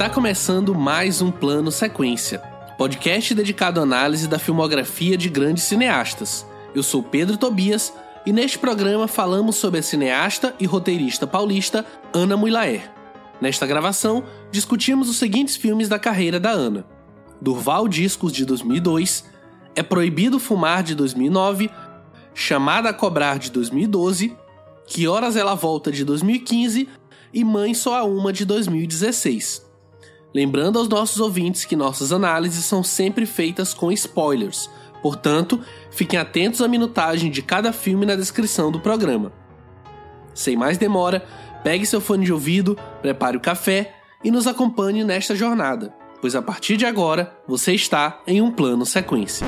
Está começando mais um Plano Sequência, podcast dedicado à análise da filmografia de grandes cineastas. Eu sou Pedro Tobias e neste programa falamos sobre a cineasta e roteirista paulista Ana Muylaer. Nesta gravação, discutimos os seguintes filmes da carreira da Ana: Durval Discos de 2002, É Proibido Fumar de 2009, Chamada a Cobrar de 2012, Que Horas Ela Volta de 2015 e Mãe Só a Uma de 2016. Lembrando aos nossos ouvintes que nossas análises são sempre feitas com spoilers, portanto, fiquem atentos à minutagem de cada filme na descrição do programa. Sem mais demora, pegue seu fone de ouvido, prepare o café e nos acompanhe nesta jornada, pois a partir de agora você está em um plano sequência.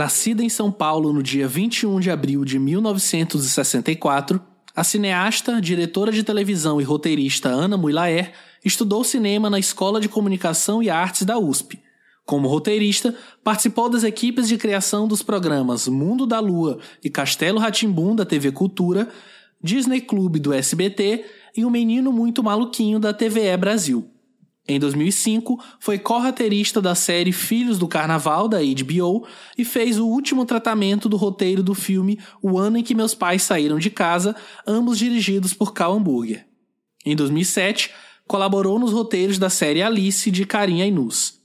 Nascida em São Paulo no dia 21 de abril de 1964, a cineasta, diretora de televisão e roteirista Ana Muylaer estudou cinema na Escola de Comunicação e Artes da USP. Como roteirista, participou das equipes de criação dos programas Mundo da Lua e Castelo Ratimbum da TV Cultura, Disney Clube do SBT e O Menino Muito Maluquinho da TVE Brasil. Em 2005, foi co-roteirista da série Filhos do Carnaval, da HBO, e fez o último tratamento do roteiro do filme O Ano em que Meus Pais Saíram de Casa, ambos dirigidos por Cal Hamburger. Em 2007, colaborou nos roteiros da série Alice, de Carinha Inus.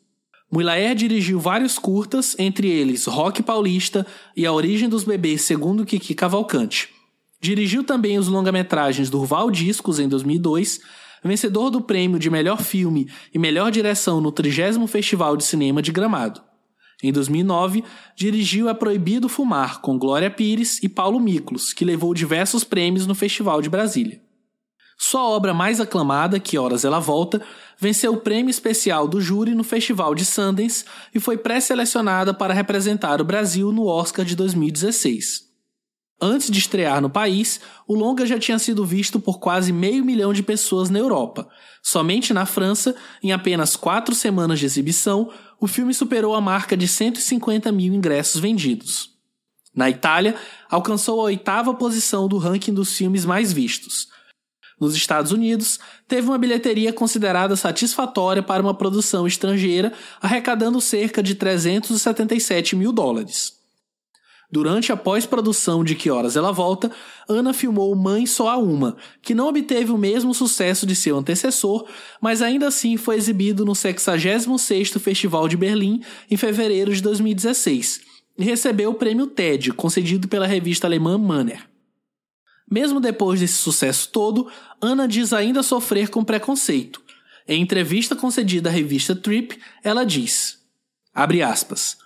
Mulaer dirigiu vários curtas, entre eles Rock Paulista e A Origem dos Bebês segundo Kiki Cavalcante. Dirigiu também os longa-metragens Durval Discos, em 2002, vencedor do prêmio de melhor filme e melhor direção no 30 Festival de Cinema de Gramado. Em 2009, dirigiu A Proibido Fumar com Glória Pires e Paulo Miklos, que levou diversos prêmios no Festival de Brasília. Sua obra mais aclamada, Que Horas Ela Volta, venceu o prêmio especial do júri no Festival de Sundance e foi pré-selecionada para representar o Brasil no Oscar de 2016. Antes de estrear no país, o longa já tinha sido visto por quase meio milhão de pessoas na Europa. Somente na França, em apenas quatro semanas de exibição, o filme superou a marca de 150 mil ingressos vendidos. Na Itália, alcançou a oitava posição do ranking dos filmes mais vistos. Nos Estados Unidos, teve uma bilheteria considerada satisfatória para uma produção estrangeira, arrecadando cerca de 377 mil dólares. Durante a pós-produção de Que Horas Ela Volta, Ana filmou Mãe Só Há Uma, que não obteve o mesmo sucesso de seu antecessor, mas ainda assim foi exibido no 66º Festival de Berlim em fevereiro de 2016 e recebeu o prêmio TED, concedido pela revista alemã Manner. Mesmo depois desse sucesso todo, Ana diz ainda sofrer com preconceito. Em entrevista concedida à revista Trip, ela diz: abre aspas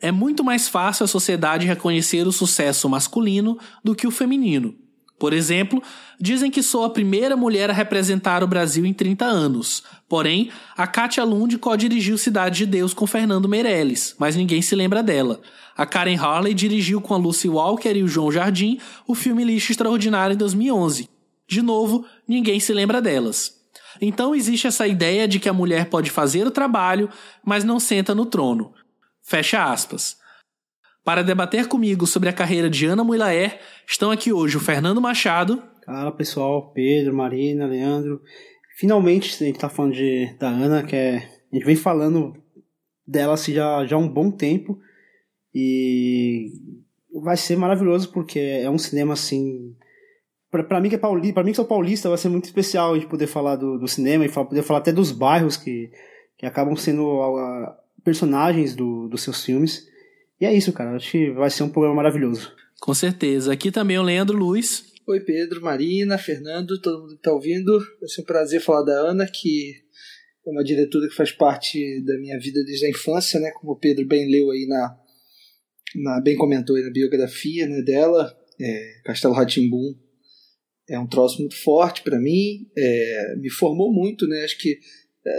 é muito mais fácil a sociedade reconhecer o sucesso masculino do que o feminino. Por exemplo, dizem que sou a primeira mulher a representar o Brasil em 30 anos. Porém, a Katia Lund co-dirigiu Cidade de Deus com Fernando Meirelles, mas ninguém se lembra dela. A Karen Harley dirigiu com a Lucy Walker e o João Jardim o filme Lixo Extraordinário em 2011. De novo, ninguém se lembra delas. Então existe essa ideia de que a mulher pode fazer o trabalho, mas não senta no trono. Fecha aspas. Para debater comigo sobre a carreira de Ana Muylaer, estão aqui hoje o Fernando Machado. Fala pessoal, Pedro, Marina, Leandro. Finalmente a gente tá falando de, da Ana, que é, a gente vem falando dela assim, já, já há um bom tempo. E vai ser maravilhoso porque é um cinema assim. Pra mim que é pra mim que sou paulista, vai ser muito especial a gente poder falar do, do cinema e poder falar até dos bairros que, que acabam sendo personagens do, dos seus filmes. E é isso, cara. Acho que vai ser um programa maravilhoso. Com certeza. Aqui também é o Leandro Luiz. Oi, Pedro, Marina, Fernando, todo mundo que está ouvindo. Vai ser um prazer falar da Ana, que é uma diretora que faz parte da minha vida desde a infância, né? Como o Pedro bem leu aí na, na bem comentou aí na biografia né, dela, é, Castelo Ratimbum é um troço muito forte para mim, é, me formou muito, né? Acho que é,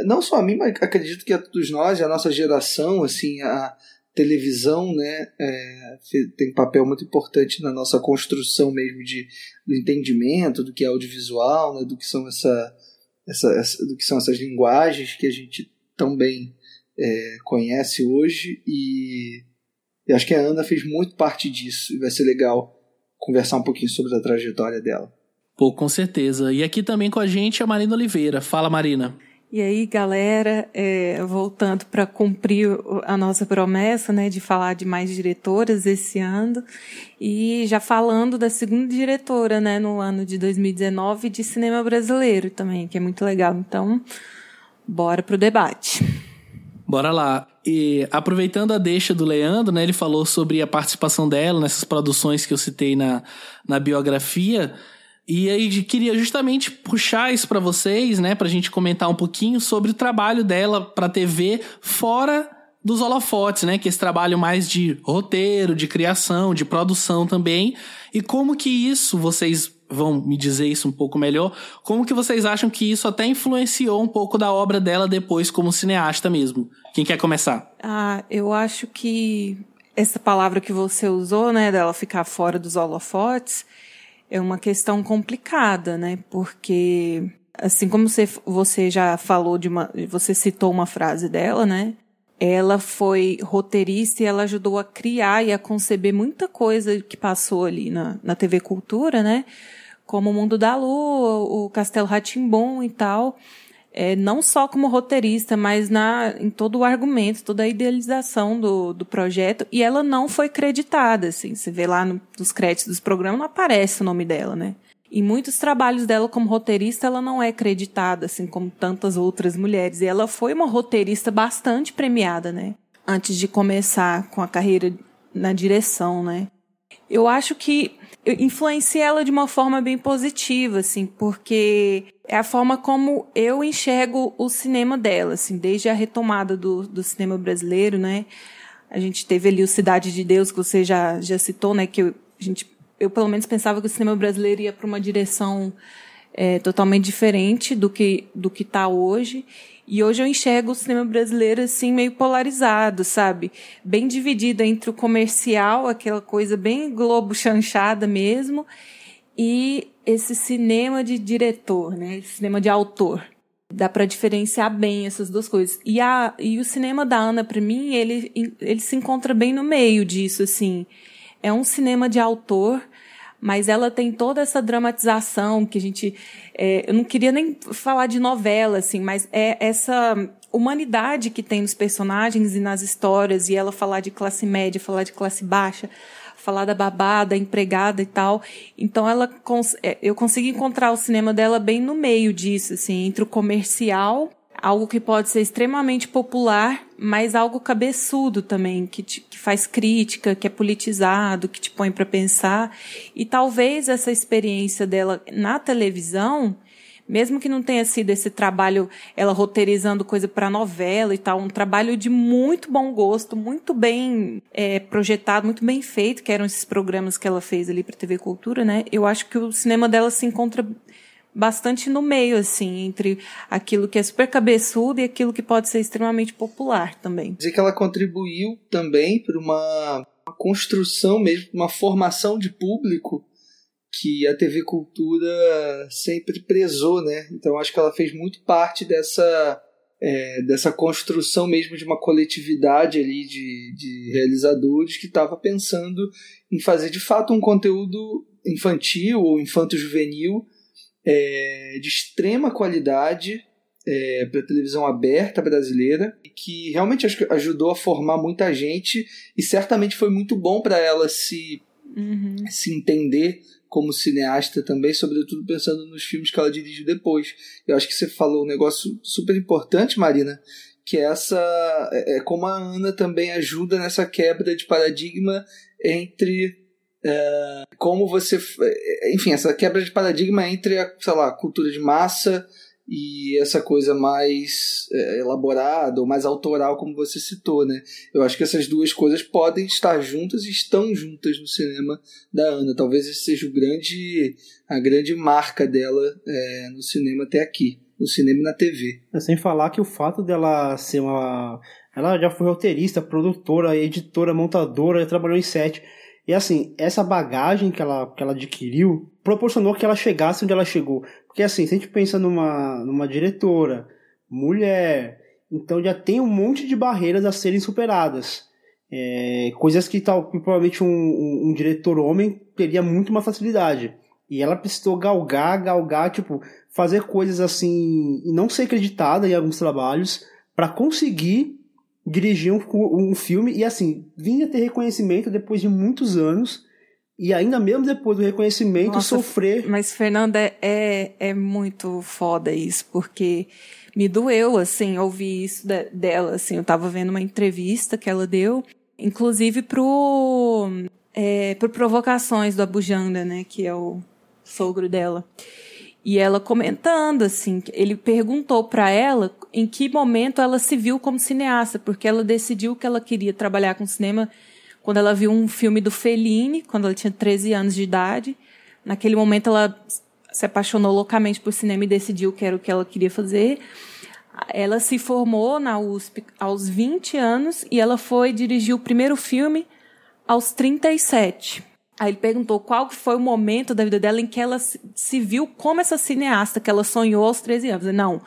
não só a mim, mas acredito que a todos nós, a nossa geração, assim, a televisão, né, é, tem um papel muito importante na nossa construção mesmo de do entendimento do que é audiovisual, né, do que são essa, essa, essa do que são essas linguagens que a gente tão bem é, conhece hoje e, e acho que a Ana fez muito parte disso e vai ser legal conversar um pouquinho sobre a trajetória dela. Pô, com certeza. E aqui também com a gente a Marina Oliveira. Fala, Marina. E aí, galera, é, voltando para cumprir a nossa promessa, né, de falar de mais diretoras esse ano, e já falando da segunda diretora, né, no ano de 2019 de cinema brasileiro também, que é muito legal. Então, bora pro debate. Bora lá. E aproveitando a deixa do Leandro, né, ele falou sobre a participação dela nessas produções que eu citei na, na biografia. E aí queria justamente puxar isso para vocês, né, pra gente comentar um pouquinho sobre o trabalho dela para TV fora dos holofotes, né, que é esse trabalho mais de roteiro, de criação, de produção também, e como que isso vocês vão me dizer isso um pouco melhor, como que vocês acham que isso até influenciou um pouco da obra dela depois como cineasta mesmo? Quem quer começar? Ah, eu acho que essa palavra que você usou, né, dela ficar fora dos holofotes, é uma questão complicada, né? Porque assim como você, você já falou de uma, você citou uma frase dela, né? Ela foi roteirista e ela ajudou a criar e a conceber muita coisa que passou ali na, na TV Cultura, né? Como o Mundo da Lua, o Castelo Ratimbom e tal é, não só como roteirista, mas na, em todo o argumento, toda a idealização do, do projeto, e ela não foi creditada, assim, você vê lá no, nos créditos dos programas, não aparece o nome dela, né? Em muitos trabalhos dela como roteirista, ela não é creditada, assim como tantas outras mulheres. E ela foi uma roteirista bastante premiada, né? Antes de começar com a carreira na direção, né? Eu acho que influencia ela de uma forma bem positiva, assim, porque é a forma como eu enxergo o cinema dela, assim, desde a retomada do, do cinema brasileiro, né? A gente teve ali o Cidade de Deus, que você já, já citou, né? Que eu, a gente, eu, pelo menos, pensava que o cinema brasileiro ia para uma direção é, totalmente diferente do que do que está hoje. E hoje eu enxergo o cinema brasileiro assim meio polarizado, sabe? Bem dividido entre o comercial, aquela coisa bem globo chanchada mesmo, e esse cinema de diretor, né? Esse cinema de autor. Dá para diferenciar bem essas duas coisas. E, a, e o cinema da Ana, para mim, ele, ele se encontra bem no meio disso, assim. É um cinema de autor, mas ela tem toda essa dramatização que a gente. É, eu não queria nem falar de novela, assim, mas é essa humanidade que tem nos personagens e nas histórias, e ela falar de classe média, falar de classe baixa, falar da babada, empregada e tal. Então ela é, eu consegui encontrar o cinema dela bem no meio disso, assim, entre o comercial algo que pode ser extremamente popular, mas algo cabeçudo também, que, te, que faz crítica, que é politizado, que te põe para pensar. E talvez essa experiência dela na televisão, mesmo que não tenha sido esse trabalho, ela roteirizando coisa para novela e tal, um trabalho de muito bom gosto, muito bem é, projetado, muito bem feito, que eram esses programas que ela fez ali para TV Cultura, né? Eu acho que o cinema dela se encontra bastante no meio, assim, entre aquilo que é super cabeçudo e aquilo que pode ser extremamente popular também. Dizer que ela contribuiu também para uma, uma construção mesmo, uma formação de público que a TV Cultura sempre prezou, né? Então acho que ela fez muito parte dessa é, dessa construção mesmo de uma coletividade ali de, de realizadores que estava pensando em fazer de fato um conteúdo infantil ou infanto-juvenil é, de extrema qualidade é, para a televisão aberta brasileira que realmente acho que ajudou a formar muita gente e certamente foi muito bom para ela se, uhum. se entender como cineasta também, sobretudo pensando nos filmes que ela dirigiu depois. Eu acho que você falou um negócio super importante, Marina, que é essa é, é como a Ana também ajuda nessa quebra de paradigma entre é, como você. É, enfim, essa quebra de paradigma entre a, sei lá, cultura de massa e essa coisa mais é, elaborada ou mais autoral, como você citou, né? Eu acho que essas duas coisas podem estar juntas e estão juntas no cinema da Ana. Talvez esse seja o grande, a grande marca dela é, no cinema até aqui, no cinema e na TV. É, sem falar que o fato dela ser uma. Ela já foi roteirista, produtora, editora, montadora, já trabalhou em set. E assim, essa bagagem que ela, que ela adquiriu proporcionou que ela chegasse onde ela chegou. Porque assim, se a gente pensa numa, numa diretora, mulher, então já tem um monte de barreiras a serem superadas. É, coisas que, tal, provavelmente um, um, um, diretor homem teria muito mais facilidade. E ela precisou galgar, galgar, tipo, fazer coisas assim, não ser acreditada em alguns trabalhos, para conseguir dirigir um, um filme e assim, vinha ter reconhecimento depois de muitos anos e ainda mesmo depois do reconhecimento Nossa, sofrer. Mas Fernanda é, é, muito foda isso, porque me doeu assim ouvir isso de, dela, assim, eu tava vendo uma entrevista que ela deu, inclusive pro é, pro provocações do Abujanda, né, que é o sogro dela. E ela comentando assim, ele perguntou para ela em que momento ela se viu como cineasta, porque ela decidiu que ela queria trabalhar com cinema quando ela viu um filme do Fellini, quando ela tinha 13 anos de idade. Naquele momento ela se apaixonou loucamente por cinema e decidiu que era o que ela queria fazer. Ela se formou na USP aos 20 anos e ela foi dirigir o primeiro filme aos 37. Aí ele perguntou qual foi o momento da vida dela em que ela se viu como essa cineasta que ela sonhou aos 13 anos. Não,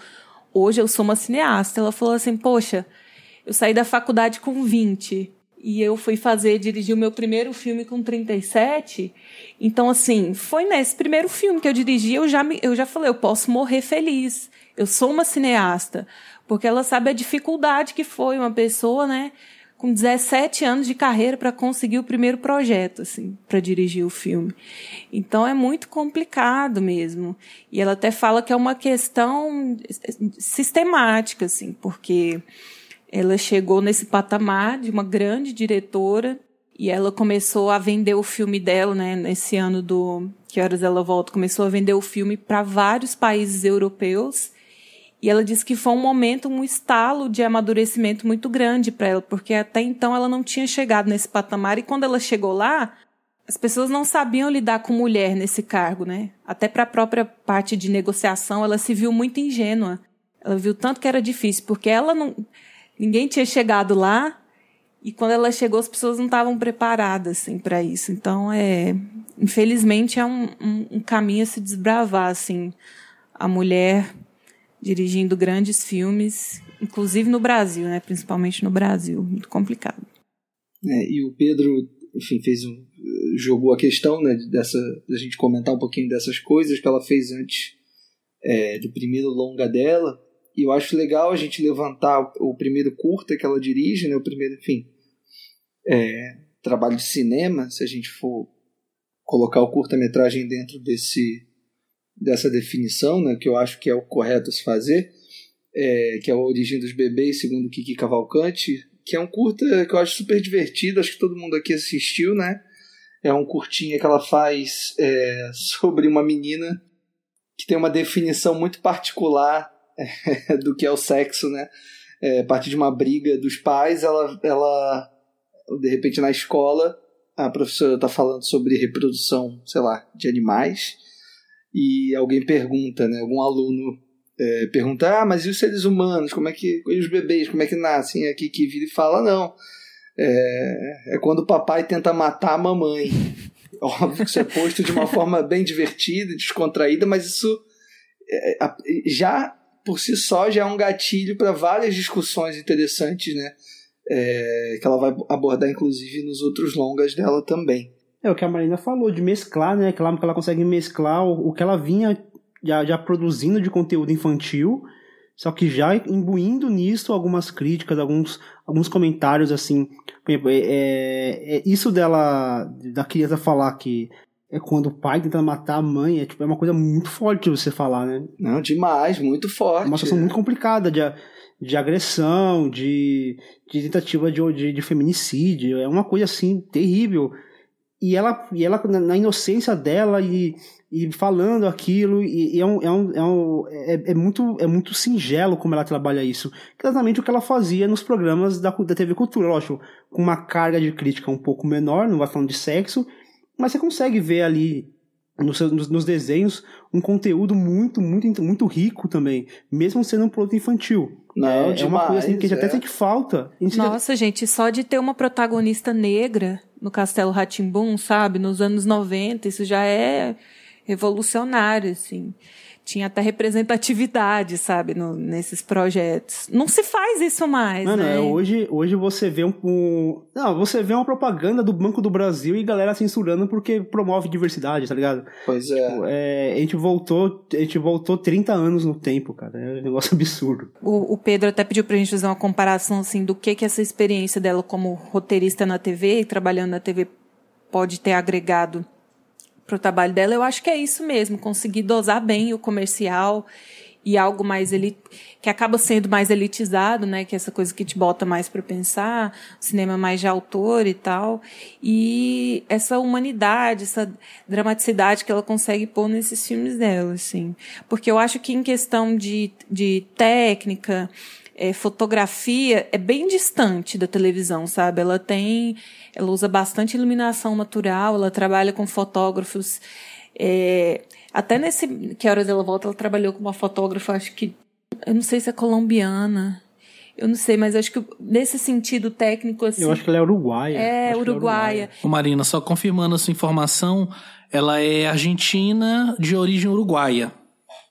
hoje eu sou uma cineasta. Ela falou assim: Poxa, eu saí da faculdade com 20 e eu fui fazer, dirigir o meu primeiro filme com 37. Então, assim, foi nesse primeiro filme que eu dirigi, eu já, me, eu já falei: eu posso morrer feliz. Eu sou uma cineasta. Porque ela sabe a dificuldade que foi uma pessoa, né? Com 17 anos de carreira para conseguir o primeiro projeto, assim, para dirigir o filme. Então é muito complicado mesmo. E ela até fala que é uma questão sistemática, assim, porque ela chegou nesse patamar de uma grande diretora e ela começou a vender o filme dela, né, nesse ano do Que Horas Ela Volta, começou a vender o filme para vários países europeus e ela disse que foi um momento, um estalo de amadurecimento muito grande para ela, porque até então ela não tinha chegado nesse patamar e quando ela chegou lá, as pessoas não sabiam lidar com mulher nesse cargo, né? Até para a própria parte de negociação, ela se viu muito ingênua. Ela viu tanto que era difícil, porque ela não ninguém tinha chegado lá e quando ela chegou as pessoas não estavam preparadas assim para isso. Então é, infelizmente é um, um, um caminho a se desbravar assim. A mulher dirigindo grandes filmes, inclusive no Brasil, né? Principalmente no Brasil, muito complicado. É, e o Pedro, enfim, fez um jogou a questão, né, dessa da gente comentar um pouquinho dessas coisas que ela fez antes é, do primeiro longa dela. E eu acho legal a gente levantar o, o primeiro curta que ela dirige, né? O primeiro, enfim, é, trabalho de cinema, se a gente for colocar o curta-metragem dentro desse dessa definição, né, que eu acho que é o correto se fazer, é, que é a origem dos bebês, segundo Kiki Cavalcante, que é um curta que eu acho super divertido, acho que todo mundo aqui assistiu, né? É um curtinha que ela faz é, sobre uma menina que tem uma definição muito particular é, do que é o sexo, né? É, a partir de uma briga dos pais, ela, ela de repente na escola, a professora está falando sobre reprodução, sei lá, de animais, e alguém pergunta, né, algum aluno é, pergunta, ah, mas e os seres humanos, como é que, e os bebês, como é que nascem? Aqui que vira e fala, não, é, é quando o papai tenta matar a mamãe. Óbvio que isso é posto de uma forma bem divertida, descontraída, mas isso é, já por si só já é um gatilho para várias discussões interessantes, né? É, que ela vai abordar inclusive nos outros longas dela também. É o que a Marina falou, de mesclar, né? Que ela, que ela consegue mesclar o, o que ela vinha já, já produzindo de conteúdo infantil, só que já imbuindo nisso algumas críticas, alguns, alguns comentários, assim. É, é, é, isso dela, da criança falar que é quando o pai tenta matar a mãe, é, tipo, é uma coisa muito forte de você falar, né? Não, demais, muito forte. É uma situação muito complicada de, de agressão, de, de tentativa de, de, de feminicídio, é uma coisa assim terrível. E ela, e ela na inocência dela e, e falando aquilo, e, e é, um, é, um, é, um, é, é, muito, é muito singelo como ela trabalha isso. Exatamente o que ela fazia nos programas da, da TV Cultura, lógico, com uma carga de crítica um pouco menor, não vai falando de sexo, mas você consegue ver ali nos, nos, desenhos um conteúdo muito, muito, muito rico também, mesmo sendo um produto infantil. Não, é, demais, é uma coisa assim, que é. já até sente falta. Nossa, já... gente, só de ter uma protagonista negra no Castelo Ratimbum, sabe, nos anos 90, isso já é revolucionário, assim tinha até representatividade, sabe, no, nesses projetos. Não se faz isso mais, Mano, né? É, hoje, hoje você vê um, um, Não, você vê uma propaganda do Banco do Brasil e galera censurando porque promove diversidade, tá ligado? Pois é. Tipo, é. a gente voltou, a gente voltou 30 anos no tempo, cara. É um negócio absurdo. O, o Pedro até pediu pra gente fazer uma comparação, assim, do que que essa experiência dela como roteirista na TV e trabalhando na TV pode ter agregado para o trabalho dela, eu acho que é isso mesmo, conseguir dosar bem o comercial e algo mais elit que acaba sendo mais elitizado, né, que é essa coisa que te bota mais para pensar, cinema mais de autor e tal, e essa humanidade, essa dramaticidade que ela consegue pôr nesses filmes dela, assim, porque eu acho que em questão de, de técnica, é, fotografia é bem distante da televisão, sabe? Ela tem, ela usa bastante iluminação natural, ela trabalha com fotógrafos. É, até nesse que horas ela volta, ela trabalhou com uma fotógrafa, acho que eu não sei se é colombiana. Eu não sei, mas acho que nesse sentido técnico assim. Eu acho que ela é uruguaia. É, uruguaia. Ô Marina, só confirmando essa informação, ela é argentina de origem uruguaia.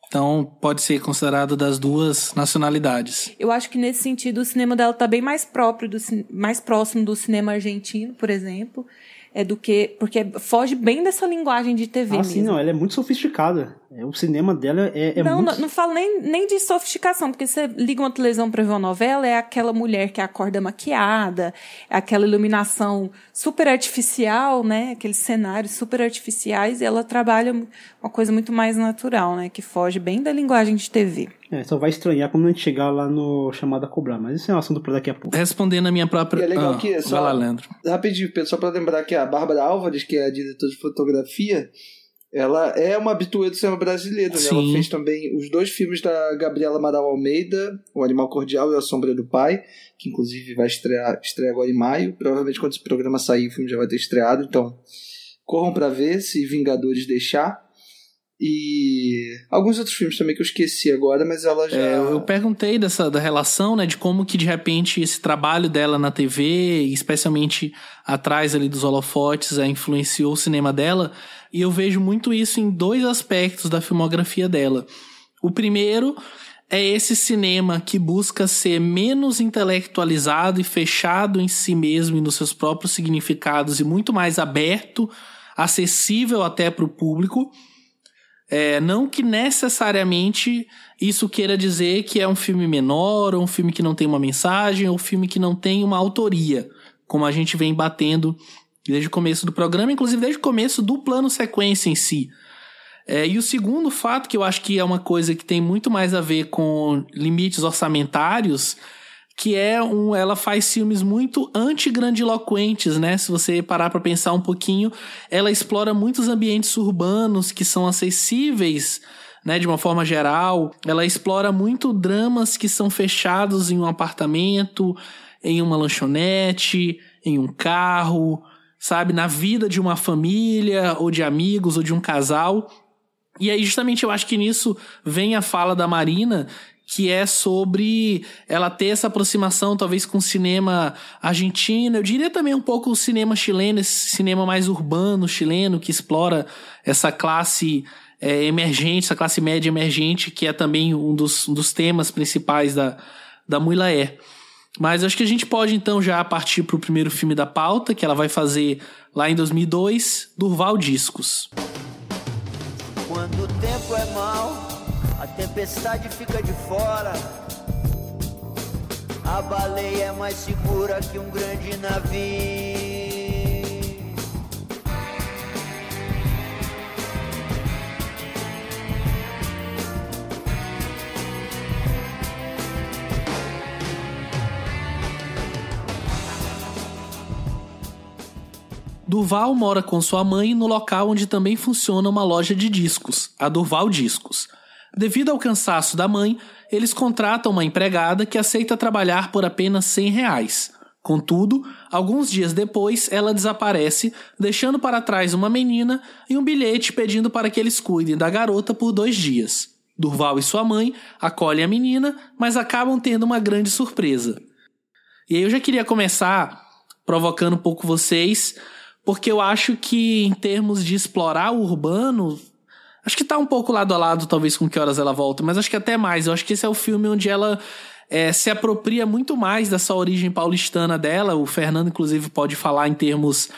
Então, pode ser considerado das duas nacionalidades. Eu acho que nesse sentido o cinema dela está bem mais próprio, do, mais próximo do cinema argentino, por exemplo, é do que porque foge bem dessa linguagem de TV ah, mesmo. sim, não, ela é muito sofisticada. É, o cinema dela é, é não, muito... não, não falo nem, nem de sofisticação, porque você liga uma televisão para ver uma novela, é aquela mulher que acorda maquiada, é aquela iluminação super artificial, né? Aqueles cenários super artificiais, e ela trabalha uma coisa muito mais natural, né? Que foge bem da linguagem de TV. É, só vai estranhar quando a gente chegar lá no Chamada a Cobrar, mas isso é um assunto para daqui a pouco. Respondendo a minha própria. E é legal ah, que só. Vai lá, Leandro. Rapidinho, só para lembrar que a Bárbara Álvares, que é a diretora de fotografia, ela é uma habituê do cinema brasileiro, né? Ela fez também os dois filmes da Gabriela Amaral Almeida, O Animal Cordial e A Sombra do Pai, que inclusive vai estrear, estrear agora em maio. Provavelmente quando esse programa sair, o filme já vai ter estreado, então corram para ver se Vingadores deixar. E alguns outros filmes também que eu esqueci agora, mas ela já. É, eu perguntei dessa da relação, né, de como que de repente esse trabalho dela na TV, especialmente atrás ali dos holofotes, é, influenciou o cinema dela. E eu vejo muito isso em dois aspectos da filmografia dela. O primeiro é esse cinema que busca ser menos intelectualizado e fechado em si mesmo e nos seus próprios significados e muito mais aberto, acessível até para o público. É, não que necessariamente isso queira dizer que é um filme menor, ou um filme que não tem uma mensagem, ou um filme que não tem uma autoria, como a gente vem batendo desde o começo do programa, inclusive desde o começo do plano sequência em si. É, e o segundo fato, que eu acho que é uma coisa que tem muito mais a ver com limites orçamentários, que é um, ela faz filmes muito anti-grandiloquentes, né? Se você parar para pensar um pouquinho, ela explora muitos ambientes urbanos que são acessíveis, né, de uma forma geral. Ela explora muito dramas que são fechados em um apartamento, em uma lanchonete, em um carro, sabe, na vida de uma família ou de amigos ou de um casal. E aí justamente eu acho que nisso vem a fala da Marina, que é sobre ela ter essa aproximação talvez com o cinema argentino, eu diria também um pouco o cinema chileno, esse cinema mais urbano chileno que explora essa classe é, emergente, essa classe média emergente, que é também um dos, um dos temas principais da, da Muilaé. Mas acho que a gente pode então já partir para o primeiro filme da pauta, que ela vai fazer lá em 2002, Durval Discos. Quando o tempo é mau a tempestade fica de fora. A baleia é mais segura que um grande navio. Durval mora com sua mãe no local onde também funciona uma loja de discos, a Durval Discos. Devido ao cansaço da mãe, eles contratam uma empregada que aceita trabalhar por apenas 100 reais. Contudo, alguns dias depois, ela desaparece, deixando para trás uma menina e um bilhete pedindo para que eles cuidem da garota por dois dias. Durval e sua mãe acolhem a menina, mas acabam tendo uma grande surpresa. E aí eu já queria começar provocando um pouco vocês, porque eu acho que em termos de explorar o urbano, acho que tá um pouco lado a lado, talvez, com que horas ela volta, mas acho que até mais. Eu acho que esse é o filme onde ela é, se apropria muito mais dessa origem paulistana dela. O Fernando, inclusive, pode falar em termos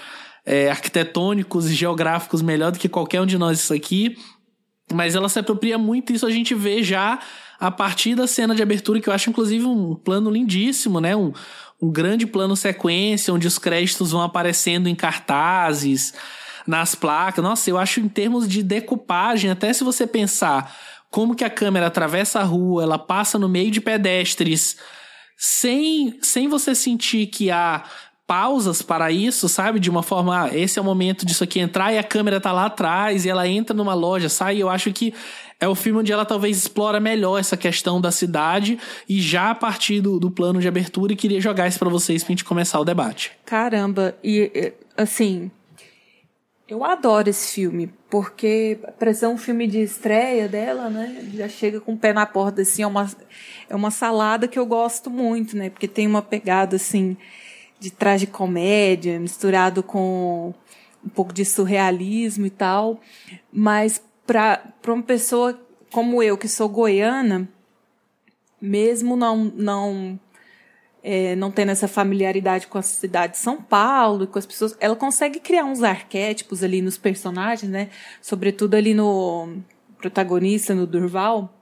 é, arquitetônicos e geográficos melhor do que qualquer um de nós isso aqui. Mas ela se apropria muito, isso a gente vê já a partir da cena de abertura, que eu acho, inclusive, um plano lindíssimo, né? Um, um grande plano sequência, onde os créditos vão aparecendo em cartazes, nas placas. Nossa, eu acho em termos de decupagem, até se você pensar como que a câmera atravessa a rua, ela passa no meio de pedestres, sem, sem você sentir que há pausas para isso, sabe? De uma forma, ah, esse é o momento disso aqui entrar e a câmera tá lá atrás e ela entra numa loja, sai. Eu acho que é o filme onde ela talvez explora melhor essa questão da cidade e já a partir do, do plano de abertura queria jogar isso para vocês pra gente começar o debate. Caramba, e assim, eu adoro esse filme, porque para ser um filme de estreia dela, né, já chega com o pé na porta, assim, é uma, é uma salada que eu gosto muito, né, porque tem uma pegada, assim, de comédia misturado com um pouco de surrealismo e tal, mas para uma pessoa como eu, que sou goiana, mesmo não, não é, não tendo essa familiaridade com a cidade de São Paulo e com as pessoas, ela consegue criar uns arquétipos ali nos personagens, né? Sobretudo ali no protagonista, no Durval,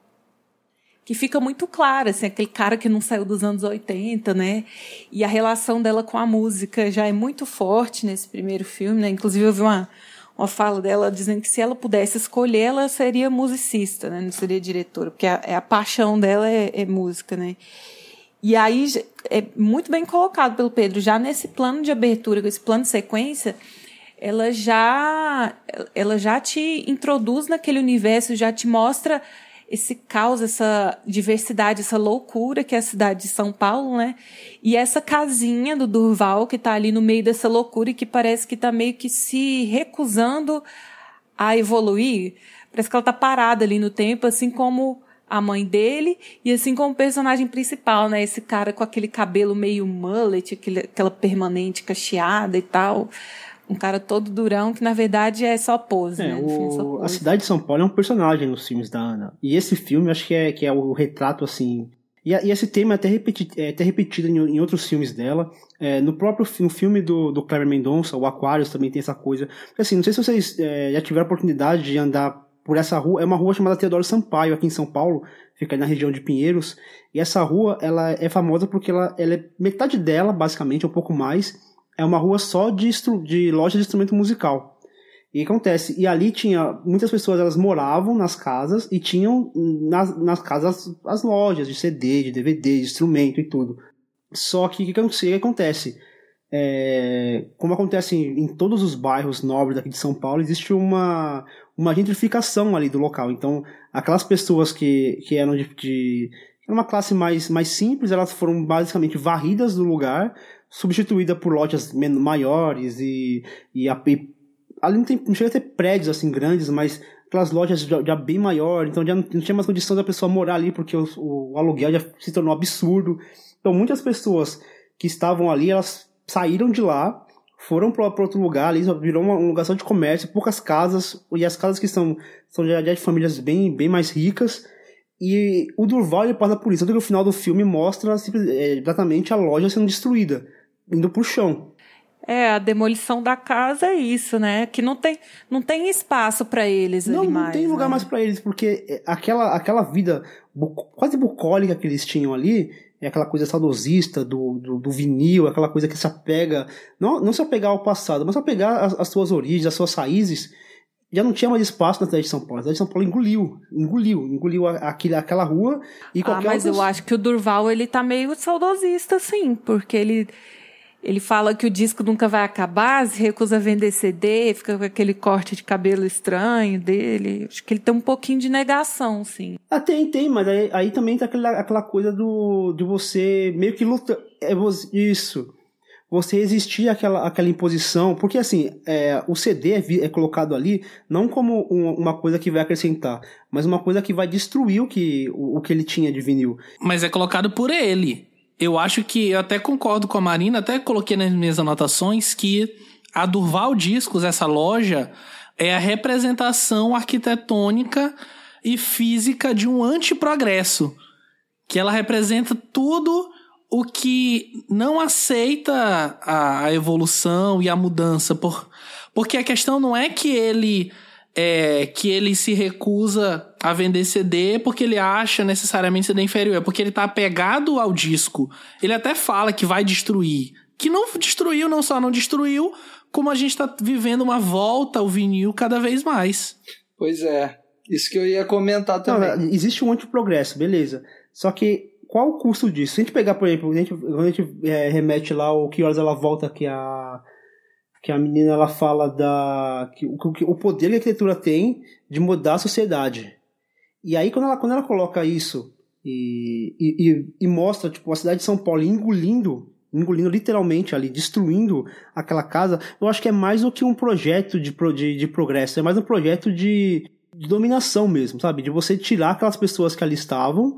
que fica muito claro, assim, aquele cara que não saiu dos anos 80, né? E a relação dela com a música já é muito forte nesse primeiro filme, né? Inclusive eu vi uma, uma fala dela dizendo que se ela pudesse escolher, ela seria musicista, né? Não seria diretora, porque a, é a paixão dela é, é música, né? E aí é muito bem colocado pelo Pedro, já nesse plano de abertura, com esse plano de sequência, ela já ela já te introduz naquele universo, já te mostra esse caos, essa diversidade, essa loucura que é a cidade de São Paulo, né? E essa casinha do Durval que está ali no meio dessa loucura e que parece que está meio que se recusando a evoluir. Parece que ela está parada ali no tempo, assim como a mãe dele, e assim como o personagem principal, né? Esse cara com aquele cabelo meio mullet, aquele, aquela permanente cacheada e tal. Um cara todo durão, que na verdade é só pose, é, né? O... Só pose. A cidade de São Paulo é um personagem nos filmes da Ana. E esse filme, acho que é, que é o retrato, assim. E, e esse tema é até, repeti é até repetido em, em, outros filmes dela. É, no próprio no filme do, do Cleber Mendonça, o Aquarius, também tem essa coisa. Assim, não sei se vocês é, já tiveram a oportunidade de andar por essa rua. É uma rua chamada Teodoro Sampaio, aqui em São Paulo, fica na região de Pinheiros. E essa rua, ela é famosa porque ela, ela é metade dela, basicamente, um pouco mais, é uma rua só de, de loja de instrumento musical. E acontece, e ali tinha, muitas pessoas elas moravam nas casas e tinham nas, nas casas as lojas de CD, de DVD, de instrumento e tudo. Só que o que, acontece? É, como acontece em, em, todos os bairros nobres daqui de São Paulo, existe uma, uma gentrificação ali do local. Então, aquelas pessoas que, que eram de, de uma classe mais, mais simples, elas foram basicamente varridas do lugar, substituída por lojas maiores e, e, a, e ali não, tem, não chega a ter prédios assim grandes, mas aquelas lojas já, já bem maior, então já não, não, tinha mais condição da pessoa morar ali porque o, o aluguel já se tornou absurdo. Então muitas pessoas que estavam ali, elas saíram de lá, foram para outro lugar, ali virou uma, um lugar só de comércio, poucas casas, e as casas que são, são já, de famílias bem, bem mais ricas. E o Durval ele passa por isso. Tanto que o final do filme mostra é, exatamente a loja sendo destruída, indo pro chão. É, a demolição da casa é isso, né? Que não tem, não tem espaço para eles não, ali não mais. Não tem lugar né? mais para eles, porque é, aquela, aquela vida quase bucólica que eles tinham ali, é aquela coisa saudosista do, do, do, vinil, aquela coisa que se apega, não, não se apegar ao passado, mas se apegar às, às suas origens, às suas raízes, já não tinha mais espaço na cidade de São Paulo. A cidade de São Paulo engoliu, engoliu, engoliu aquele, aquela rua e ah, qualquer Ah, mas eu acho que o Durval, ele tá meio saudosista, sim, porque ele Ele fala que o disco nunca vai acabar, se recusa a vender CD, fica com aquele corte de cabelo estranho dele. Acho que ele tem um pouquinho de negação, sim. Ah, tem, tem, mas aí, aí também tá aquela, aquela coisa do de você meio que lutar. É, isso. Você resistir àquela, àquela imposição, porque assim, é, o CD é, é, colocado ali não como um, uma coisa que vai acrescentar, mas uma coisa que vai destruir o que, o, o que ele tinha de vinil. Mas é colocado por ele eu acho que eu até concordo com a Marina, até coloquei nas minhas anotações que a Durval Discos, essa loja, é a representação arquitetônica e física de um antiprogresso. Que ela representa tudo o que não aceita a, evolução e a mudança. Por, porque a questão não é que ele é, que ele se recusa a vender CD porque ele acha necessariamente CD inferior, é porque ele tá apegado ao disco. Ele até fala que vai destruir. Que não destruiu, não só não destruiu, como a gente tá vivendo uma volta ao vinil cada vez mais. Pois é. Isso que eu ia comentar também. Não, existe um antiprogresso, beleza. Só que qual o custo disso? Se a gente pegar, por exemplo, a gente, quando a gente é, remete lá o que horas ela volta que a que a menina ela fala da que, que, o poder que a arquitetura tem de mudar a sociedade. E aí quando ela, quando ela coloca isso e, e, e, mostra tipo a cidade de São Paulo engolindo engolindo literalmente ali, destruindo aquela casa, eu acho que é mais do que um projeto de, de, de progresso, é mais um projeto de, de dominação mesmo, sabe? De você tirar aquelas pessoas que ali estavam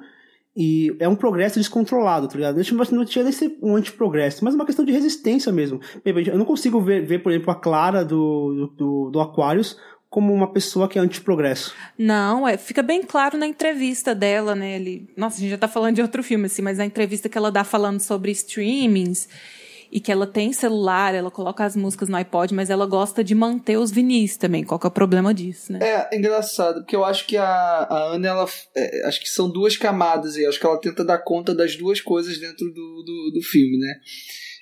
e é um progresso descontrolado, tá ligado? Não tinha nem ser um antiprogresso, mas uma questão de resistência mesmo. Eu não consigo ver, ver por exemplo, a Clara do, do, do Aquarius como uma pessoa que é antiprogresso. Não, é, fica bem claro na entrevista dela, né? Ele, nossa, a gente já tá falando de outro filme, assim, mas na entrevista que ela dá falando sobre streamings e que ela tem celular, ela coloca as músicas no iPod, mas ela gosta de manter os vinis também. Qual que é o problema disso, né? É, engraçado, porque eu acho que a, a Ana, ela. É, acho que são duas camadas e acho que ela tenta dar conta das duas coisas dentro do, do, do filme, né?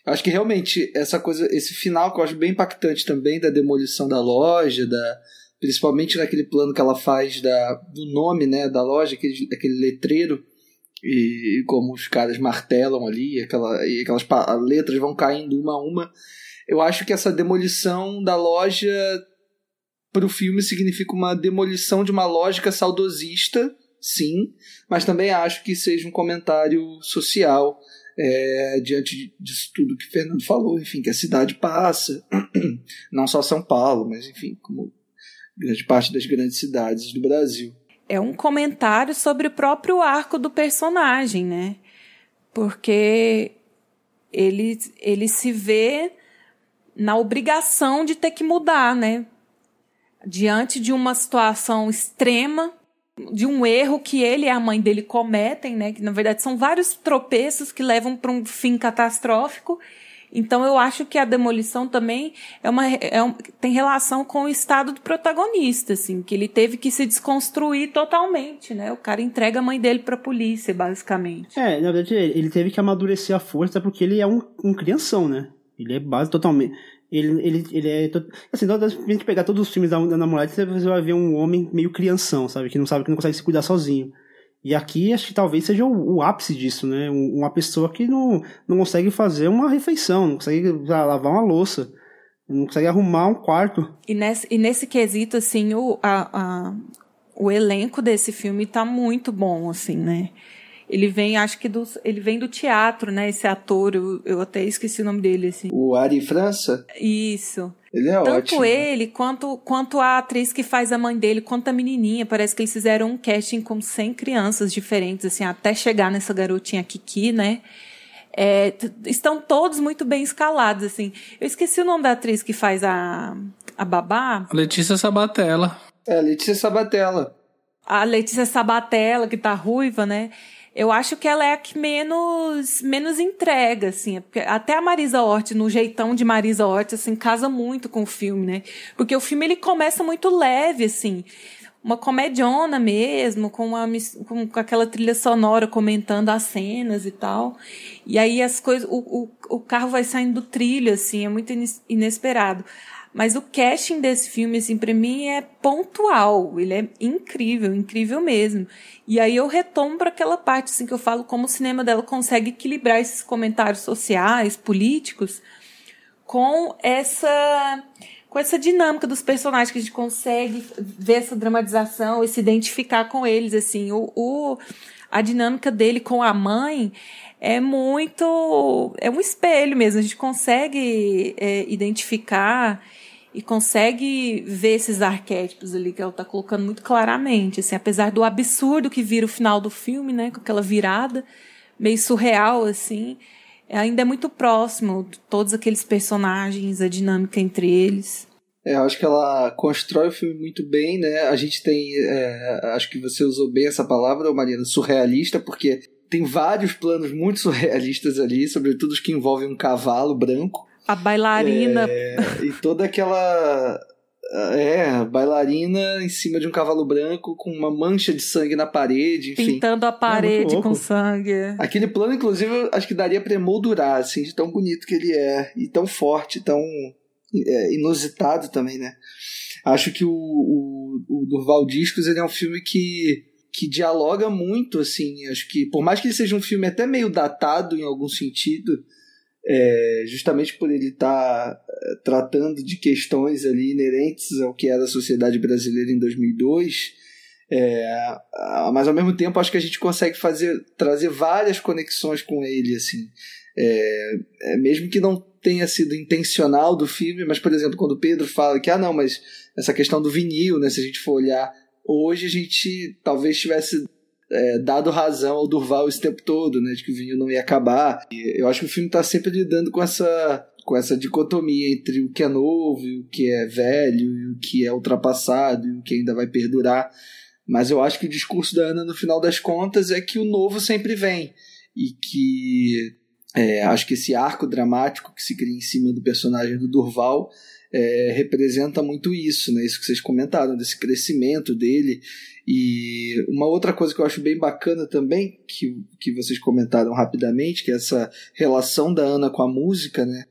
Acho que realmente essa coisa, esse final que eu acho bem impactante também da demolição da loja, da, principalmente naquele plano que ela faz da, do nome né, da loja, aquele, letreiro e como os caras martelam ali, aquela, e aquelas letras vão caindo uma a uma. Eu acho que essa demolição da loja para o filme significa uma demolição de uma lógica saudosista, sim, mas também acho que seja um comentário social é, diante disso tudo que o Fernando falou, enfim, que a cidade passa, não só São Paulo, mas enfim, como grande parte das grandes cidades do Brasil é um comentário sobre o próprio arco do personagem, né? Porque ele, ele se vê na obrigação de ter que mudar, né? Diante de uma situação extrema, de um erro que ele e a mãe dele cometem, né? Que na verdade são vários tropeços que levam para um fim catastrófico então eu acho que a demolição também é uma, é um, tem relação com o estado do protagonista, assim, que ele teve que se desconstruir totalmente, né? O cara entrega a mãe dele pra polícia, basicamente. É, na verdade ele teve que amadurecer a força porque ele é um, um crianção, né? Ele é base totalmente. Ele, ele, ele é. Assim, se a gente pegar todos os filmes da, da namorada, você vai ver um homem meio crianção, sabe? Que não sabe que não consegue se cuidar sozinho. E aqui acho que talvez seja o, o, ápice disso, né? Uma pessoa que não, não consegue fazer uma refeição, não consegue lavar uma louça, não consegue arrumar um quarto. E nesse, e nesse quesito, assim, o, a, a, o elenco desse filme tá muito bom, assim, né? Ele vem, acho que do, ele vem do teatro, né? Esse ator, eu, eu até esqueci o nome dele, assim. O Ari França? Isso. Ele é Tanto ótimo. ele quanto, quanto a atriz que faz a mãe dele, quanto a menininha. Parece que eles fizeram um casting com 100 crianças diferentes, assim, até chegar nessa garotinha Kiki, né? É, estão todos muito bem escalados, assim. Eu esqueci o nome da atriz que faz a, a babá. Letícia Sabatella. É, Letícia Sabatella. A Letícia Sabatella, que tá ruiva, né? Eu acho que ela é a que menos, menos entrega, assim. Porque até a Marisa Hort, no jeitão de Marisa Hort, assim, casa muito com o filme, né? Porque o filme, ele começa muito leve, assim. Uma comediona mesmo, com, uma, com, com aquela trilha sonora comentando as cenas e tal. E aí as coisas, o, o, o carro vai saindo do trilho, assim, é muito inesperado. Mas o casting desse filme, assim, pra mim é pontual. Ele é incrível, incrível mesmo. E aí eu retomo para aquela parte, assim, que eu falo como o cinema dela consegue equilibrar esses comentários sociais, políticos, com essa com essa dinâmica dos personagens que a gente consegue ver essa dramatização e se identificar com eles assim o, o a dinâmica dele com a mãe é muito é um espelho mesmo a gente consegue é, identificar e consegue ver esses arquétipos ali que ela está colocando muito claramente, assim, apesar do absurdo que vira o final do filme, né, com aquela virada meio surreal assim, ainda é muito próximo de todos aqueles personagens, a dinâmica entre eles. É, eu acho que ela constrói o filme muito bem, né? A gente tem, é, acho que você usou bem essa palavra, Marina, surrealista, porque tem vários planos muito surrealistas ali, sobretudo os que envolvem um cavalo branco. A bailarina. É, e toda aquela. É, bailarina em cima de um cavalo branco com uma mancha de sangue na parede, enfim. Pintando a parede é com sangue. Aquele plano, inclusive, acho que daria pra emoldurar, assim, de tão bonito que ele é, e tão forte, tão é, inusitado também, né? Acho que o, o, o Durval Discos ele é um filme que que dialoga muito, assim, acho que por mais que ele seja um filme até meio datado em algum sentido, é, justamente por ele estar tá, é, tratando de questões ali inerentes ao que era a sociedade brasileira em 2002, é, mas ao mesmo tempo acho que a gente consegue fazer trazer várias conexões com ele, assim, é, é, mesmo que não tenha sido intencional do filme, mas por exemplo quando o Pedro fala que ah não, mas essa questão do vinil, né, se a gente for olhar hoje a gente talvez tivesse é, dado razão ao Durval esse tempo todo, né, de que o vinil não ia acabar. E eu acho que o filme está sempre lidando com essa com essa dicotomia entre o que é novo e o que é velho e o que é ultrapassado e o que ainda vai perdurar. Mas eu acho que o discurso da Ana no final das contas é que o novo sempre vem e que é, acho que esse arco dramático que se cria em cima do personagem do Durval é, representa muito isso, né? Isso que vocês comentaram, desse crescimento dele. E uma outra coisa que eu acho bem bacana também, que, que vocês comentaram rapidamente, que é essa relação da Ana com a música, né?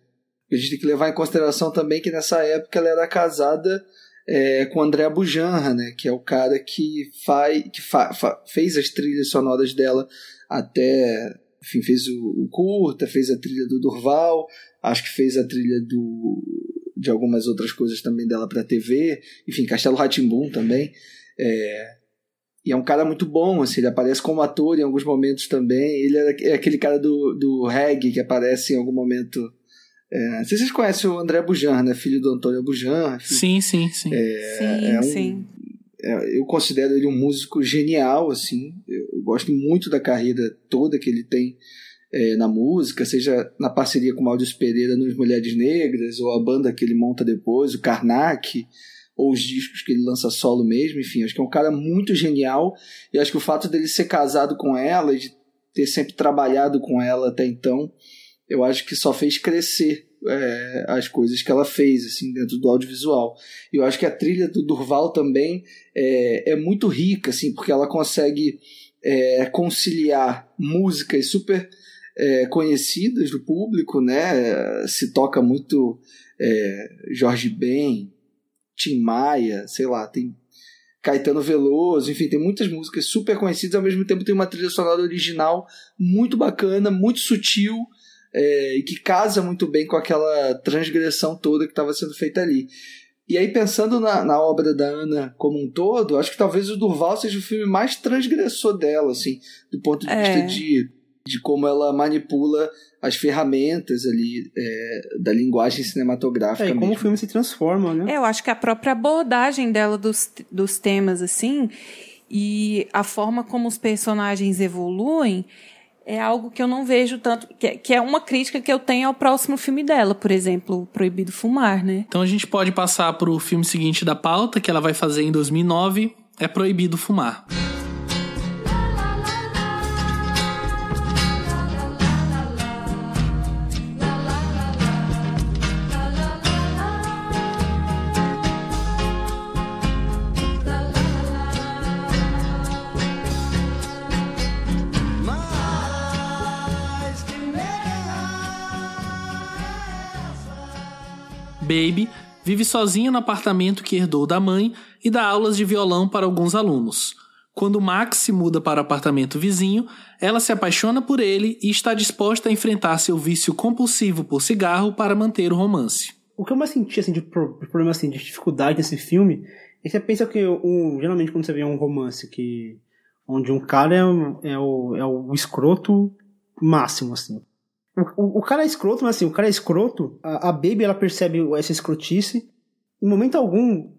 A gente tem que levar em consideração também que nessa época ela era casada é, com André Bujanra, né? Que é o cara que, faz, que fa, fa, fez as trilhas sonoras dela até enfim, fez o, o, curta, fez a trilha do Durval, acho que fez a trilha do, de algumas outras coisas também dela para TV, enfim, Castelo Ratimbum também. É, e é um cara muito bom, assim, ele aparece como ator em alguns momentos também. Ele é, aquele cara do, do reggae que aparece em algum momento. É, não sei se vocês conhecem o André Bujan, né? Filho do Antônio Bujan. Sim, sim, sim. É, sim, é um, sim. É, eu considero ele um músico genial, assim. Eu, eu gosto muito da carreira toda que ele tem é, na música, seja na parceria com o Maurício Pereira nos Mulheres Negras, ou a banda que ele monta depois, o Karnak, ou os discos que ele lança solo mesmo, enfim, acho que é um cara muito genial, e acho que o fato dele ser casado com ela e de ter sempre trabalhado com ela até então, eu acho que só fez crescer é, as coisas que ela fez assim dentro do audiovisual. E eu acho que a trilha do Durval também é, é muito rica, assim, porque ela consegue é, conciliar músicas super é, conhecidas do público, né? Se toca muito é, Jorge Ben, Tim Maia, sei lá, tem Caetano Veloso, enfim, tem muitas músicas super conhecidas, ao mesmo tempo tem uma trilha sonora original muito bacana, muito sutil é, e que casa muito bem com aquela transgressão toda que estava sendo feita ali. E aí, pensando na, na, obra da Ana como um todo, acho que talvez o Durval seja o filme mais transgressor dela, assim, do ponto de é. vista de de como ela manipula as ferramentas ali é, da linguagem cinematográfica. É, e como mesmo. o filme se transforma, né? É, eu acho que a própria abordagem dela dos, dos temas, assim, e a forma como os personagens evoluem é algo que eu não vejo tanto, que é, que é uma crítica que eu tenho ao próximo filme dela, por exemplo, Proibido Fumar, né? Então a gente pode passar para o filme seguinte da pauta, que ela vai fazer em 2009, é Proibido Fumar. Baby vive sozinho no apartamento que herdou da mãe e dá aulas de violão para alguns alunos. Quando Max se muda para o apartamento vizinho, ela se apaixona por ele e está disposta a enfrentar seu vício compulsivo por cigarro para manter o romance. O que eu mais senti assim, de problema assim, de dificuldade nesse filme é que você pensa que um, geralmente quando você vê um romance que onde um cara é, é, o, é o escroto máximo, assim. O, o, cara é escroto, mas assim, o cara é escroto, a, a Baby ela percebe essa escrotice. Em momento algum,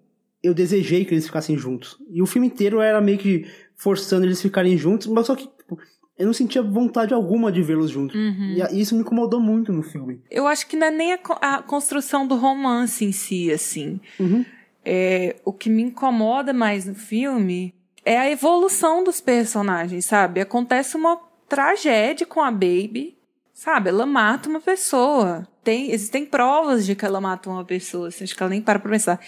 eu desejei que eles ficassem juntos. E o filme inteiro era meio que forçando eles ficarem juntos, mas só que tipo, eu não sentia vontade alguma de vê-los juntos. Uhum. E isso me incomodou muito no filme. Eu acho que não é nem a, a construção do romance em si, assim. Uhum. É, o que me incomoda mais no filme é a evolução dos personagens, sabe? Acontece uma tragédia com a Baby, sabe? Ela mata uma pessoa. Tem, existem provas de que ela mata uma pessoa, assim, acho que ela nem para pra pensar.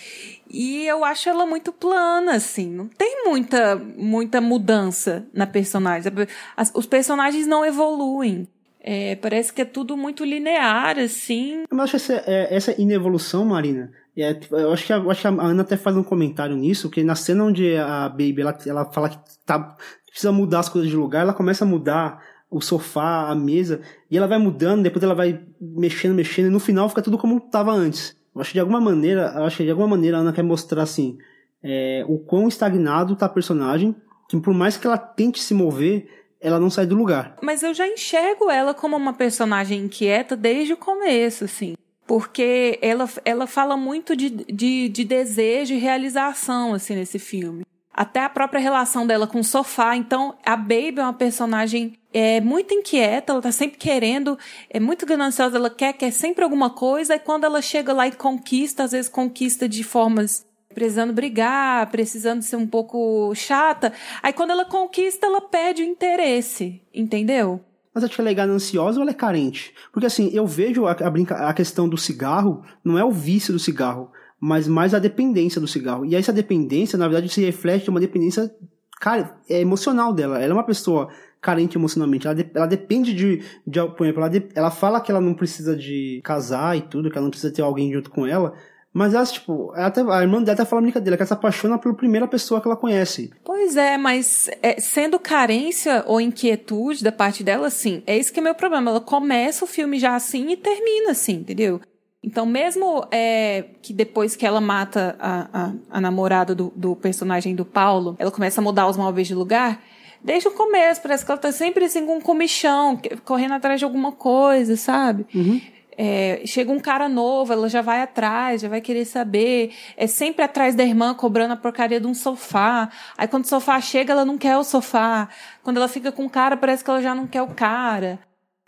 E eu acho ela muito plana, assim. Não tem muita, muita mudança na personagem. As, os personagens não evoluem. É, parece que é tudo muito linear, assim. Eu acho essa, é, essa inevolução, Marina, é, eu, acho que a, eu acho que a Ana até faz um comentário nisso, que na cena onde a Baby ela, ela fala que tá, precisa mudar as coisas de lugar, ela começa a mudar o sofá, a mesa, e ela vai mudando, depois ela vai mexendo, mexendo, e no final fica tudo como estava antes. Eu acho que de alguma maneira, eu acho que de alguma maneira a Ana quer mostrar assim, é, o quão estagnado tá a personagem, que por mais que ela tente se mover, ela não sai do lugar. Mas eu já enxergo ela como uma personagem inquieta desde o começo, assim. Porque ela, ela fala muito de, de, de desejo e realização, assim, nesse filme até a própria relação dela com o sofá. Então, a Baby é uma personagem é muito inquieta, ela tá sempre querendo, é muito gananciosa, ela quer, quer sempre alguma coisa, e quando ela chega lá e conquista, às vezes conquista de formas precisando brigar, precisando ser um pouco chata. Aí quando ela conquista, ela perde o interesse, entendeu? Mas a tia ela é gananciosa ou ela é carente? Porque assim, eu vejo a, a, brinca, a questão do cigarro, não é o vício do cigarro, mas mais a dependência do cigarro. E essa dependência, na verdade, se reflete uma dependência cara, é emocional dela. Ela é uma pessoa carente emocionalmente. Ela, de, ela depende de, de por exemplo, ela, de, ela fala que ela não precisa de casar e tudo, que ela não precisa ter alguém junto com ela. Mas ela, tipo, ela até, a irmã dela até fala brincadeira, que ela se apaixona pela primeira pessoa que ela conhece. Pois é, mas é, sendo carência ou inquietude da parte dela, sim, é isso que é meu problema. Ela começa o filme já assim e termina assim, entendeu? Então, mesmo é, que depois que ela mata a, a, a namorada do, do, personagem do Paulo, ela começa a mudar os móveis de lugar, desde o começo, parece que ela tá sempre assim com um comichão, correndo atrás de alguma coisa, sabe? Uhum. É, chega um cara novo, ela já vai atrás, já vai querer saber. É sempre atrás da irmã cobrando a porcaria de um sofá. Aí quando o sofá chega, ela não quer o sofá. Quando ela fica com o cara, parece que ela já não quer o cara.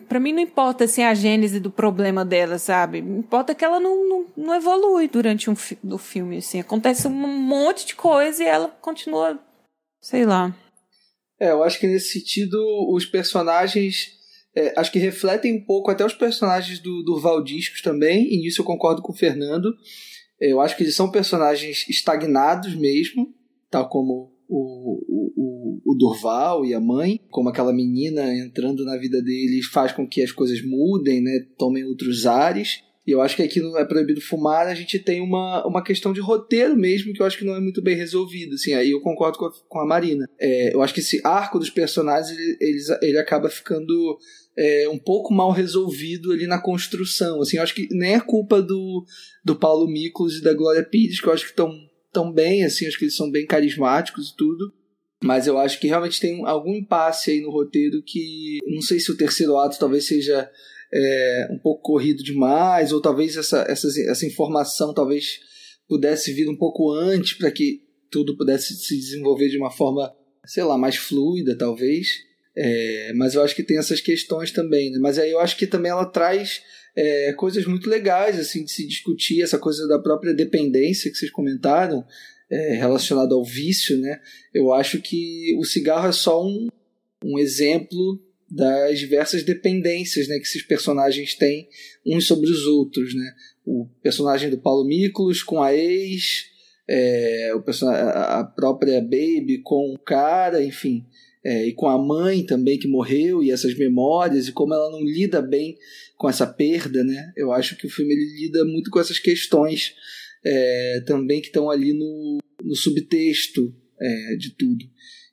Para mim não importa assim a gênese do problema dela, sabe? Importa que ela não, não, não evolui durante um fi do filme, assim. Acontece um monte de coisa e ela continua, sei lá. É, eu acho que nesse sentido os personagens é, acho que refletem um pouco até os personagens do, do Valdiscos também, e nisso eu concordo com o Fernando. É, eu acho que eles são personagens estagnados mesmo, tal como o, o, o Durval e a mãe, como aquela menina entrando na vida deles faz com que as coisas mudem, né, tomem outros ares. E eu acho que aqui no É Proibido Fumar a gente tem uma, uma questão de roteiro mesmo que eu acho que não é muito bem resolvido. Assim, aí eu concordo com a, com a Marina. É, eu acho que esse arco dos personagens ele, ele, ele acaba ficando é, um pouco mal resolvido ali na construção. Assim, eu acho que nem é culpa do, do Paulo Miklos e da Glória Pires, que eu acho que estão tão bem, assim, acho que eles são bem carismáticos e tudo. Mas eu acho que realmente tem algum impasse aí no roteiro que. Não sei se o terceiro ato talvez seja é, um pouco corrido demais, ou talvez essa, essa, essa informação talvez pudesse vir um pouco antes para que tudo pudesse se desenvolver de uma forma, sei lá, mais fluida, talvez. É, mas eu acho que tem essas questões também. Né? Mas aí eu acho que também ela traz é, coisas muito legais assim de se discutir essa coisa da própria dependência que vocês comentaram é, relacionado ao vício, né? Eu acho que o cigarro é só um, um exemplo das diversas dependências né, que esses personagens têm uns sobre os outros, né? O personagem do Paulo Miklos com a ex, é, o a própria Baby com o cara, enfim, é, e com a mãe também que morreu e essas memórias e como ela não lida bem com essa perda, né? Eu acho que o filme ele lida muito com essas questões é, também que estão ali no, no subtexto é, de tudo.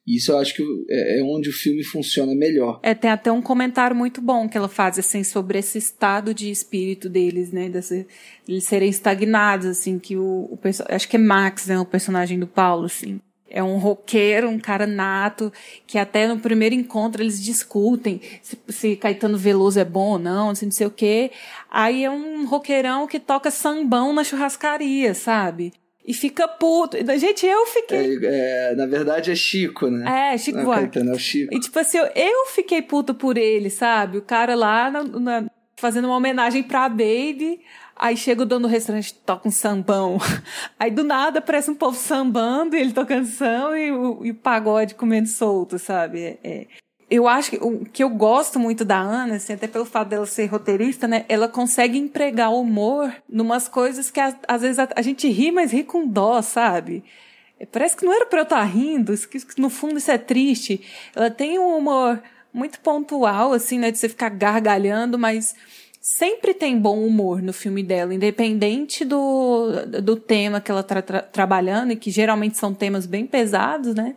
Isso eu acho que é, é onde o filme funciona melhor. É, tem até um comentário muito bom que ela faz, assim, sobre esse estado de espírito deles, né? Desse, eles serem estagnados, assim, que o, o acho que é Max, né? O personagem do Paulo, assim. É um roqueiro, um cara nato, que até no primeiro encontro eles discutem se, se Caetano Veloso é bom ou não, se não sei o quê. Aí é um roqueirão que toca sambão na churrascaria, sabe? E fica puto. Gente, eu fiquei. É, é, na verdade é Chico, né? É, Chico Não, Caetano, é o Chico. E tipo assim, eu, eu fiquei puto por ele, sabe? O cara lá na, na, fazendo uma homenagem pra Baby. Aí chega o dono do restaurante, toca um sambão. Aí do nada aparece um povo sambando ele tocando samba e o, e o pagode comendo solto, sabe? É, é eu acho que o que eu gosto muito da Ana, assim, até pelo fato dela ser roteirista, né? Ela consegue empregar o humor numas coisas que às vezes a, a gente ri, mas ri com dó, sabe? É, parece que não era pra eu estar tá rindo, que no fundo isso é triste. Ela tem um humor muito pontual, assim, né? De você ficar gargalhando, mas sempre tem bom humor no filme dela, independente do, do tema que ela está tra trabalhando, e que geralmente são temas bem pesados, né?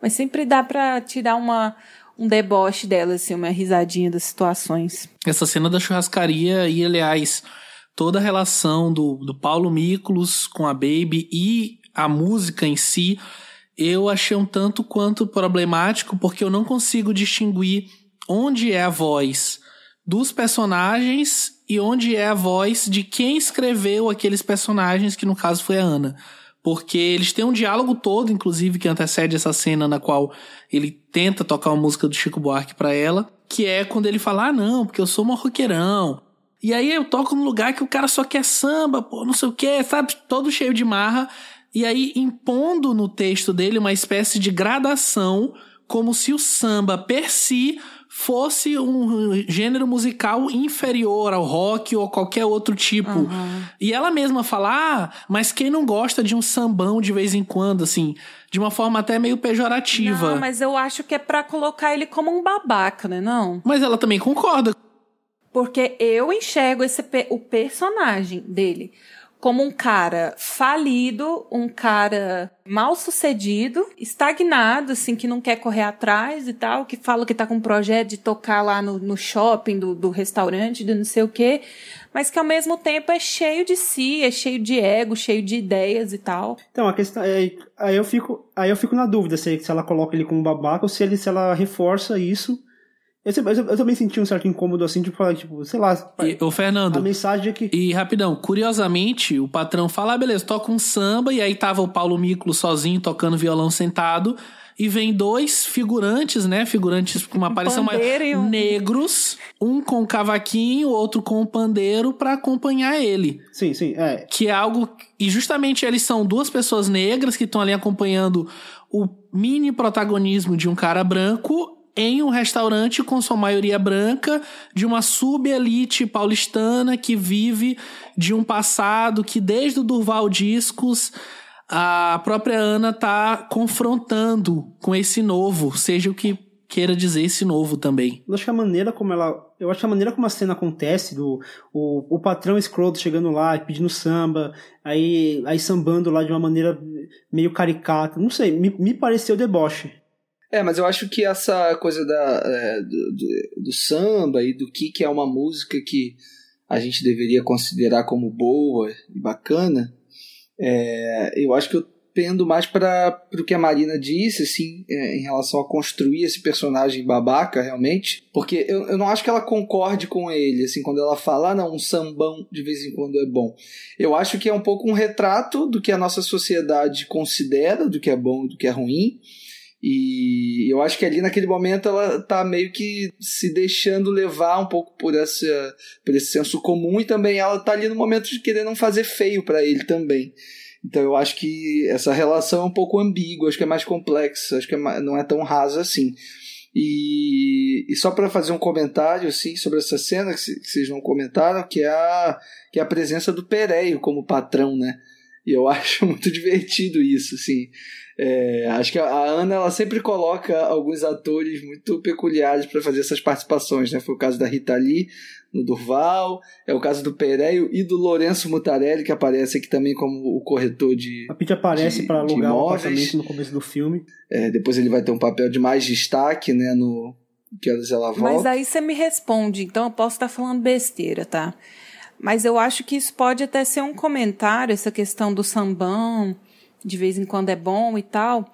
Mas sempre dá para tirar uma um deboche dela, assim, uma risadinha das situações. Essa cena da churrascaria e, aliás, toda a relação do, do Paulo Miklos com a Baby e a música em si, eu achei um tanto quanto problemático, porque eu não consigo distinguir onde é a voz dos personagens e onde é a voz de quem escreveu aqueles personagens, que no caso foi a Ana. Porque eles têm um diálogo todo, inclusive, que antecede essa cena na qual ele tenta tocar uma música do Chico Buarque para ela, que é quando ele fala: "Ah, não, porque eu sou um roqueirão". E aí eu toco num lugar que o cara só quer samba, pô, não sei o quê, sabe, todo cheio de marra, e aí impondo no texto dele uma espécie de gradação, como se o samba per si fosse um gênero musical inferior ao rock ou qualquer outro tipo. Uhum. E ela mesma fala, ah, mas quem não gosta de um sambão de vez em quando, assim, de uma forma até meio pejorativa. Não, mas eu acho que é para colocar ele como um babaca, né, não? Mas ela também concorda. Porque eu enxergo esse o personagem dele como um cara falido, um cara mal sucedido, estagnado, assim, que não quer correr atrás e tal, que fala que tá com um projeto de tocar lá no, no shopping do, do restaurante, de não sei o quê, mas que ao mesmo tempo é cheio de si, é cheio de ego, cheio de ideias e tal. Então, a questão é, aí eu fico, aí eu fico na dúvida se, se ela coloca ele como babaca ou se, ele, se ela reforça isso eu, eu, eu, também senti um certo incômodo assim, tipo, falar, tipo, sei lá. E, o Fernando. A mensagem é que. E rapidão, curiosamente, o patrão fala, ah, beleza, toca um samba, e aí tava o Paulo Miclo sozinho tocando violão sentado. E vem dois figurantes, né? Figurantes com uma aparição mais um... negros, um com o cavaquinho, outro com o pandeiro, para acompanhar ele. Sim, sim, é. Que é algo. E justamente eles são duas pessoas negras que estão ali acompanhando o mini protagonismo de um cara branco em um restaurante com sua maioria branca, de uma sub-elite paulistana que vive de um passado que desde o Durval Discos a própria Ana tá confrontando com esse novo, seja o que queira dizer esse novo também. Eu acho que a maneira como ela, eu acho que a maneira como a cena acontece do o, o patrão escroto chegando lá pedindo samba, aí aí sambando lá de uma maneira meio caricata, não sei, me, me pareceu deboche. É, mas eu acho que essa coisa da, é, do, do, do, samba e do que, que é uma música que a gente deveria considerar como boa e bacana, é, eu acho que eu pendo mais para o que a Marina disse, assim, é, em relação a construir esse personagem babaca, realmente, porque eu, eu não acho que ela concorde com ele, assim, quando ela fala, ah, não, um sambão de vez em quando é bom. Eu acho que é um pouco um retrato do que a nossa sociedade considera, do que é bom e do que é ruim, e eu acho que ali naquele momento ela tá meio que se deixando levar um pouco por, essa, por esse senso comum e também ela tá ali no momento de querer não fazer feio para ele também. Então eu acho que essa relação é um pouco ambígua, acho que é mais complexa, acho que é mais, não é tão rasa assim. E, e só para fazer um comentário assim, sobre essa cena que, vocês não comentaram, que é, a, que é a presença do Pereio como patrão, né? E eu acho muito divertido isso, assim. É, acho que a Ana ela sempre coloca alguns atores muito peculiares para fazer essas participações, né? Foi o caso da Rita Lee no Durval, é o caso do Pereio e do Lourenço Mutarelli, que aparece aqui também como o corretor de. A Pete aparece para alugar o apartamento no começo do filme. É, depois ele vai ter um papel de mais destaque, né? No que ela volta. Mas aí você me responde, então eu posso estar falando besteira, tá? Mas eu acho que isso pode até ser um comentário, essa questão do sambão, de vez em quando é bom e tal,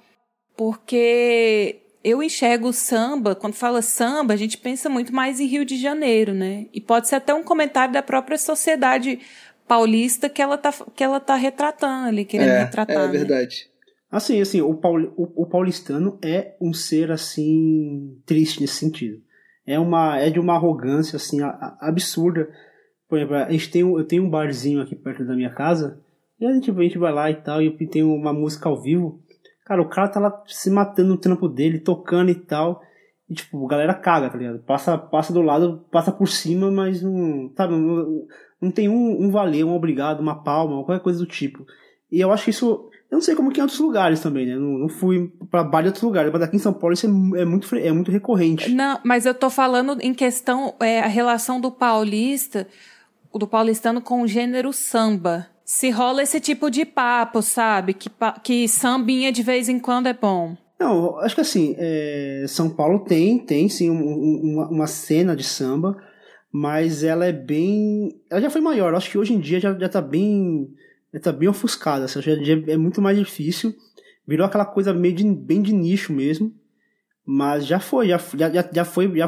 porque eu enxergo o samba, quando fala samba, a gente pensa muito mais em Rio de Janeiro, né? E pode ser até um comentário da própria sociedade paulista que ela tá, que ela tá retratando ali, querendo é, retratar. É né? verdade. Assim, assim, o, Paul, o, o, paulistano é um ser assim triste nesse sentido. É uma é de uma arrogância assim a, a, absurda. Por exemplo, a gente tem eu tenho um barzinho aqui perto da minha casa e a gente, a gente vai lá e tal e tem uma música ao vivo. Cara, o cara tá lá se matando no trampo dele, tocando e tal. E, tipo, a galera caga, tá ligado? Passa, passa do lado, passa por cima, mas não, sabe, não, não tem um, um valer, um obrigado, uma palma, qualquer coisa do tipo. E eu acho que isso eu não sei como que é em outros lugares também, né? Não, não fui para de outros lugares, mas aqui em São Paulo isso é, é, muito, é muito recorrente. Não, mas eu tô falando em questão, é, a relação do paulista, do paulistano com o gênero samba. Se rola esse tipo de papo, sabe? Que, que sambinha de vez em quando é bom. Não, acho que assim, é, São Paulo tem, tem sim um, um, uma, cena de samba, mas ela é bem. Ela já foi maior, acho que hoje em dia já, já tá bem ele tá bem ofuscada. Assim, é muito mais difícil. Virou aquela coisa meio de, bem de nicho mesmo. Mas já foi, já, já, já foi, já,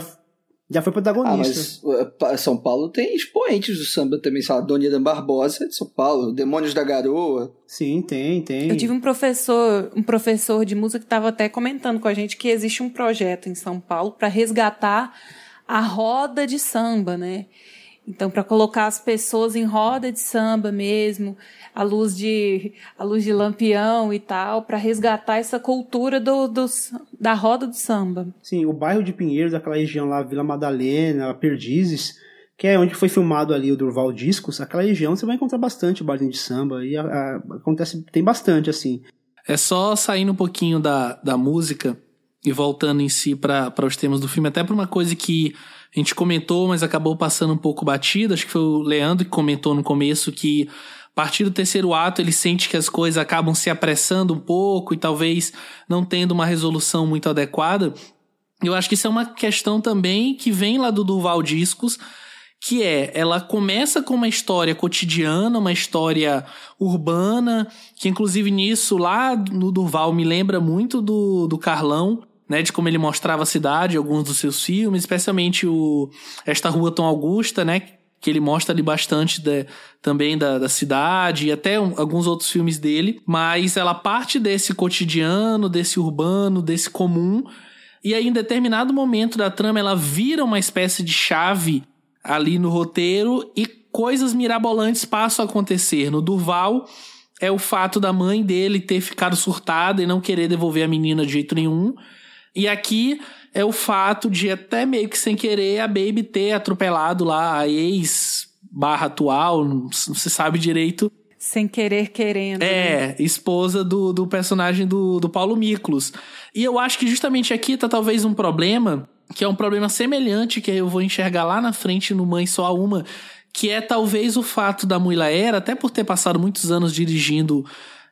já foi protagonista. Ah, mas São Paulo tem expoentes do samba também, sei lá, Dona Ida Barbosa de São Paulo, Demônios da Garoa. Sim, tem, tem. Eu tive um professor, um professor de música que estava até comentando com a gente que existe um projeto em São Paulo para resgatar a roda de samba, né? Então, para colocar as pessoas em roda de samba mesmo, a luz de, a luz de lampião e tal, para resgatar essa cultura do, dos, da roda do samba. Sim, o bairro de Pinheiros, aquela região lá, Vila Madalena, Perdizes, que é onde foi filmado ali o Durval Discos, aquela região você vai encontrar bastante barzinho de samba, e a, a, acontece, tem bastante, assim. É só saindo um pouquinho da, da música e voltando em si para os temas do filme, até para uma coisa que a gente comentou, mas acabou passando um pouco batido. Acho que foi o Leandro que comentou no começo que a partir do terceiro ato ele sente que as coisas acabam se apressando um pouco e talvez não tendo uma resolução muito adequada. Eu acho que isso é uma questão também que vem lá do Duval Discos, que é, ela começa com uma história cotidiana, uma história urbana, que inclusive nisso lá no Duval me lembra muito do, do Carlão, né, de como ele mostrava a cidade, alguns dos seus filmes, especialmente o esta rua tão Augusta, né, que ele mostra ali bastante de, também da, da cidade e até um, alguns outros filmes dele, mas ela parte desse cotidiano, desse urbano, desse comum, e aí em determinado momento da trama ela vira uma espécie de chave ali no roteiro e coisas mirabolantes passam a acontecer. No Durval é o fato da mãe dele ter ficado surtada e não querer devolver a menina de jeito nenhum. E aqui é o fato de, até meio que sem querer, a Baby ter atropelado lá a ex barra atual, não se sabe direito. Sem querer, querendo. É, né? esposa do, do personagem do, do Paulo Miklos. E eu acho que justamente aqui tá talvez um problema, que é um problema semelhante que eu vou enxergar lá na frente no Mãe Só Uma, que é talvez o fato da Mula Era, até por ter passado muitos anos dirigindo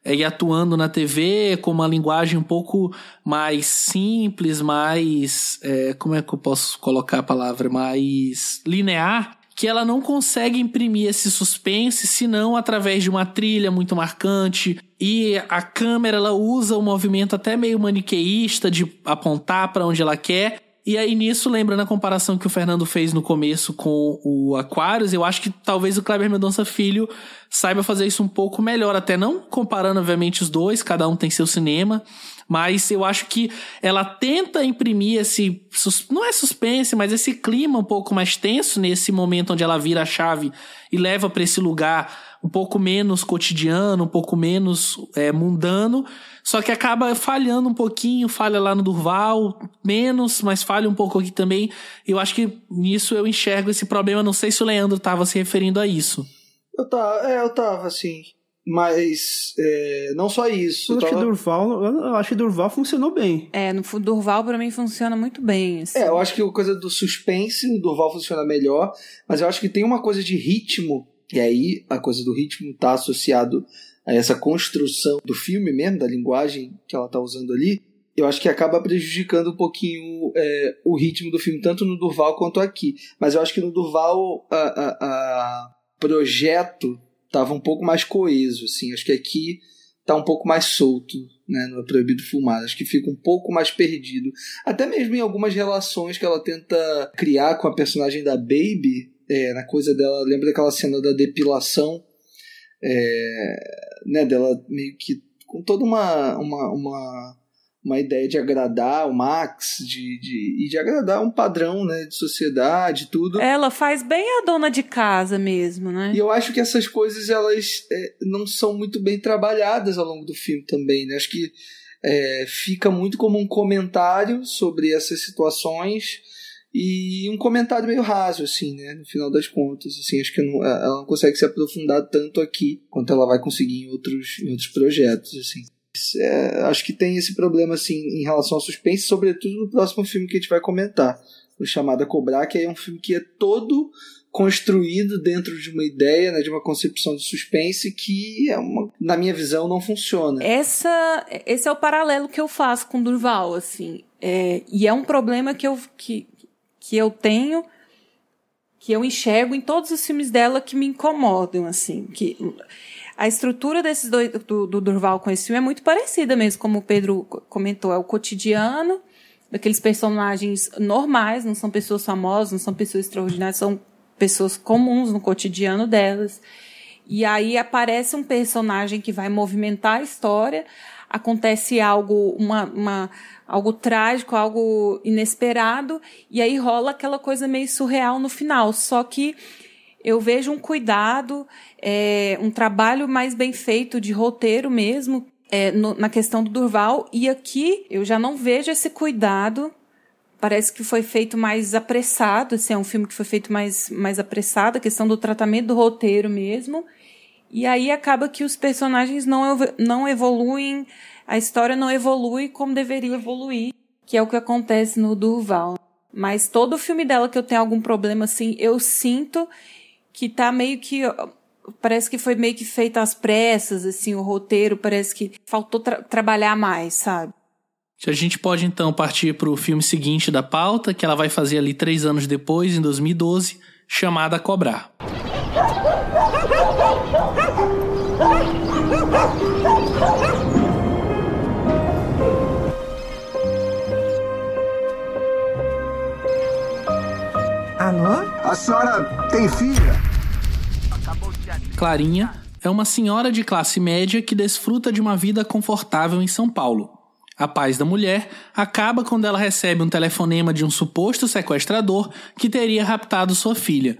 e atuando na TV com uma linguagem um pouco mais simples, mais. É, como é que eu posso colocar a palavra? Mais linear. Que ela não consegue imprimir esse suspense senão através de uma trilha muito marcante. E a câmera ela usa um movimento até meio maniqueísta de apontar para onde ela quer e aí, nisso, lembrando a comparação que o Fernando fez no começo com o Aquarius, eu acho que talvez o Kleber Mendonça Filho saiba fazer isso um pouco melhor, até não comparando, obviamente, os dois, cada um tem seu cinema, mas eu acho que ela tenta imprimir esse, não é suspense, mas esse clima um pouco mais tenso nesse momento onde ela vira a chave e leva para esse lugar um pouco menos cotidiano, um pouco menos é, mundano, só que acaba falhando um pouquinho, falha lá no Durval, menos, mas falha um pouco aqui também. Eu acho que nisso eu enxergo esse problema. Não sei se o Leandro estava se referindo a isso. Eu tava, é, eu tava, assim. Mas é, não só isso. Eu acho, tava... que Durval, eu acho que Durval funcionou bem. É, no Durval para mim funciona muito bem. Assim. É, eu acho que a coisa do suspense, o Durval funciona melhor, mas eu acho que tem uma coisa de ritmo, e aí a coisa do ritmo tá associado a essa construção do filme mesmo, da linguagem que ela tá usando ali, eu acho que acaba prejudicando um pouquinho é, o ritmo do filme, tanto no Durval quanto aqui. Mas eu acho que no Durval a projeto tava um pouco mais coeso, assim. Acho que aqui tá um pouco mais solto, né, no Proibido Fumar. Acho que fica um pouco mais perdido. Até mesmo em algumas relações que ela tenta criar com a personagem da Baby, é, na coisa dela, lembra daquela cena da depilação, é, né, dela meio que com toda uma, uma, uma uma ideia de agradar o Max, de, de, e de agradar um padrão né, de sociedade, tudo. Ela faz bem a dona de casa mesmo, né? E eu acho que essas coisas elas é, não são muito bem trabalhadas ao longo do filme também, né? Acho que é, fica muito como um comentário sobre essas situações e um comentário meio raso, assim, né? No final das contas, assim, acho que não, ela não consegue se aprofundar tanto aqui quanto ela vai conseguir em outros, em outros projetos, assim. É, acho que tem esse problema assim em relação ao suspense, sobretudo no próximo filme que a gente vai comentar, o chamado Cobrar, que é um filme que é todo construído dentro de uma ideia, né, de uma concepção de suspense que, é uma, na minha visão, não funciona. Essa, esse é o paralelo que eu faço com Durval, assim, é, e é um problema que eu, que, que eu tenho, que eu enxergo em todos os filmes dela que me incomodam, assim, que a estrutura desses dois, do, do Durval com esse filme é muito parecida mesmo, como o Pedro comentou, é o cotidiano daqueles personagens normais, não são pessoas famosas, não são pessoas extraordinárias, são pessoas comuns no cotidiano delas. E aí aparece um personagem que vai movimentar a história, acontece algo, uma, uma, algo trágico, algo inesperado, e aí rola aquela coisa meio surreal no final. Só que eu vejo um cuidado, é, um trabalho mais bem feito de roteiro mesmo, é, no, na questão do Durval. E aqui eu já não vejo esse cuidado. Parece que foi feito mais apressado, assim, é um filme que foi feito mais, mais apressado, a questão do tratamento do roteiro mesmo. E aí acaba que os personagens não, não evoluem, a história não evolui como deveria evoluir, que é o que acontece no Durval. Mas todo filme dela que eu tenho algum problema assim, eu sinto que tá meio que parece que foi meio que feito às pressas, assim, o roteiro parece que faltou tra trabalhar mais, sabe? A gente pode então partir para o filme seguinte da pauta, que ela vai fazer ali três anos depois, em 2012, chamada Cobrar. Alô? A senhora tem filha? Clarinha é uma senhora de classe média que desfruta de uma vida confortável em São Paulo. A paz da mulher acaba quando ela recebe um telefonema de um suposto sequestrador que teria raptado sua filha.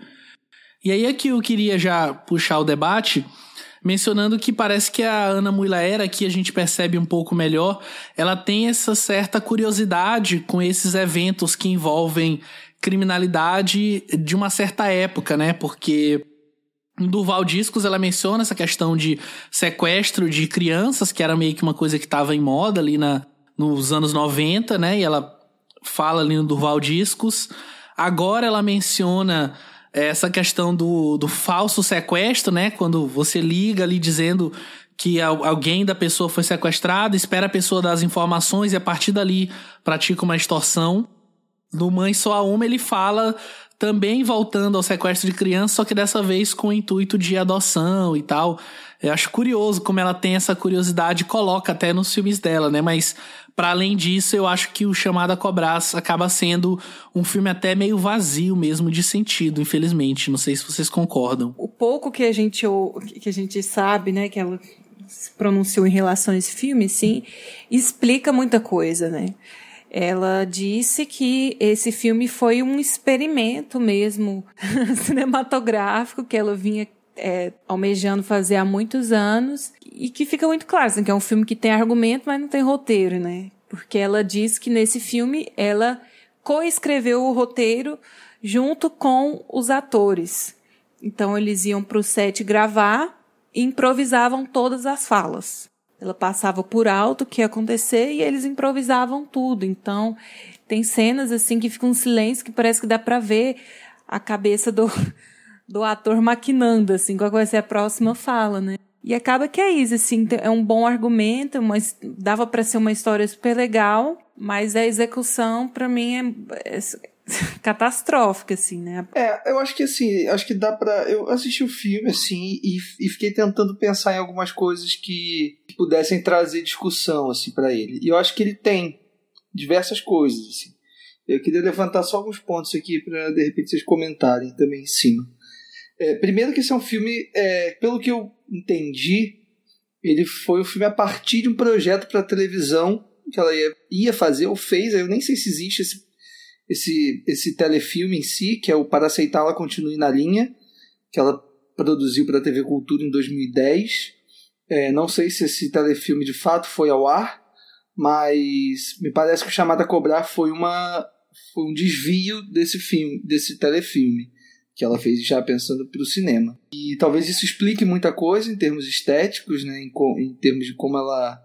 E aí é eu queria já puxar o debate mencionando que parece que a Ana Mulaera, aqui a gente percebe um pouco melhor, ela tem essa certa curiosidade com esses eventos que envolvem criminalidade de uma certa época, né? Porque no Durval Discos ela menciona essa questão de sequestro de crianças, que era meio que uma coisa que estava em moda ali na, nos anos 90, né? E ela fala ali no Durval Discos. Agora ela menciona essa questão do, do falso sequestro, né? Quando você liga ali dizendo que alguém da pessoa foi sequestrado, espera a pessoa dar as informações e a partir dali pratica uma extorsão. No Mãe Só a Uma, ele fala também voltando ao sequestro de criança, só que dessa vez com o intuito de adoção e tal. Eu acho curioso como ela tem essa curiosidade, coloca até nos filmes dela, né? Mas para além disso, eu acho que o Chamada Cobras acaba sendo um filme até meio vazio mesmo de sentido, infelizmente. Não sei se vocês concordam. O pouco que a gente que a gente sabe, né, que ela se pronunciou em relação a esse filme, sim, explica muita coisa, né? ela disse que esse filme foi um experimento mesmo cinematográfico que ela vinha é, almejando fazer há muitos anos e que fica muito claro assim, que é um filme que tem argumento, mas não tem roteiro, né? Porque ela diz que nesse filme ela coescreveu o roteiro junto com os atores. Então eles iam para o set gravar improvisavam todas as falas. Ela passava por alto o que ia acontecer e eles improvisavam tudo. Então, tem cenas assim que fica um silêncio que parece que dá para ver a cabeça do, do ator maquinando, assim, qual vai ser a próxima fala, né? E acaba que é isso, assim, é um bom argumento, mas dava para ser uma história super legal, mas a execução, para mim, é, é catastrófica, assim, né? É, eu acho que assim, acho que dá pra. Eu assisti o filme, assim, e, e fiquei tentando pensar em algumas coisas que, que pudessem trazer discussão, assim, para ele. E eu acho que ele tem diversas coisas, assim. Eu queria levantar só alguns pontos aqui para de repente vocês comentarem também em cima. É, primeiro que esse é um filme, é, pelo que eu entendi, ele foi um filme a partir de um projeto para televisão que ela ia, ia fazer ou fez. Eu nem sei se existe esse, esse, esse telefilme em si, que é o Para Aceitá-la Continue na Linha, que ela produziu para a TV Cultura em 2010. É, não sei se esse telefilme de fato foi ao ar, mas me parece que o Chamada a Cobrar foi uma foi um desvio desse filme, desse telefilme que ela fez já pensando para o cinema. E talvez isso explique muita coisa em termos estéticos, né, em, em termos de como ela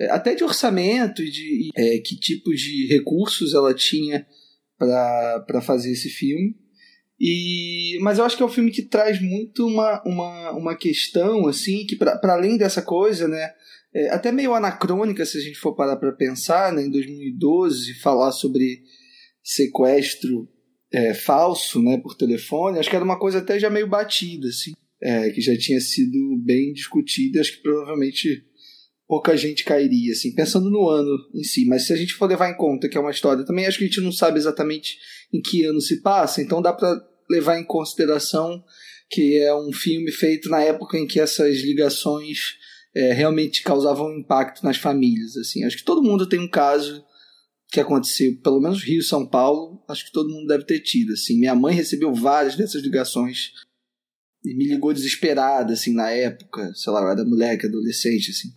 é, até de orçamento e de é, que tipo de recursos ela tinha para fazer esse filme. E, mas eu acho que é um filme que traz muito uma, uma, uma questão, assim, que para além dessa coisa, né, é, até meio anacrônica se a gente for parar para pensar, né, em 2012, falar sobre sequestro é, falso né, por telefone, acho que era uma coisa até já meio batida, assim, é, que já tinha sido bem discutida, acho que provavelmente pouca gente cairia, assim, pensando no ano em si. Mas se a gente for levar em conta que é uma história, também acho que a gente não sabe exatamente em que ano se passa, então dá para levar em consideração que é um filme feito na época em que essas ligações é, realmente causavam impacto nas famílias. Assim, acho que todo mundo tem um caso que aconteceu, pelo menos Rio, São Paulo, acho que todo mundo deve ter tido. Assim, minha mãe recebeu várias dessas ligações e me ligou desesperada, assim, na época, sei lá, eu era moleque, adolescente, assim.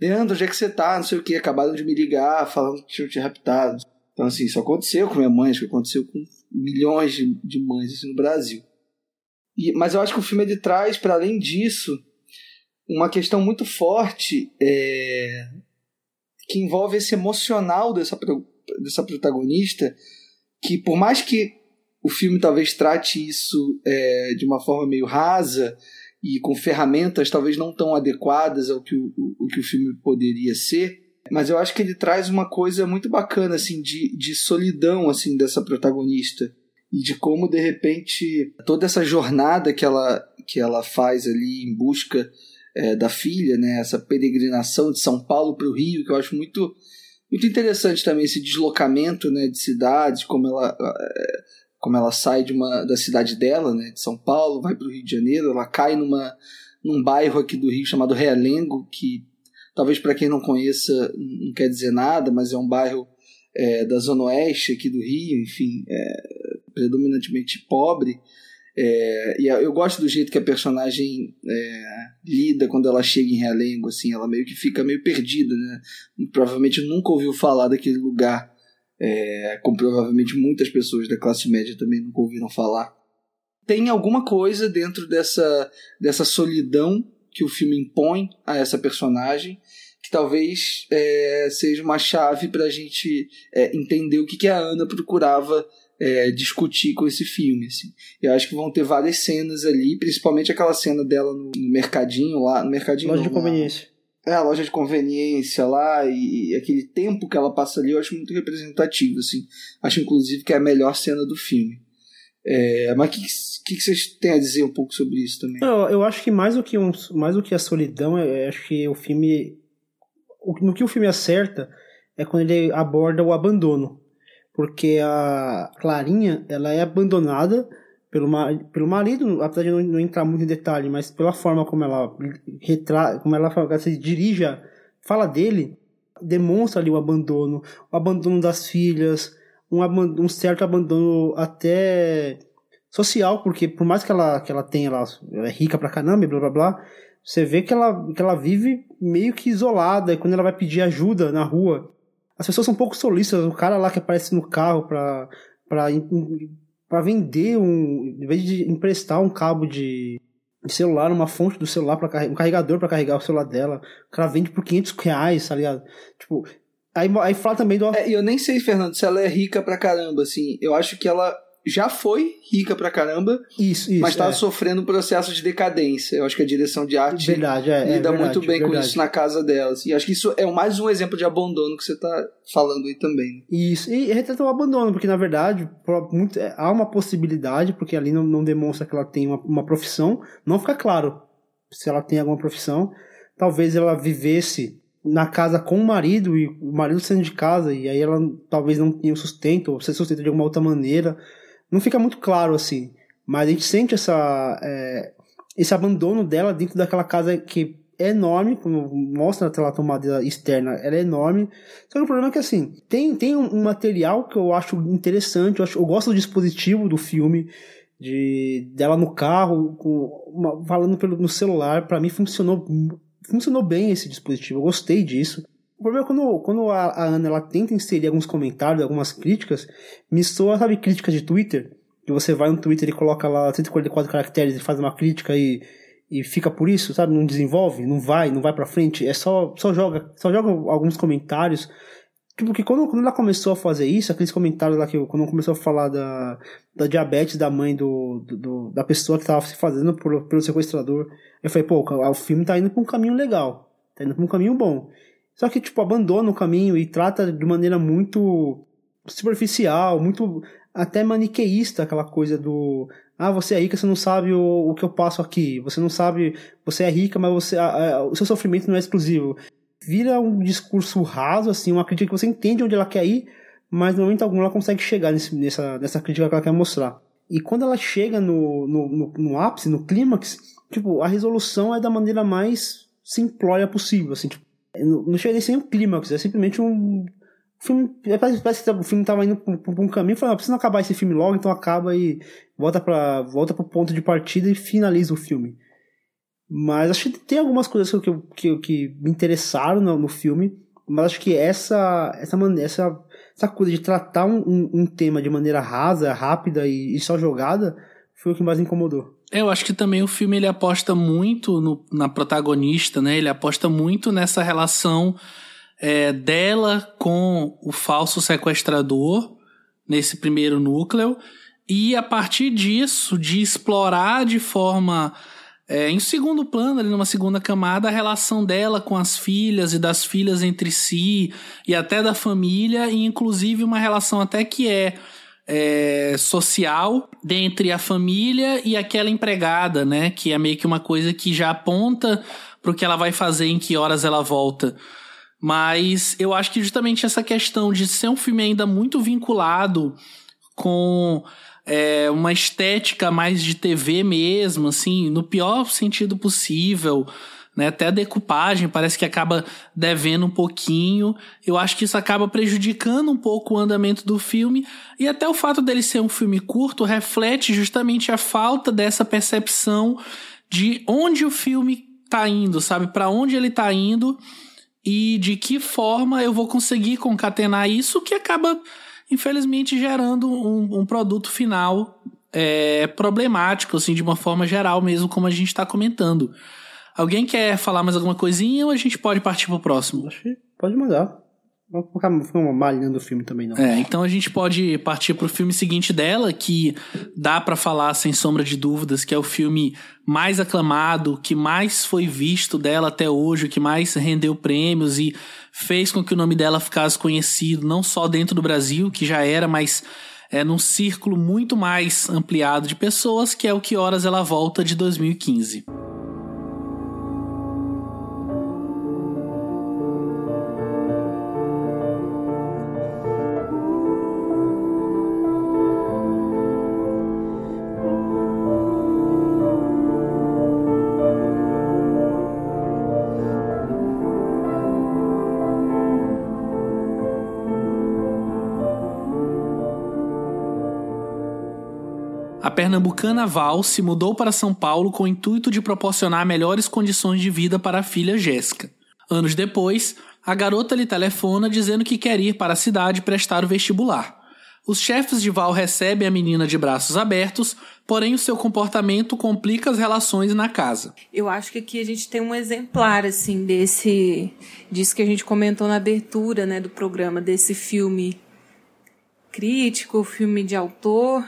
Leandro, onde é que você tá? Não sei o que, acabaram de me ligar falando que tinham te raptado. Então, assim, isso aconteceu com minha mãe, que aconteceu com milhões de, de mães assim, no Brasil. E, mas eu acho que o filme ele traz, para além disso, uma questão muito forte é, que envolve esse emocional dessa, dessa protagonista, que por mais que o filme talvez trate isso é, de uma forma meio rasa e com ferramentas talvez não tão adequadas ao que o, o, que o filme poderia ser, mas eu acho que ele traz uma coisa muito bacana assim de, de solidão assim dessa protagonista e de como de repente toda essa jornada que ela que ela faz ali em busca é, da filha, né? Essa peregrinação de São Paulo para o Rio, que eu acho muito muito interessante também esse deslocamento, né, de cidades, como ela é, como ela sai de uma da cidade dela, né, de São Paulo, vai para o Rio de Janeiro, ela cai numa num bairro aqui do Rio chamado Realengo, que talvez para quem não conheça não quer dizer nada, mas é um bairro é, da zona oeste aqui do Rio, enfim, é, predominantemente pobre. É, e eu gosto do jeito que a personagem é, lida quando ela chega em Realengo, assim, ela meio que fica meio perdida, né? Provavelmente nunca ouviu falar daquele lugar, é, como provavelmente muitas pessoas da classe média também nunca ouviram falar. Tem alguma coisa dentro dessa, dessa solidão que o filme impõe a essa personagem que talvez é, seja uma chave para a gente é, entender o que, que a Ana procurava é, discutir com esse filme. Assim. Eu acho que vão ter várias cenas ali, principalmente aquela cena dela no, no mercadinho lá, no mercadinho Loja não, de conveniência. É, a loja de conveniência lá e, e, aquele tempo que ela passa ali eu acho muito representativo, assim. Acho inclusive que é a melhor cena do filme. É, mas o que, que, que, vocês têm a dizer um pouco sobre isso também? Eu, eu acho que mais do que, um, mais do que a solidão, eu acho que o filme. No que o filme acerta é quando ele aborda o abandono porque a Clarinha ela é abandonada pelo, pelo marido, apesar de não, não, entrar muito em detalhe, mas pela forma como ela retra, como ela se dirige, fala dele, demonstra ali o abandono, o abandono das filhas, um, um certo abandono até social, porque por mais que ela, que ela tenha, ela, ela é rica pra caramba, blá blá blá, você vê que ela, que ela vive meio que isolada, e quando ela vai pedir ajuda na rua, as pessoas são um pouco solistas. O cara lá que aparece no carro pra, pra, pra vender um. Em vez de emprestar um cabo de, de celular, uma fonte do celular para um carregador para carregar o celular dela. O cara vende por 500 reais, tá ligado? Tipo, aí, aí fala também do. É, eu nem sei, Fernando, se ela é rica pra caramba, assim. Eu acho que ela já foi rica pra caramba, isso, isso, mas estava é. sofrendo um processo de decadência. Eu acho que a direção de arte verdade, é, lida é verdade, muito bem verdade. com isso na casa dela. Assim. Acho que isso é mais um exemplo de abandono que você está falando aí também. Isso, e retrata o abandono, porque na verdade muito, é, há uma possibilidade, porque ali não, não demonstra que ela tem uma, uma profissão, não fica claro se ela tem alguma profissão. Talvez ela vivesse na casa com o marido e o marido saindo de casa e aí ela talvez não tenha o sustento ou se sustenta de alguma outra maneira não fica muito claro assim, mas a gente sente essa, é, esse abandono dela dentro daquela casa que é enorme, como mostra na tomada externa, ela é enorme. Só que o problema é que assim, tem, tem um material que eu acho interessante, eu, acho, eu gosto do dispositivo do filme, de dela no carro, com uma, falando pelo, no celular, para mim funcionou funcionou bem esse dispositivo, eu gostei disso. O problema é quando, quando a, a, Ana ela tenta inserir alguns comentários, algumas críticas, me soa, sabe, críticas de Twitter? Que você vai no Twitter e coloca lá 144 caracteres e faz uma crítica e, e fica por isso, sabe? Não desenvolve, não vai, não vai pra frente. É só, só joga, só joga alguns comentários. Tipo, que quando, quando ela começou a fazer isso, aqueles comentários lá que quando começou a falar da, da diabetes da mãe do, do da pessoa que tava se fazendo por, pelo sequestrador, eu falei, pô, o filme tá indo pra um caminho legal, tá indo pra um caminho bom. Só que, tipo, abandona o caminho e trata de maneira muito superficial, muito até maniqueísta, aquela coisa do. Ah, você é rica, você não sabe o, o que eu passo aqui. Você não sabe. Você é rica, mas você, a, a, o seu sofrimento não é exclusivo. Vira um discurso raso, assim, uma crítica que você entende onde ela quer ir, mas no momento algum ela consegue chegar nesse, nessa, nessa crítica que ela quer mostrar. E quando ela chega no, no, no, no ápice, no clímax, tipo, a resolução é da maneira mais simplória possível, assim, tipo, não chega nem sem um clímax, é simplesmente um filme. Parece, parece que o filme tava indo por, por um caminho e falou, precisa acabar esse filme logo, então acaba e volta para volta pro ponto de partida e finaliza o filme. Mas acho que tem algumas coisas que, que, que me interessaram no, no filme, mas acho que essa essa essa, essa coisa de tratar um, um, um tema de maneira rasa, rápida e, e, só jogada foi o que mais me incomodou. Eu acho que também o filme ele aposta muito no, na protagonista, né? Ele aposta muito nessa relação é, dela com o falso sequestrador nesse primeiro núcleo e a partir disso de explorar de forma é, em segundo plano, ali numa segunda camada, a relação dela com as filhas e das filhas entre si e até da família, e inclusive uma relação até que é, é social dentre a família e aquela empregada, né? Que é meio que uma coisa que já aponta para o que ela vai fazer, em que horas ela volta. Mas eu acho que justamente essa questão de ser um filme ainda muito vinculado com é, uma estética mais de TV mesmo, assim, no pior sentido possível, né? Até a decupagem parece que acaba devendo um pouquinho. Eu acho que isso acaba prejudicando um pouco o andamento do filme e até o fato dele ser um filme curto reflete justamente a falta dessa percepção de onde o filme tá indo, sabe? Para onde ele tá indo e de que forma eu vou conseguir concatenar isso que acaba infelizmente gerando um, um produto final é, problemático, assim, de uma forma geral mesmo, como a gente está comentando. Alguém quer falar mais alguma coisinha ou a gente pode partir pro próximo? Acho que pode mandar. Vou ficar, ficar malhando o filme também, não. É, então a gente pode partir pro filme seguinte dela, que dá para falar sem sombra de dúvidas, que é o filme mais aclamado, que mais foi visto dela até hoje, que mais rendeu prêmios e fez com que o nome dela ficasse conhecido, não só dentro do Brasil, que já era, mas é num círculo muito mais ampliado de pessoas, que é o Que Horas Ela Volta de 2015. Pernambucana Val se mudou para São Paulo com o intuito de proporcionar melhores condições de vida para a filha Jéssica. Anos depois, a garota lhe telefona dizendo que quer ir para a cidade prestar o vestibular. Os chefes de Val recebem a menina de braços abertos, porém o seu comportamento complica as relações na casa. Eu acho que aqui a gente tem um exemplar assim desse disso que a gente comentou na abertura, né, do programa desse filme crítico, filme de autor,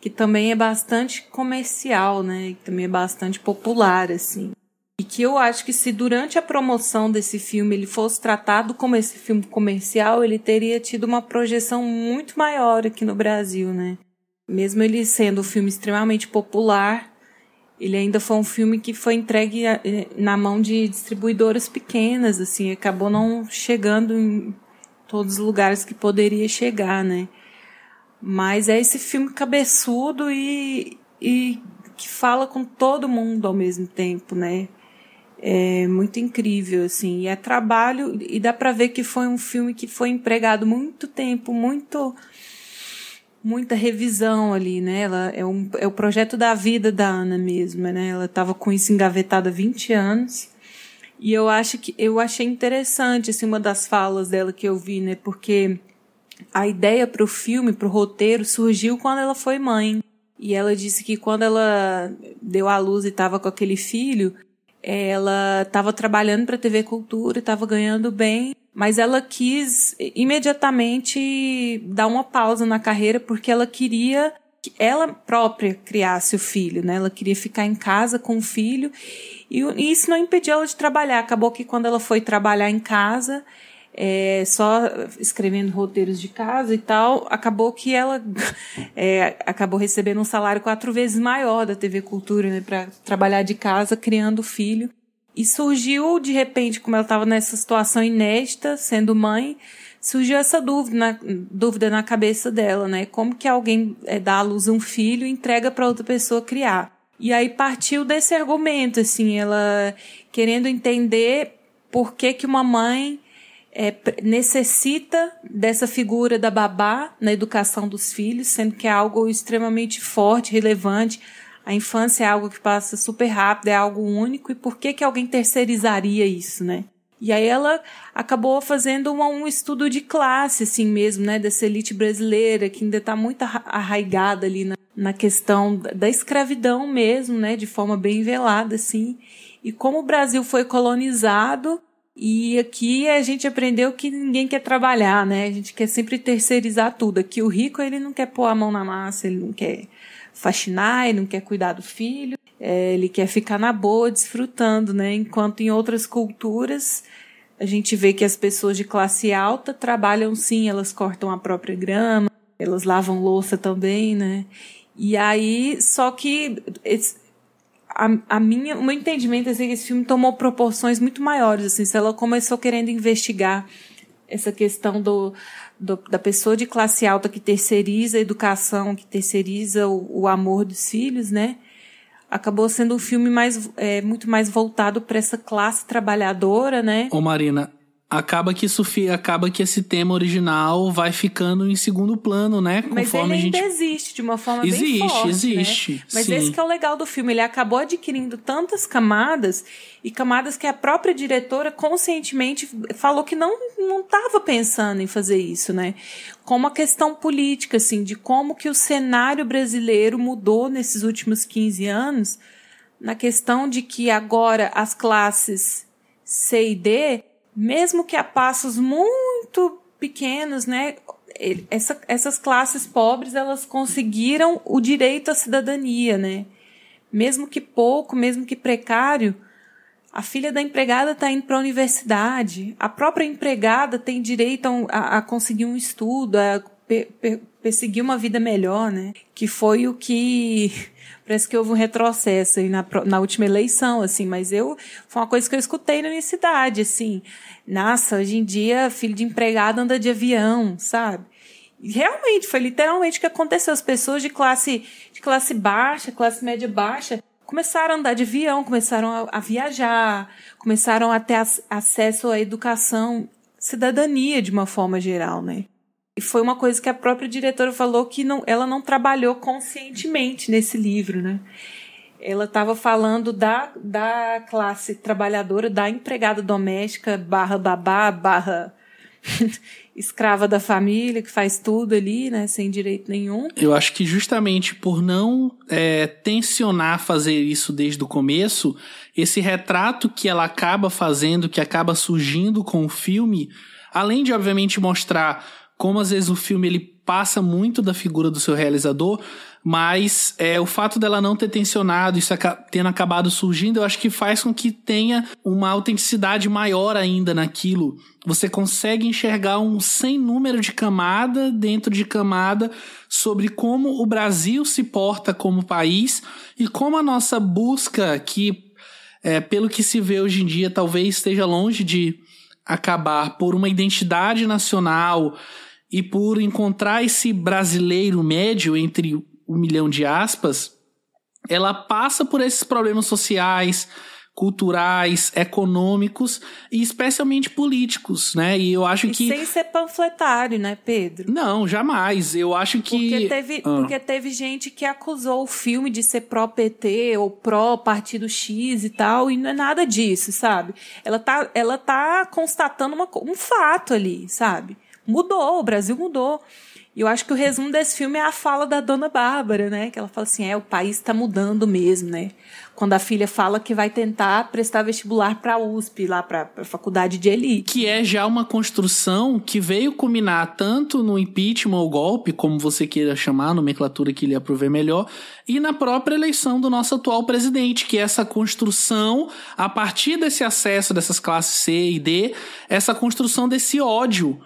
que também é bastante comercial, né, que também é bastante popular assim. E que eu acho que se durante a promoção desse filme ele fosse tratado como esse filme comercial, ele teria tido uma projeção muito maior aqui no Brasil, né? Mesmo ele sendo um filme extremamente popular, ele ainda foi um filme que foi entregue eh, na mão de distribuidoras pequenas, assim, acabou não chegando em todos os lugares que poderia chegar, né? Mas é esse filme cabeçudo e, e que fala com todo mundo ao mesmo tempo, né? é muito incrível, assim. E é trabalho, e dá para ver que foi um filme que foi empregado muito tempo, muito muita revisão ali, né? Ela é, um, é o projeto da vida da Ana mesmo, né? Ela estava com isso engavetado há 20 anos. E eu acho que eu achei interessante assim, uma das falas dela que eu vi, né? Porque a ideia para o filme, para o roteiro, surgiu quando ela foi mãe. E ela disse que quando ela deu à luz e estava com aquele filho, ela estava trabalhando para a TV Cultura, estava ganhando bem, mas ela quis imediatamente dar uma pausa na carreira porque ela queria que ela própria criasse o filho, né? Ela queria ficar em casa com o filho e isso não impediu ela de trabalhar. Acabou que quando ela foi trabalhar em casa, é, só escrevendo roteiros de casa e tal, acabou que ela é, acabou recebendo um salário quatro vezes maior da TV Cultura, né, para trabalhar de casa, criando filho. E surgiu, de repente, como ela estava nessa situação inédita, sendo mãe, surgiu essa dúvida na, dúvida na cabeça dela, né? Como que alguém é, dá à luz um filho e entrega para outra pessoa criar? E aí partiu desse argumento, assim, ela querendo entender por que que uma mãe é, necessita dessa figura da babá na educação dos filhos, sendo que é algo extremamente forte, relevante. A infância é algo que passa super rápido, é algo único, e por que, que alguém terceirizaria isso, né? E aí ela acabou fazendo uma, um estudo de classe, assim mesmo, né? Dessa elite brasileira, que ainda está muito arraigada ali na, na questão da escravidão mesmo, né? De forma bem velada, assim. E como o Brasil foi colonizado, e aqui a gente aprendeu que ninguém quer trabalhar, né? A gente quer sempre terceirizar tudo. Aqui o rico, ele não quer pôr a mão na massa, ele não quer faxinar, ele não quer cuidar do filho, é, ele quer ficar na boa, desfrutando, né? Enquanto em outras culturas a gente vê que as pessoas de classe alta trabalham sim, elas cortam a própria grama, elas lavam louça também, né? E aí, só que a, a minha, o meu entendimento é assim, que esse filme tomou proporções muito maiores. Assim, se ela começou querendo investigar essa questão do, do, da pessoa de classe alta que terceiriza a educação, que terceiriza o, o amor dos filhos, né? Acabou sendo um filme mais, é, muito mais voltado para essa classe trabalhadora, né? Ô Marina, acaba que isso acaba que esse tema original vai ficando em segundo plano, né? Conforme Mas ele ainda a gente... existe de uma forma existe, bem forte, existe. Né? Mas sim. esse que é o legal do filme, ele acabou adquirindo tantas camadas e camadas que a própria diretora conscientemente falou que não não estava pensando em fazer isso, né? Como a questão política assim, de como que o cenário brasileiro mudou nesses últimos 15 anos, na questão de que agora as classes C e D mesmo que a passos muito pequenos, né? Essa, essas classes pobres elas conseguiram o direito à cidadania, né? Mesmo que pouco, mesmo que precário, a filha da empregada está indo para a universidade, a própria empregada tem direito a, a conseguir um estudo, a perseguir uma vida melhor, né? Que foi o que parece que houve um retrocesso na, na última eleição, assim, mas eu foi uma coisa que eu escutei na minha cidade, assim. Nossa, hoje em dia filho de empregado anda de avião, sabe? Realmente foi literalmente o que aconteceu. As pessoas de classe de classe baixa, classe média baixa, começaram a andar de avião, começaram a, viajar, começaram a ter ac acesso à educação, cidadania de uma forma geral, né? E foi uma coisa que a própria diretora falou que não, ela não trabalhou conscientemente nesse livro, né? Ela estava falando da, da classe trabalhadora, da empregada doméstica, barra babá, barra escrava da família, que faz tudo ali, né, sem direito nenhum. Eu acho que justamente por não é, tensionar fazer isso desde o começo, esse retrato que ela acaba fazendo, que acaba surgindo com o filme, além de obviamente mostrar como às vezes o filme ele passa muito da figura do seu realizador, mas é, o fato dela não ter tensionado, isso tendo acabado surgindo, eu acho que faz com que tenha uma autenticidade maior ainda naquilo. Você consegue enxergar um sem número de camada dentro de camada sobre como o Brasil se porta como país e como a nossa busca, que é, pelo que se vê hoje em dia, talvez esteja longe de acabar por uma identidade nacional e por encontrar esse brasileiro médio entre um milhão de aspas, ela passa por esses problemas sociais, culturais, econômicos e especialmente políticos, né? E eu acho e que sem ser panfletário, né, Pedro? Não, jamais. Eu acho que porque teve, ah. porque teve gente que acusou o filme de ser pró PT ou pró Partido X e tal, e não é nada disso, sabe? Ela tá, ela tá constatando uma, um fato ali, sabe? Mudou, o Brasil mudou. E eu acho que o resumo desse filme é a fala da dona Bárbara, né? Que ela fala assim: é, o país está mudando mesmo, né? Quando a filha fala que vai tentar prestar vestibular para a USP, lá para a faculdade de elite. Que é já uma construção que veio culminar tanto no impeachment ou golpe, como você queira chamar, nomenclatura que lhe aprover melhor, e na própria eleição do nosso atual presidente, que é essa construção, a partir desse acesso dessas classes C e D, essa construção desse ódio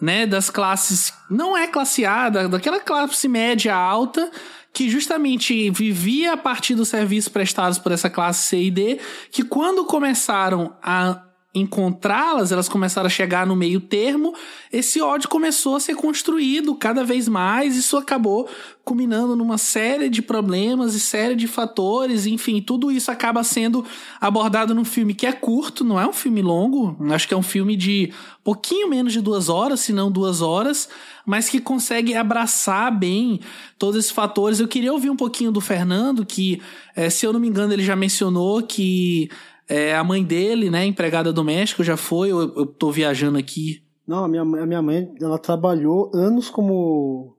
né, das classes, não é classe A, daquela classe média alta, que justamente vivia a partir dos serviços prestados por essa classe C e D, que quando começaram a encontrá-las, elas começaram a chegar no meio termo, esse ódio começou a ser construído cada vez mais, isso acabou culminando numa série de problemas e série de fatores, enfim, tudo isso acaba sendo abordado num filme que é curto, não é um filme longo, acho que é um filme de pouquinho menos de duas horas, se não duas horas, mas que consegue abraçar bem todos esses fatores. Eu queria ouvir um pouquinho do Fernando, que, é, se eu não me engano, ele já mencionou que é, a mãe dele, né, empregada doméstica, já foi, eu, eu tô viajando aqui. Não, a minha, a minha mãe, ela trabalhou anos como.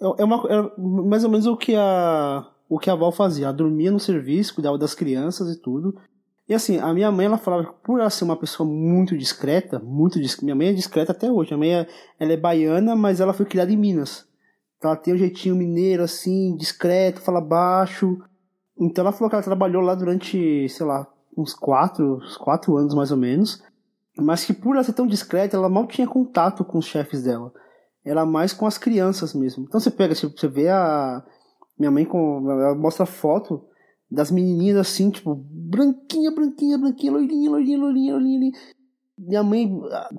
É, é uma, é mais ou menos o que a, o que a Val fazia. Ela dormia no serviço, cuidava das crianças e tudo. E assim, a minha mãe, ela falava que por ela ser uma pessoa muito discreta, muito discreta, minha mãe é discreta até hoje. Minha mãe é, ela é baiana, mas ela foi criada em Minas. Então ela tem um jeitinho mineiro, assim, discreto, fala baixo. Então ela falou que ela trabalhou lá durante, sei lá, uns quatro, uns quatro anos mais ou menos, mas que por ela ser tão discreta, ela mal tinha contato com os chefes dela. Era mais com as crianças mesmo. Então você pega, você vê a minha mãe com ela mostra foto das menininhas assim, tipo, branquinha, branquinha, branquinha, loirinha, loirinha, loirinha, loirinha. Minha mãe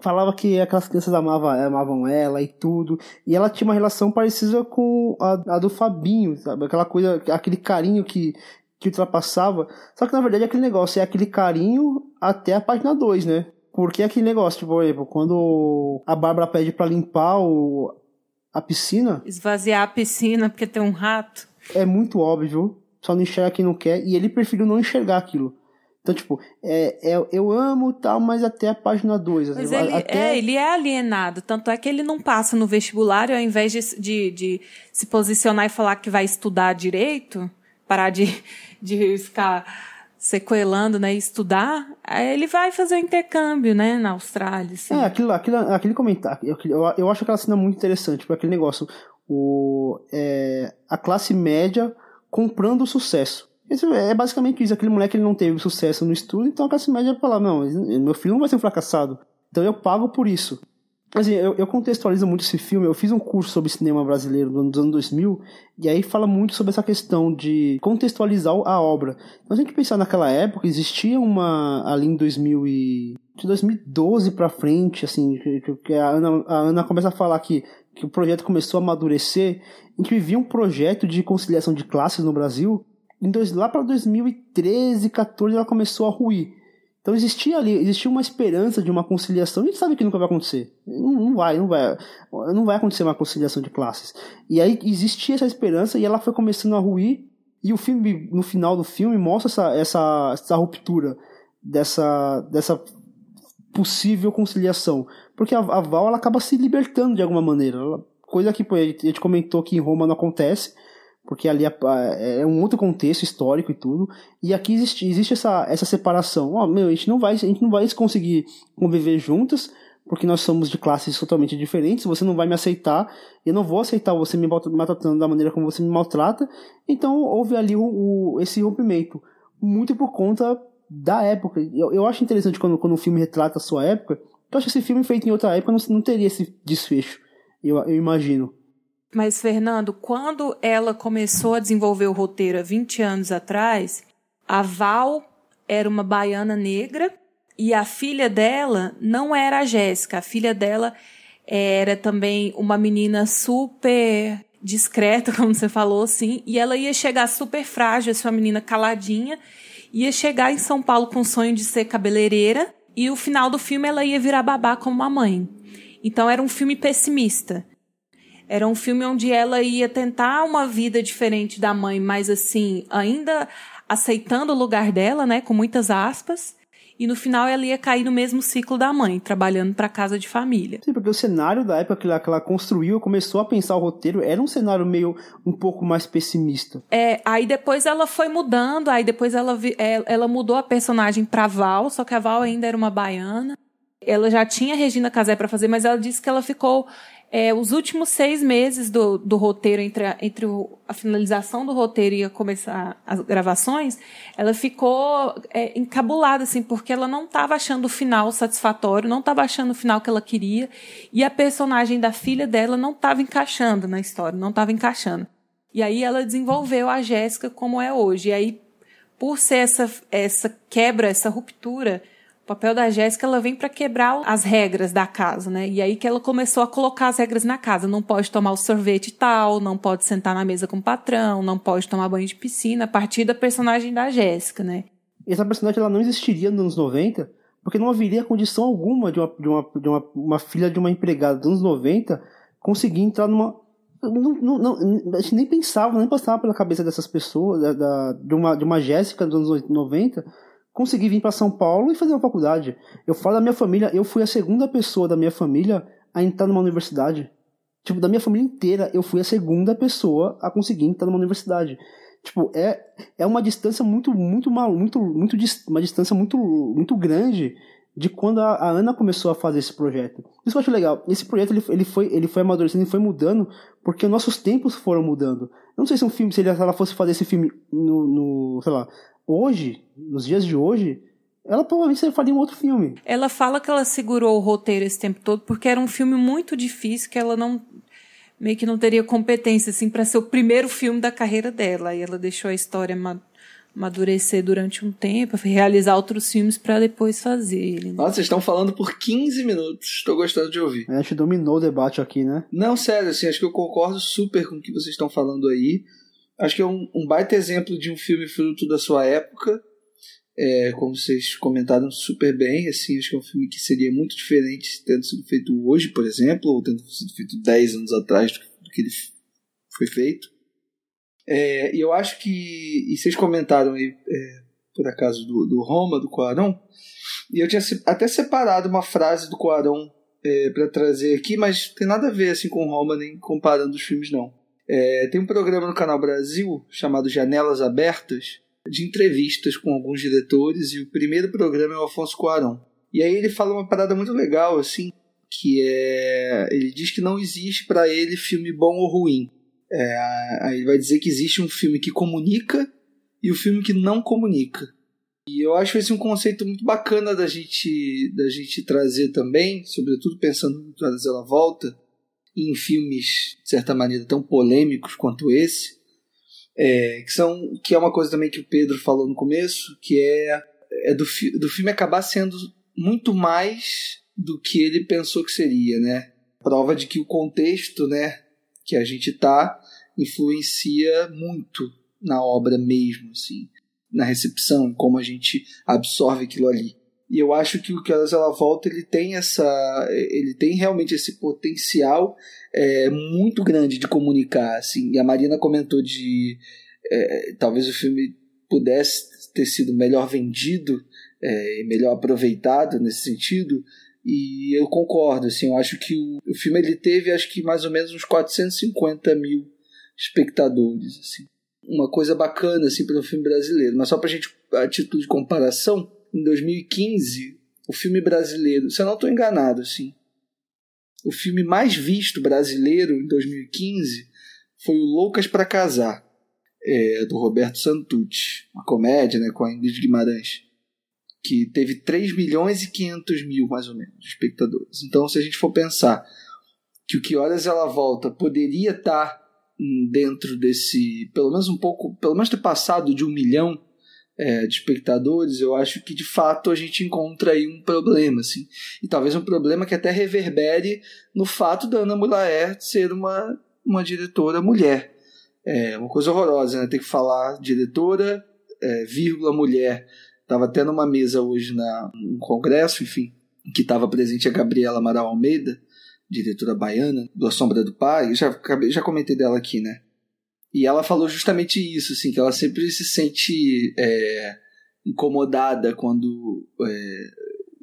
falava que aquelas crianças amavam, amavam ela e tudo. E ela tinha uma relação parecida com a, a do Fabinho, sabe? Aquela coisa, aquele carinho que que ultrapassava. Só que na verdade aquele negócio é aquele carinho até a página 2, né? Porque aquele negócio, tipo, por exemplo, quando a Bárbara pede para limpar o, a piscina. Esvaziar a piscina porque tem um rato. É muito óbvio, só não enxerga quem não quer, e ele preferiu não enxergar aquilo. Então, tipo, é, é, eu amo tal, mas até a página 2. Mas ele, até... é, ele é alienado. Tanto é que ele não passa no vestibular, ao invés de, de, de se posicionar e falar que vai estudar direito, parar de, de ficar sequelando, né, estudar, ele vai fazer o intercâmbio, né, na Austrália. Assim. É, aquilo, aquilo, aquele comentário, eu, eu acho aquela cena muito interessante, porque aquele negócio, o, é, a classe média comprando o sucesso. Esse é basicamente isso, aquele moleque ele não teve sucesso no estudo, então a classe média fala, não, meu filho não vai ser um fracassado, então eu pago por isso. Assim, eu, eu, contextualizo muito esse filme. Eu fiz um curso sobre cinema brasileiro nos anos 2000 e aí fala muito sobre essa questão de contextualizar a obra. Então, se a gente pensar naquela época, existia uma ali em 2000 e de 2012 para frente, assim, que, que a, Ana, a Ana começa a falar que, que o projeto começou a amadurecer. A gente vivia um projeto de conciliação de classes no Brasil. Em dois, lá para 2013, 14, ela começou a ruir. Então existia ali, existia uma esperança de uma conciliação. A gente sabe que nunca vai acontecer. Não, não, vai, não vai, não vai acontecer uma conciliação de classes. E aí existia essa esperança e ela foi começando a ruir. E o filme, no final do filme, mostra essa, essa, essa ruptura dessa, dessa possível conciliação. porque a, a Val ela acaba se libertando de alguma maneira. Ela, coisa que pô, a gente comentou que em Roma não acontece, porque ali é, é, um outro contexto histórico e tudo. E aqui existe, existe essa, essa separação. Ó, oh, meu, a gente não vai, a gente não vai conseguir conviver juntas, porque nós somos de classes totalmente diferentes, você não vai me aceitar, eu não vou aceitar você me maltratando da maneira como você me maltrata, então houve ali o, o esse rompimento, muito por conta da época. Eu, eu acho interessante quando, quando um filme retrata a sua época, eu acho que esse filme feito em outra época não, não teria esse desfecho, eu, eu imagino. Mas, Fernando, quando ela começou a desenvolver o roteiro há 20 anos atrás, a Val era uma baiana negra e a filha dela não era a Jéssica. A filha dela era também uma menina super discreta, como você falou, assim, e ela ia chegar super frágil, essa menina caladinha, ia chegar em São Paulo com o sonho de ser cabeleireira, e o final do filme ela ia virar babá como a mãe. Então era um filme pessimista. Era um filme onde ela ia tentar uma vida diferente da mãe, mas assim, ainda aceitando o lugar dela, né, com muitas aspas, e no final ela ia cair no mesmo ciclo da mãe, trabalhando para casa de família. Sim, porque o cenário da época que ela, que ela construiu, começou a pensar o roteiro, era um cenário meio um pouco mais pessimista. É, aí depois ela foi mudando, aí depois ela, é, ela mudou a personagem pra Val, só que a Val ainda era uma baiana. Ela já tinha Regina Casé para fazer, mas ela disse que ela ficou é, os últimos seis meses do, do roteiro, entre, a, entre o, a finalização do roteiro e a começar as gravações, ela ficou é, encabulada, assim, porque ela não estava achando o final satisfatório, não estava achando o final que ela queria, e a personagem da filha dela não estava encaixando na história, não estava encaixando. E aí ela desenvolveu a Jéssica como é hoje. E aí, por ser essa, essa quebra, essa ruptura, papel da Jéssica, ela vem para quebrar as regras da casa, né? E aí que ela começou a colocar as regras na casa. Não pode tomar o sorvete tal, não pode sentar na mesa com o patrão, não pode tomar banho de piscina, a partir da personagem da Jéssica, né? Essa personagem ela não existiria nos anos 90, porque não haveria condição alguma de uma, de uma, de uma, uma filha de uma empregada dos anos 90 conseguir entrar numa. Não, não, não, a gente nem pensava, nem passava pela cabeça dessas pessoas, da, da de uma, de uma Jéssica dos anos 90 consegui vir para São Paulo e fazer uma faculdade. Eu falo da minha família, eu fui a segunda pessoa da minha família a entrar numa universidade. Tipo, da minha família inteira, eu fui a segunda pessoa a conseguir entrar numa universidade. Tipo, é, é uma distância muito, muito, muito, muito, uma distância muito, muito grande de quando a, a, Ana começou a fazer esse projeto. Isso eu acho legal. Esse projeto ele, ele, foi, ele foi amadurecendo, ele foi mudando, porque nossos tempos foram mudando. Eu não sei se um filme, se ela fosse fazer esse filme no, no sei lá, hoje, nos dias de hoje, ela provavelmente faria um outro filme. Ela fala que ela segurou o roteiro esse tempo todo porque era um filme muito difícil que ela não meio que não teria competência assim para ser o primeiro filme da carreira dela. E ela deixou a história amadurecer durante um tempo, realizar outros filmes para depois fazer ele. Né? Nossa, vocês estão falando por 15 minutos. Estou gostando de ouvir. A gente dominou o debate aqui, né? Não, sério, assim, acho que eu concordo super com o que vocês estão falando aí. Acho que é um, um baita exemplo de um filme fruto da sua época. É, como vocês comentaram super bem, assim, acho que é um filme que seria muito diferente tendo sido feito hoje, por exemplo, ou tendo sido feito 10 anos atrás do, do que ele foi feito. É, e eu acho que, e vocês comentaram aí, é, por acaso, do, do Roma, do Quaron, e eu tinha até separado uma frase do Quaron é, para trazer aqui, mas tem nada a ver assim com Roma, nem comparando os filmes, não. É, tem um programa no Canal Brasil chamado Janelas Abertas, de entrevistas com alguns diretores, e o primeiro programa é o Afonso Cuarón. E aí ele fala uma parada muito legal, assim, que é. Ele diz que não existe para ele filme bom ou ruim. É, aí vai dizer que existe um filme que comunica e o um filme que não comunica. E eu acho esse um conceito muito bacana da gente, da gente trazer também, sobretudo pensando no Trazer ela volta, em filmes, de certa maneira, tão polêmicos quanto esse, é, que, são, que é uma coisa também que o Pedro falou no começo, que é, é do, fi, do filme acabar sendo muito mais do que ele pensou que seria, né? Prova de que o contexto, né, que a gente tá influencia muito na obra mesmo, assim, na recepção, como a gente absorve aquilo ali. E eu acho que o que ela volta ele tem essa ele tem realmente esse potencial é, muito grande de comunicar assim. E a Marina comentou de é, talvez o filme pudesse ter sido melhor vendido é, melhor aproveitado nesse sentido. E eu concordo, assim, eu acho que o, o filme ele teve, acho que mais ou menos uns 450 mil espectadores, assim. Uma coisa bacana, assim, um filme brasileiro. Mas só pra gente, a título de comparação, em 2015, o filme brasileiro, se eu não estou enganado, assim, o filme mais visto brasileiro em 2015 foi o Loucas para Casar, é, do Roberto Santucci, uma comédia né, com a Ingrid Guimarães, que teve 3 milhões e 500 mil, mais ou menos, de espectadores. Então, se a gente for pensar que o Que Horas Ela Volta poderia estar dentro desse, pelo menos um pouco, pelo menos ter passado de um milhão é, de espectadores, eu acho que de fato a gente encontra aí um problema, assim. E talvez um problema que até reverbere no fato da Ana Mulaer ser uma, uma diretora mulher. É uma coisa horrorosa, né? Ter que falar diretora, é, vírgula, mulher. Estava até numa mesa hoje na, num congresso, enfim, que estava presente a Gabriela Amaral Almeida, diretora baiana, do A Sombra do Pai. Já, já comentei dela aqui, né? E ela falou justamente isso, assim, que ela sempre se sente é, incomodada quando é,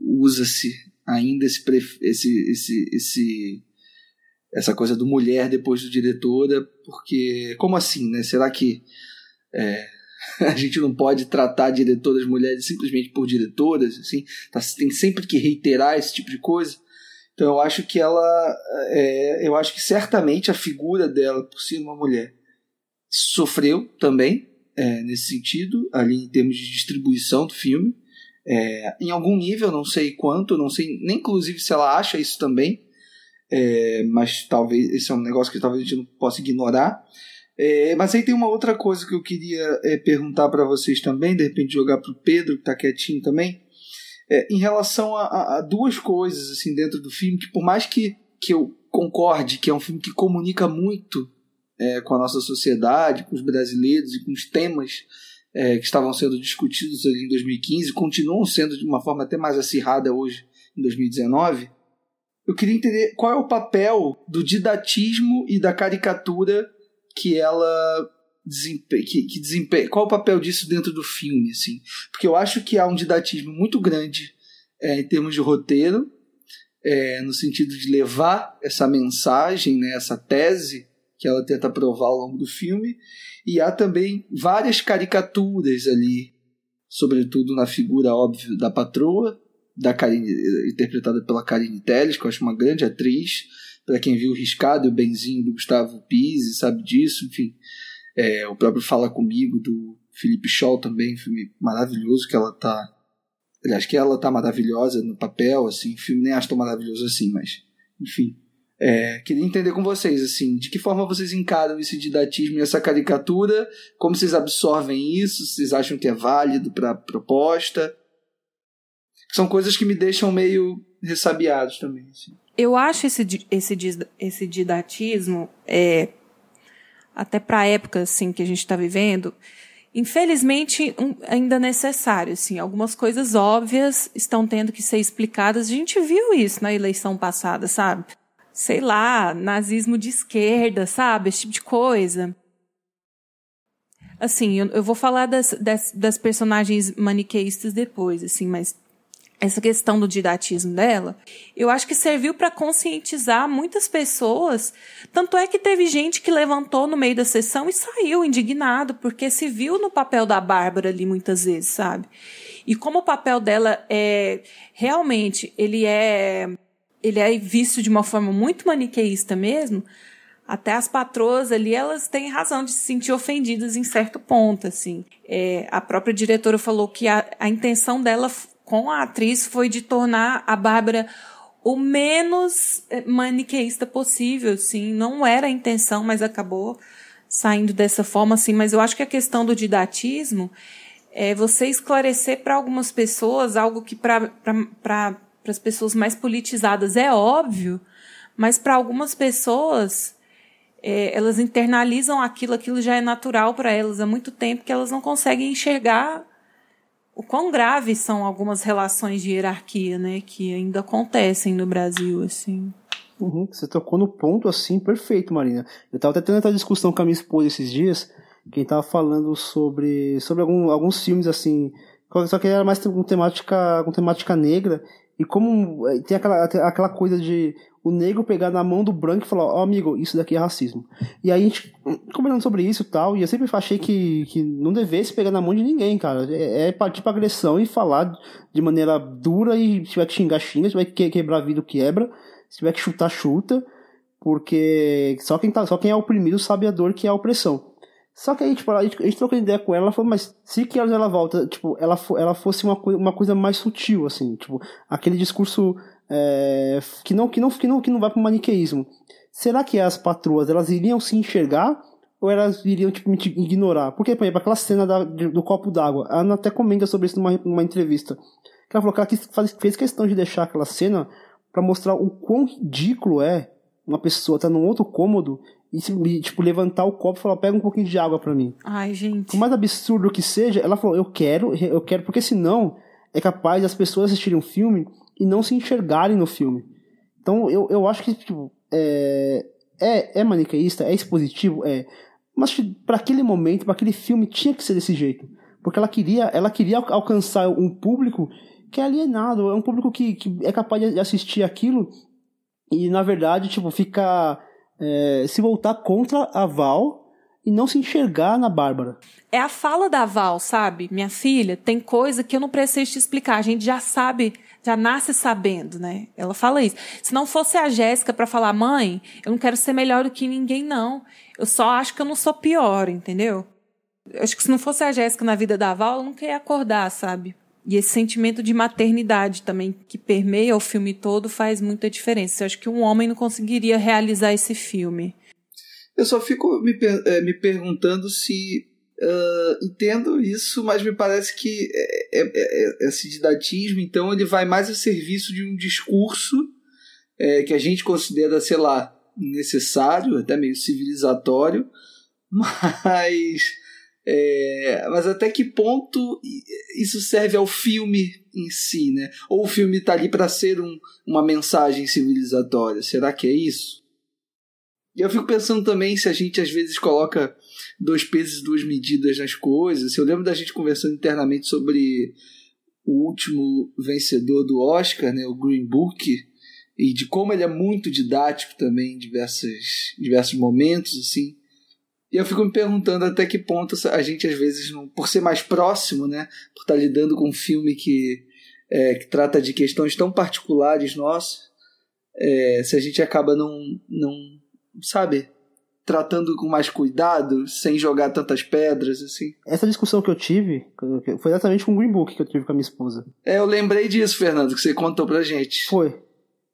usa-se ainda esse, esse, esse, esse essa coisa do mulher depois do diretora, porque como assim, né? Será que é, a gente não pode tratar diretoras mulheres simplesmente por diretoras, assim? Tá, tem sempre que reiterar esse tipo de coisa. Então eu acho que ela, é, eu acho que certamente a figura dela por ser uma mulher sofreu também é, nesse sentido, ali em termos de distribuição do filme. É, em algum nível, não sei quanto, não sei nem inclusive se ela acha isso também, é, mas talvez esse é um negócio que talvez a gente não possa ignorar. É, mas aí tem uma outra coisa que eu queria é, perguntar para vocês também, de repente jogar para o Pedro, que está quietinho também, é, em relação a, a, a, duas coisas assim dentro do filme, que por mais que, que eu concorde que é um filme que comunica muito é, com a nossa sociedade, com os brasileiros e com os temas é, que estavam sendo discutidos em 2015, continuam sendo de uma forma até mais acirrada hoje, em 2019, eu queria entender qual é o papel do didatismo e da caricatura que ela desempenha, que, que desempenha, qual o papel disso dentro do filme, assim? Porque eu acho que há um didatismo muito grande é, em termos de roteiro, é, no sentido de levar essa mensagem, né, essa tese que ela tenta provar ao longo do filme, e há também várias caricaturas ali, sobretudo na figura óbvia da patroa, da Karine, interpretada pela Karine Telles, que eu acho uma grande atriz. Para quem viu o Riscado e o Benzinho do Gustavo Pise, sabe disso, enfim. É, o próprio Fala Comigo, do Felipe Scholl também, filme maravilhoso que ela tá. Aliás, que ela tá maravilhosa no papel, assim, filme nem acho tão maravilhoso assim, mas, enfim. É, queria entender com vocês, assim, de que forma vocês encaram esse didatismo e essa caricatura, como vocês absorvem isso, vocês acham que é válido para proposta, são coisas que me deixam meio ressabiados também. Assim. Eu acho esse, esse, esse didatismo, é, até para a época assim, que a gente está vivendo, infelizmente um, ainda necessário. Assim, algumas coisas óbvias estão tendo que ser explicadas. A gente viu isso na eleição passada, sabe? Sei lá, nazismo de esquerda, sabe? Esse tipo de coisa. Assim, eu, eu vou falar das, das, das personagens maniqueístas depois, assim, mas essa questão do didatismo dela, eu acho que serviu para conscientizar muitas pessoas. Tanto é que teve gente que levantou no meio da sessão e saiu indignado, porque se viu no papel da Bárbara ali muitas vezes, sabe? E como o papel dela é realmente, ele é ele é visto de uma forma muito maniqueísta mesmo, até as patroas ali, elas têm razão de se sentir ofendidas em certo ponto, assim. É, a própria diretora falou que a, a intenção dela com a atriz foi de tornar a Bárbara o menos eh, maniqueísta possível, assim, não era a intenção, mas acabou saindo dessa forma, assim, mas eu acho que a questão do didatismo é você esclarecer para algumas pessoas algo que para as pessoas mais politizadas é óbvio, mas para algumas pessoas é, elas internalizam aquilo, aquilo já é natural para elas. Há muito tempo que elas não conseguem enxergar o quão graves são algumas relações de hierarquia, né, que ainda acontecem no Brasil, assim. Uhum, você tocou no ponto assim perfeito, Marina. Eu estava até tendo essa discussão com a minha esposa esses dias, quem tava falando sobre sobre algum, alguns filmes assim, só que era mais com temática com temática negra E como é, tem aquela, aquela coisa de o negro pegar na mão do branco e falar, ó oh, amigo, isso daqui é racismo. E aí a gente comentando sobre isso e tal, e eu sempre achei que, que não devesse pegar na mão de ninguém, cara. É, é partir pra agressão e falar de maneira dura e se tiver que xingar, xinga, se tiver que quebrar vidro, quebra, se tiver que chutar, chuta, porque só quem, tá, só quem é oprimido sabe a dor que é a opressão. Só que aí, tipo, a gente, a gente trocou ideia com ela, ela falou, mas se que ela volta, tipo, ela, ela fosse uma, uma coisa mais sutil, assim, tipo, aquele discurso é, que, não, que, não, que, não, que não vai para o maniqueísmo. Será que as patroas elas iriam se enxergar ou elas iriam tipo, ignorar? Porque, por exemplo, aquela cena da, do copo d'água, a Ana até comenta sobre isso numa, numa entrevista. Que ela falou que ela quis, faz, fez questão de deixar aquela cena para mostrar o quão ridículo é uma pessoa estar tá num outro cômodo e, tipo, levantar o copo e falar, pega um pouquinho de água para mim. Ai, gente. Por mais absurdo que seja, ela falou, eu quero, eu quero, porque senão é capaz as pessoas assistirem um filme e não se enxergarem no filme. Então eu, eu acho que tipo, é, é, é maniqueísta, é expositivo, é. Mas para aquele momento, para aquele filme, tinha que ser desse jeito. Porque ela queria, ela queria alcançar um público que é alienado, é um público que, que é capaz de assistir aquilo e, na verdade, tipo, fica. É, se voltar contra a Val e não se enxergar na Bárbara. É a fala da Val, sabe? Minha filha, tem coisa que eu não preciso te explicar. A gente já sabe já nasce sabendo, né? Ela fala isso. Se não fosse a Jéssica para falar, mãe, eu não quero ser melhor do que ninguém, não. Eu só acho que eu não sou pior, entendeu? Eu acho que se não fosse a Jéssica na vida da Val, eu não queria acordar, sabe? E esse sentimento de maternidade também que permeia o filme todo faz muita diferença. Eu acho que um homem não conseguiria realizar esse filme. Eu só fico me, eh, me perguntando se Uh, entendo isso, mas me parece que é, é, é, esse didatismo, então, ele vai mais a serviço de um discurso é, que a gente considera, sei lá, necessário, até meio civilizatório, mas, é, mas até que ponto isso serve ao filme em si, né? Ou o filme está ali para ser um, uma mensagem civilizatória? Será que é isso? E eu fico pensando também se a gente às vezes coloca dois pesos e duas medidas nas coisas. Eu lembro da gente conversando internamente sobre o último vencedor do Oscar, né, o Green Book, e de como ele é muito didático também em diversos, diversos momentos, assim. E eu fico me perguntando até que ponto a gente, às vezes, não, por ser mais próximo, né, por estar lidando com um filme que, é, que trata de questões tão particulares nossas, é, se a gente acaba não, não sabe, tratando com mais cuidado, sem jogar tantas pedras, assim. Essa discussão que eu tive foi exatamente com o Green Book que eu tive com a minha esposa. É, eu lembrei disso, Fernando, que você contou pra gente. Foi.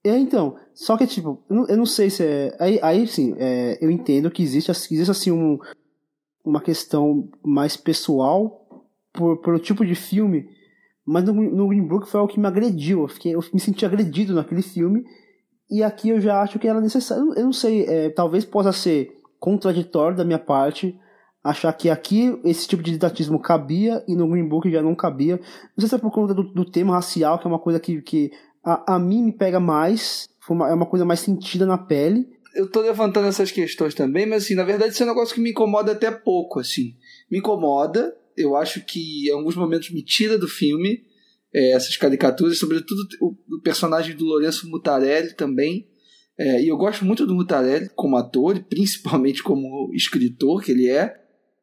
É, então, só que, tipo, eu não, eu não sei se é. Aí, aí sim, é, eu entendo que existe, existe assim, um, uma questão mais pessoal por, pelo tipo de filme, mas no, no Green Book foi o que me agrediu. Eu, fiquei, eu me senti agredido naquele filme, e aqui eu já acho que era necessário. Eu não sei, é, talvez possa ser contraditório da minha parte achar que aqui esse tipo de didatismo cabia e no Green Book já não cabia. Não sei se é por conta do, do tema racial, que é uma coisa que, que a, a mim me pega mais, é uma coisa mais sentida na pele. Eu tô levantando essas questões também, mas assim, na verdade isso é um negócio que me incomoda até pouco, assim. Me incomoda, eu acho que em alguns momentos me tira do filme é, essas caricaturas, sobretudo o, o personagem do Lourenço Mutarelli também, é, e eu gosto muito do Mutarelli como ator, principalmente como escritor que ele é,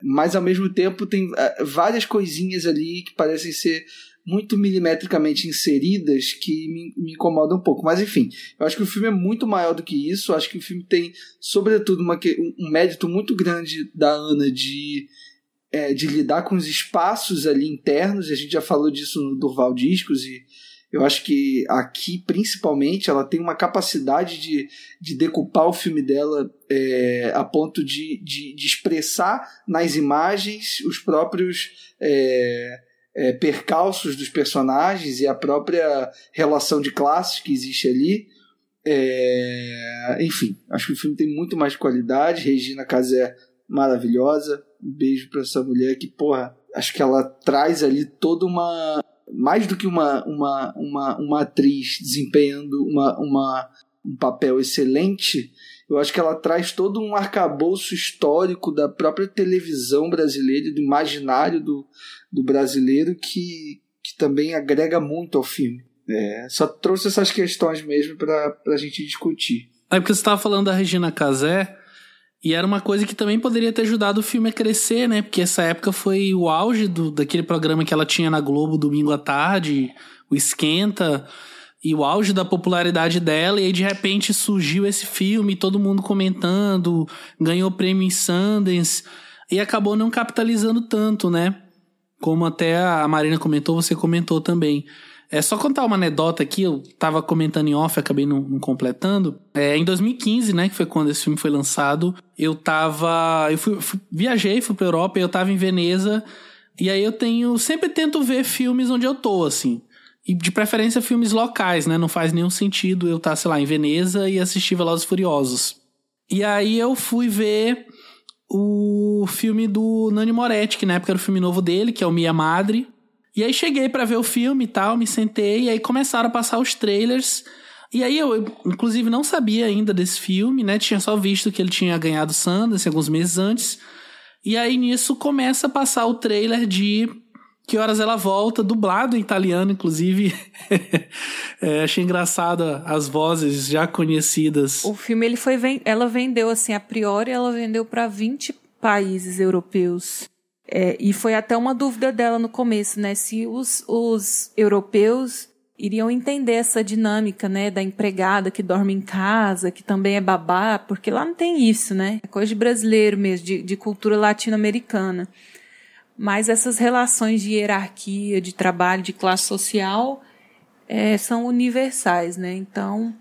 mas ao mesmo tempo tem é, várias coisinhas ali que parecem ser muito milimetricamente inseridas que me, me incomodam um pouco. Mas enfim, eu acho que o filme é muito maior do que isso. Eu acho que o filme tem, sobretudo, uma, um mérito muito grande da Ana de, é, de lidar com os espaços ali internos. A gente já falou disso no Durval Discos e eu acho que aqui, principalmente, ela tem uma capacidade de, de decupar o filme dela é, a ponto de, de, de, expressar nas imagens os próprios é, é, percalços dos personagens e a própria relação de classes que existe ali. É, enfim, acho que o filme tem muito mais qualidade. Regina Casé, maravilhosa. Um beijo para essa mulher que, porra, acho que ela traz ali toda uma mais do que uma, uma, uma, uma atriz desempenhando uma, uma, um papel excelente, eu acho que ela traz todo um arcabouço histórico da própria televisão brasileira do imaginário do, do brasileiro que, que também agrega muito ao filme. É, só trouxe essas questões mesmo pra, pra gente discutir. É porque você estava falando da Regina Casé, e era uma coisa que também poderia ter ajudado o filme a crescer, né? Porque essa época foi o auge do, daquele programa que ela tinha na Globo domingo à tarde, o Esquenta, e o auge da popularidade dela, e aí de repente surgiu esse filme, todo mundo comentando, ganhou prêmio em Sundance, e acabou não capitalizando tanto, né? Como até a Marina comentou, você comentou também. É só contar uma anedota aqui, eu tava comentando em off, acabei não, não, completando. É, em 2015, né, que foi quando esse filme foi lançado, eu tava. Eu fui, fui, viajei, fui pra Europa, eu tava em Veneza, e aí eu tenho. Sempre tento ver filmes onde eu tô, assim. E de preferência filmes locais, né? Não faz nenhum sentido eu estar, sei lá, em Veneza e assistir Velozes Furiosos. E aí eu fui ver o filme do Nani Moretti, que na época era o filme novo dele, que é o Mia Madre. E aí cheguei para ver o filme e tal, me sentei, e aí começaram a passar os trailers. E aí eu, inclusive, não sabia ainda desse filme, né? Tinha só visto que ele tinha ganhado Sundance alguns meses antes. E aí nisso começa a passar o trailer de Que Horas Ela Volta, dublado em italiano, inclusive. é, achei engraçado as vozes já conhecidas. O filme, ele foi, ela vendeu, assim, a priori, ela vendeu para 20 países europeus. É, e foi até uma dúvida dela no começo, né? Se os, os europeus iriam entender essa dinâmica, né? Da empregada que dorme em casa, que também é babá, porque lá não tem isso, né? É coisa de brasileiro mesmo, de, de cultura latino-americana. Mas essas relações de hierarquia, de trabalho, de classe social, é, são universais, né? Então,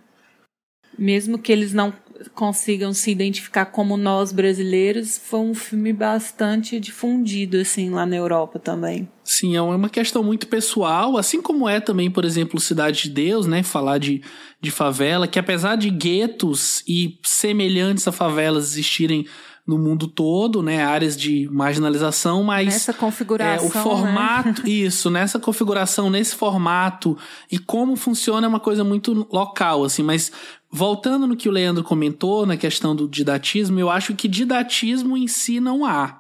mesmo que eles não consigam se identificar como nós brasileiros, foi um filme bastante difundido assim lá na Europa também. Sim, é uma questão muito pessoal, assim como é também, por exemplo, Cidade de Deus, né, falar de, de favela, que apesar de guetos e semelhantes a favelas existirem no mundo todo, né, áreas de marginalização, mas nessa configuração, é, o formato, né? isso, nessa configuração, nesse formato e como funciona é uma coisa muito local, assim, mas voltando no que o Leandro comentou na questão do didatismo, eu acho que didatismo em si não há.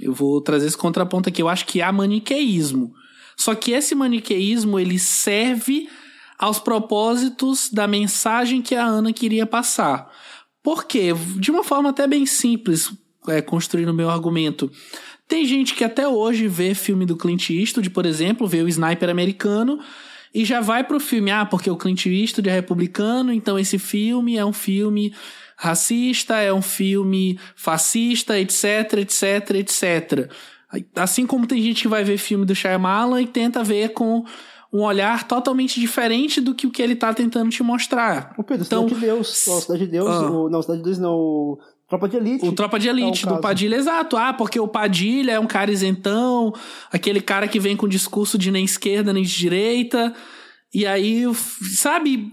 Eu vou trazer esse contraponto aqui, eu acho que há maniqueísmo. Só que esse maniqueísmo ele serve aos propósitos da mensagem que a Ana queria passar. Por quê? De uma forma até bem simples, é, construindo o meu argumento. Tem gente que até hoje vê filme do Clint Eastwood, por exemplo, vê o Sniper americano e já vai pro filme, ah, porque o Clint Eastwood é republicano, então esse filme é um filme racista, é um filme fascista, etc, etc, etc. Assim como tem gente que vai ver filme do Shyamalan e tenta ver com um olhar totalmente diferente do que o que ele tá tentando te mostrar. O Pedro, então, Cidade de Deus, Cidade de Deus, ah, o, não, Cidade de Deus não, o Tropa de Elite. O Tropa de Elite, é um do Padilha, exato. Ah, porque o Padilha é um cara isentão, aquele cara que vem com discurso de nem esquerda nem de direita, e aí, sabe,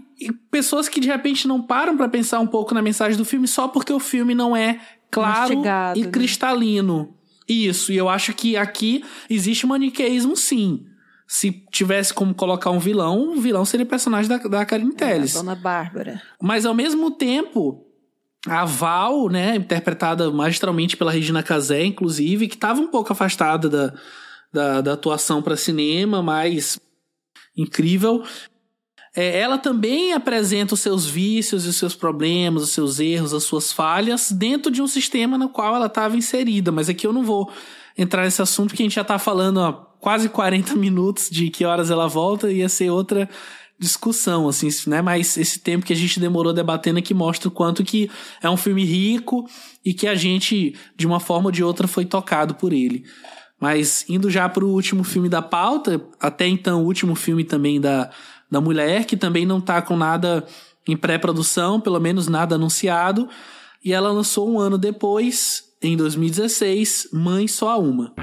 pessoas que de repente não param para pensar um pouco na mensagem do filme só porque o filme não é claro Mastigado, e né? cristalino. Né? Isso, e eu acho que aqui existe maniqueísmo sim se tivesse como colocar um vilão, o vilão seria o personagem da, da Karine Telles. É, Dona Bárbara. Mas ao mesmo tempo, a Val, né, interpretada magistralmente pela Regina Casé, inclusive, que estava um pouco afastada da, da, da atuação para cinema, mas incrível. É, ela também apresenta os seus vícios e os seus problemas, os seus erros, as suas falhas dentro de um sistema no qual ela estava inserida. Mas aqui eu não vou entrar nesse assunto porque a gente já está falando quase 40 minutos de que horas ela volta, ia ser outra discussão, assim, né? Mas esse tempo que a gente demorou debatendo aqui mostra o quanto que é um filme rico e que a gente, de uma forma ou de outra, foi tocado por ele. Mas indo já para o último filme da pauta, até então o último filme também da, da mulher, que também não tá com nada em pré-produção, pelo menos nada anunciado, e ela lançou um ano depois, em 2016, Mãe Só Uma.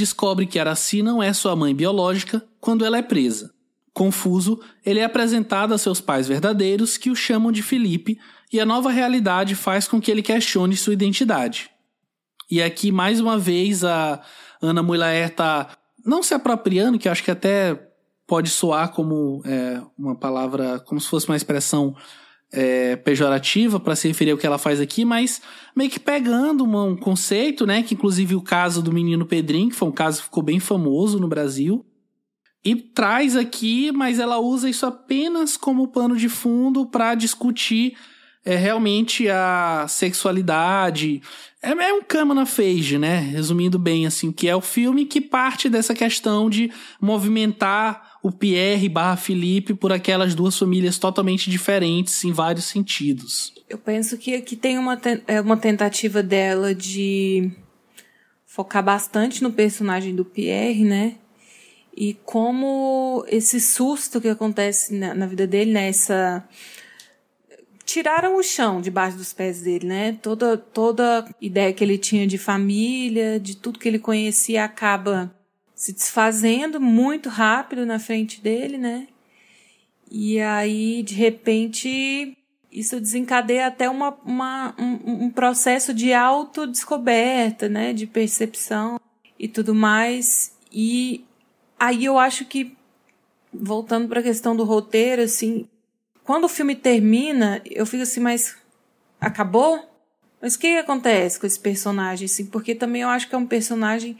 Descobre que Araci não é sua mãe biológica quando ela é presa. Confuso, ele é apresentado a seus pais verdadeiros, que o chamam de Felipe, e a nova realidade faz com que ele questione sua identidade. E aqui, mais uma vez, a Ana Mulaer está não se apropriando, que acho que até pode soar como é, uma palavra, como se fosse uma expressão é, pejorativa para se referir ao que ela faz aqui, mas meio que pegando um conceito, né? Que inclusive o caso do menino Pedrinho, que foi um caso que ficou bem famoso no Brasil, e traz aqui, mas ela usa isso apenas como pano de fundo para discutir é, realmente a sexualidade. É, é um cama na phage, né? Resumindo bem, assim, que é o filme, que parte dessa questão de movimentar o Pierre barra Felipe por aquelas duas famílias totalmente diferentes em vários sentidos. Eu penso que aqui tem uma, é uma tentativa dela de focar bastante no personagem do Pierre, né? E como esse susto que acontece na, na vida dele, né? Essa tiraram o chão debaixo dos pés dele, né? Toda toda ideia que ele tinha de família, de tudo que ele conhecia acaba se desfazendo muito rápido na frente dele, né? E aí, de repente, isso desencadeia até uma, uma um, um, processo de autodescoberta, né? De percepção e tudo mais. E aí eu acho que, voltando para a questão do roteiro, assim, quando o filme termina, eu fico assim, mas acabou? Mas o que, acontece com esse personagem, assim? Porque também eu acho que é um personagem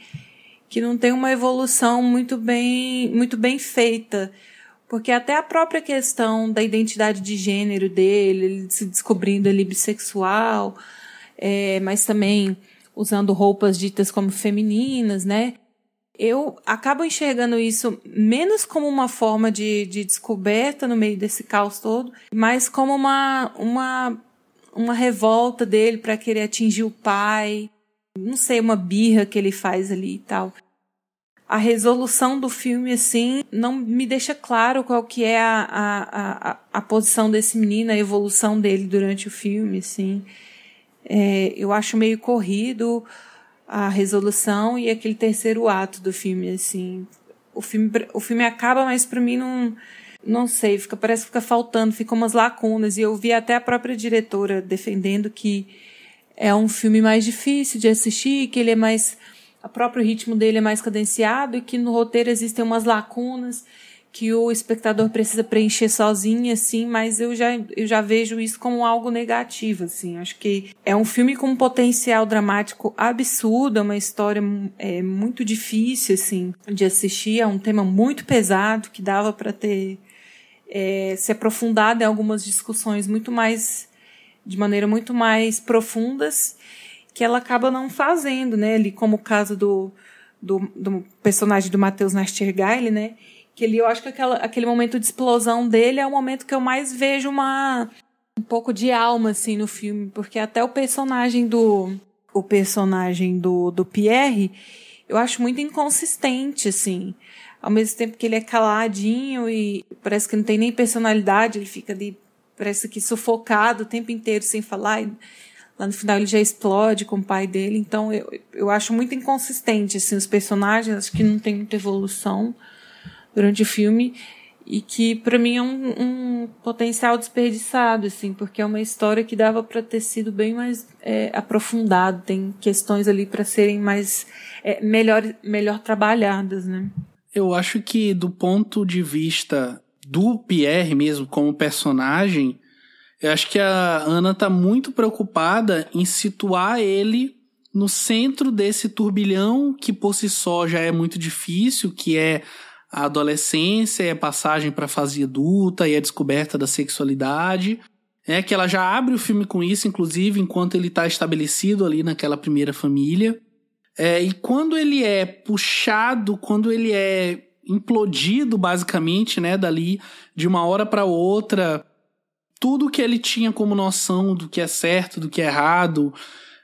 que não tem uma evolução muito bem, muito bem feita. Porque até a própria questão da identidade de gênero dele, ele se descobrindo ali bissexual, é, mas também usando roupas ditas como femininas, né? Eu acabo enxergando isso menos como uma forma de, de descoberta no meio desse caos todo, mas como uma, uma, uma revolta dele para querer atingir o pai, não sei, uma birra que ele faz ali e tal. A resolução do filme, assim, não me deixa claro qual que é a, a, a, a posição desse menino, a evolução dele durante o filme, assim. É, eu acho meio corrido a resolução e aquele terceiro ato do filme, assim. O filme, o filme acaba, mas para mim não, não sei, fica, parece que fica faltando, ficam umas lacunas. E eu vi até a própria diretora defendendo que é um filme mais difícil de assistir, que ele é mais. O próprio ritmo dele é mais cadenciado e que no roteiro existem umas lacunas que o espectador precisa preencher sozinho, assim, mas eu já, eu já vejo isso como algo negativo, assim. Acho que é um filme com um potencial dramático absurdo, é uma história é, muito difícil, assim, de assistir, é um tema muito pesado que dava para ter é, se aprofundado em algumas discussões muito mais de maneira muito mais profundas que ela acaba não fazendo, né? Ali como o caso do, do, do personagem do Matheus Nastergaile, né? Que ele, eu acho que aquela, aquele momento de explosão dele é o momento que eu mais vejo uma um pouco de alma assim no filme, porque até o personagem do o personagem do, do Pierre, eu acho muito inconsistente assim. Ao mesmo tempo que ele é caladinho e parece que não tem nem personalidade, ele fica ali parece que sufocado o tempo inteiro sem falar. E lá no final ele já explode com o pai dele. Então eu, eu acho muito inconsistente assim, os personagens, acho que não tem muita evolução durante o filme e que para mim é um, um, potencial desperdiçado, assim, porque é uma história que dava para ter sido bem mais é, aprofundado, tem questões ali para serem mais é, melhor, melhor trabalhadas, né? Eu acho que do ponto de vista do Pierre mesmo como personagem, eu acho que a Ana tá muito preocupada em situar ele no centro desse turbilhão que por si só já é muito difícil, que é a adolescência e a passagem para a fase adulta e a descoberta da sexualidade. É que ela já abre o filme com isso, inclusive, enquanto ele está estabelecido ali naquela primeira família. É, e quando ele é puxado, quando ele é implodido basicamente, né, dali de uma hora para outra, tudo que ele tinha como noção do que é certo, do que é errado,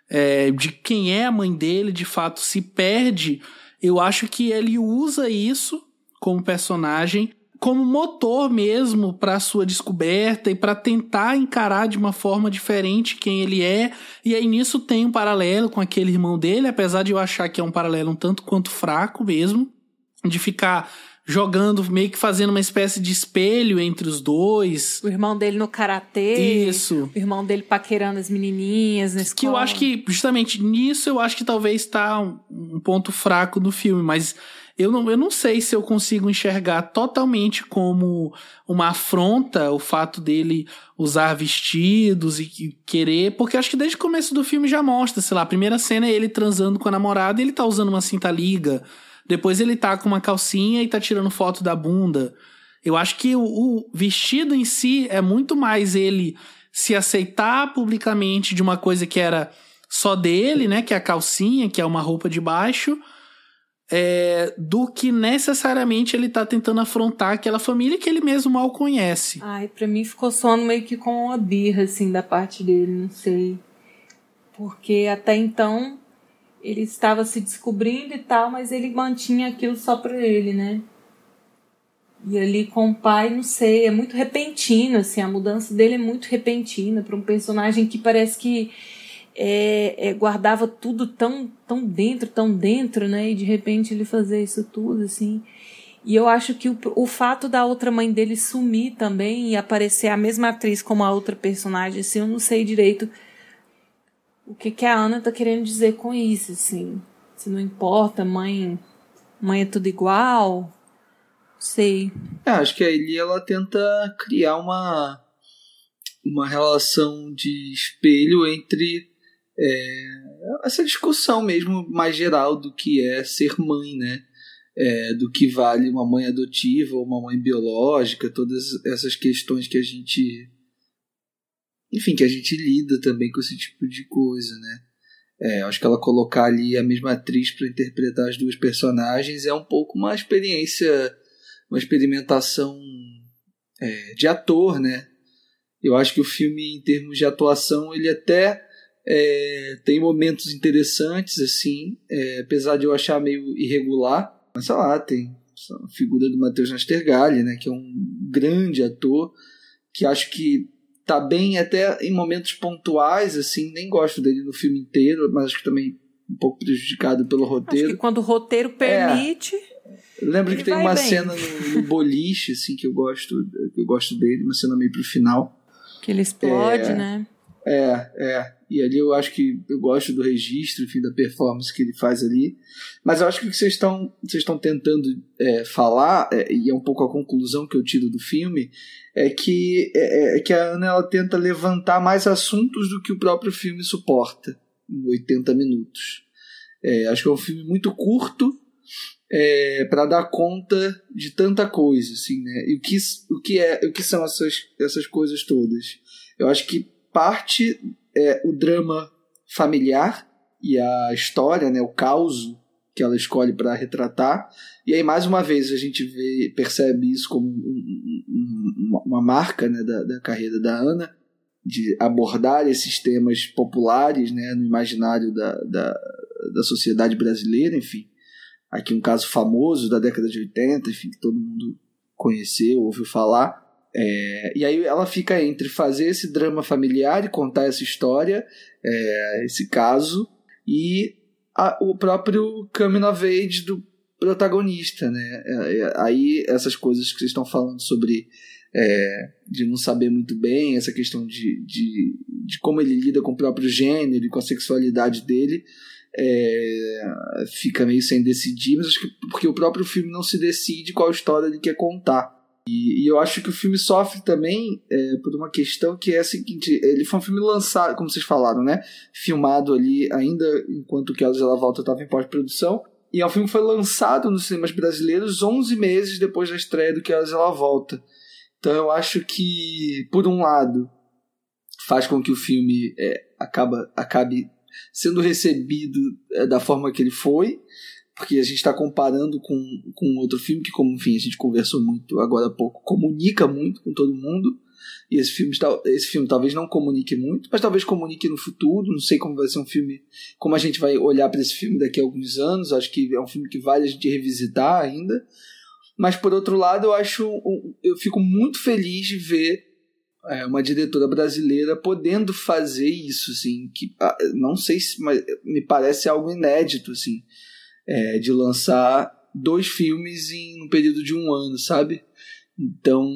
é, de quem é a mãe dele, de fato se perde. Eu acho que ele usa isso como personagem como motor mesmo para sua descoberta e para tentar encarar de uma forma diferente quem ele é. E aí nisso tem um paralelo com aquele irmão dele, apesar de eu achar que é um paralelo um tanto quanto fraco mesmo de ficar jogando, meio que fazendo uma espécie de espelho entre os dois. O irmão dele no karatê. Isso. O irmão dele paquerando as menininhas na escola. Que eu acho que, justamente nisso, eu acho que talvez tá um, ponto fraco no filme, mas eu não, eu não sei se eu consigo enxergar totalmente como uma afronta o fato dele usar vestidos e, e querer, porque acho que desde o começo do filme já mostra, sei lá, a primeira cena é ele transando com a namorada e ele tá usando uma cinta liga. Depois ele tá com uma calcinha e tá tirando foto da bunda. Eu acho que o, o vestido em si é muito mais ele se aceitar publicamente de uma coisa que era só dele, né? Que é a calcinha, que é uma roupa de baixo, é, do que necessariamente ele tá tentando afrontar aquela família que ele mesmo mal conhece. Ai, pra mim ficou soando meio que com uma birra, assim, da parte dele, não sei. Porque até então ele estava se descobrindo e tal, mas ele mantinha aquilo só para ele, né? E ali com o pai, não sei, é muito repentino, assim, a mudança dele é muito repentina para um personagem que parece que é, é, guardava tudo tão, tão dentro, tão dentro, né? E de repente ele fazer isso tudo, assim. E eu acho que o, o fato da outra mãe dele sumir também e aparecer a mesma atriz como a outra personagem, assim, eu não sei direito o que, que a Ana tá querendo dizer com isso, assim. Se não importa, mãe, mãe é tudo igual. Sei. É, acho que a Eli ela tenta criar uma uma relação de espelho entre é, essa discussão mesmo mais geral do que é ser mãe, né? É, do que vale uma mãe adotiva ou uma mãe biológica, todas essas questões que a gente enfim, que a gente lida também com esse tipo de coisa, né? É, acho que ela colocar ali a mesma atriz para interpretar as duas personagens é um pouco uma experiência, uma experimentação é, de ator, né? Eu acho que o filme, em termos de atuação, ele até é, tem momentos interessantes, assim, é, apesar de eu achar meio irregular, mas sei lá, tem a figura do Matheus Nastergalli, né, que é um grande ator, que acho que tá bem até em momentos pontuais, assim, nem gosto dele no filme inteiro, mas acho que também um pouco prejudicado pelo roteiro. Acho que quando o roteiro permite. É. Lembro que tem uma bem. cena no, no, boliche, assim, que eu gosto, que eu gosto dele, uma cena meio pro final. Que ele explode, é, né? É, é. E ali eu acho que eu gosto do registro, enfim, da performance que ele faz ali. Mas eu acho que o que vocês estão, vocês estão tentando é, falar, é, e é um pouco a conclusão que eu tiro do filme, é que, é, é, é que a Ana ela tenta levantar mais assuntos do que o próprio filme suporta em 80 minutos. É, acho que é um filme muito curto é, para dar conta de tanta coisa, assim, né? E o que, o que, é, o que são essas, essas coisas todas? Eu acho que parte é o drama familiar e a história, né, o caos que ela escolhe para retratar. E aí, mais uma vez, a gente vê, percebe isso como um, um, uma marca né, da, da carreira da Ana, de abordar esses temas populares né, no imaginário da, da, da sociedade brasileira, enfim. Aqui um caso famoso da década de 80, enfim, que todo mundo conheceu, ouviu falar. É, e aí ela fica entre fazer esse drama familiar e contar essa história, é, esse caso, e a, o próprio coming of age do protagonista, né? É, é, aí essas coisas que vocês estão falando sobre é, de não saber muito bem, essa questão de, de, de como ele lida com o próprio gênero e com a sexualidade dele, é, fica meio sem decidir, mas acho que porque o próprio filme não se decide qual história ele quer contar. E, e, eu acho que o filme sofre também é, por uma questão que é a seguinte: ele foi um filme lançado, como vocês falaram, né? Filmado ali ainda enquanto que Ela Volta estava em pós-produção. E é um filme que foi lançado nos cinemas brasileiros 11 meses depois da estreia do Que Ela Volta. Então eu acho que, por um lado, faz com que o filme é, acaba, acabe sendo recebido é, da forma que ele foi, porque a gente está comparando com, com outro filme que, como enfim, a gente conversou muito agora há pouco, comunica muito com todo mundo. E esse filme, esse filme talvez não comunique muito, mas talvez comunique no futuro. Não sei como vai ser um filme, como a gente vai olhar para esse filme daqui a alguns anos. Acho que é um filme que vale a gente revisitar ainda. Mas por outro lado, eu acho, eu fico muito feliz de ver é, uma diretora brasileira podendo fazer isso, assim, que não sei se, mas me parece algo inédito, assim é, de lançar dois filmes em um período de um ano, sabe? Então,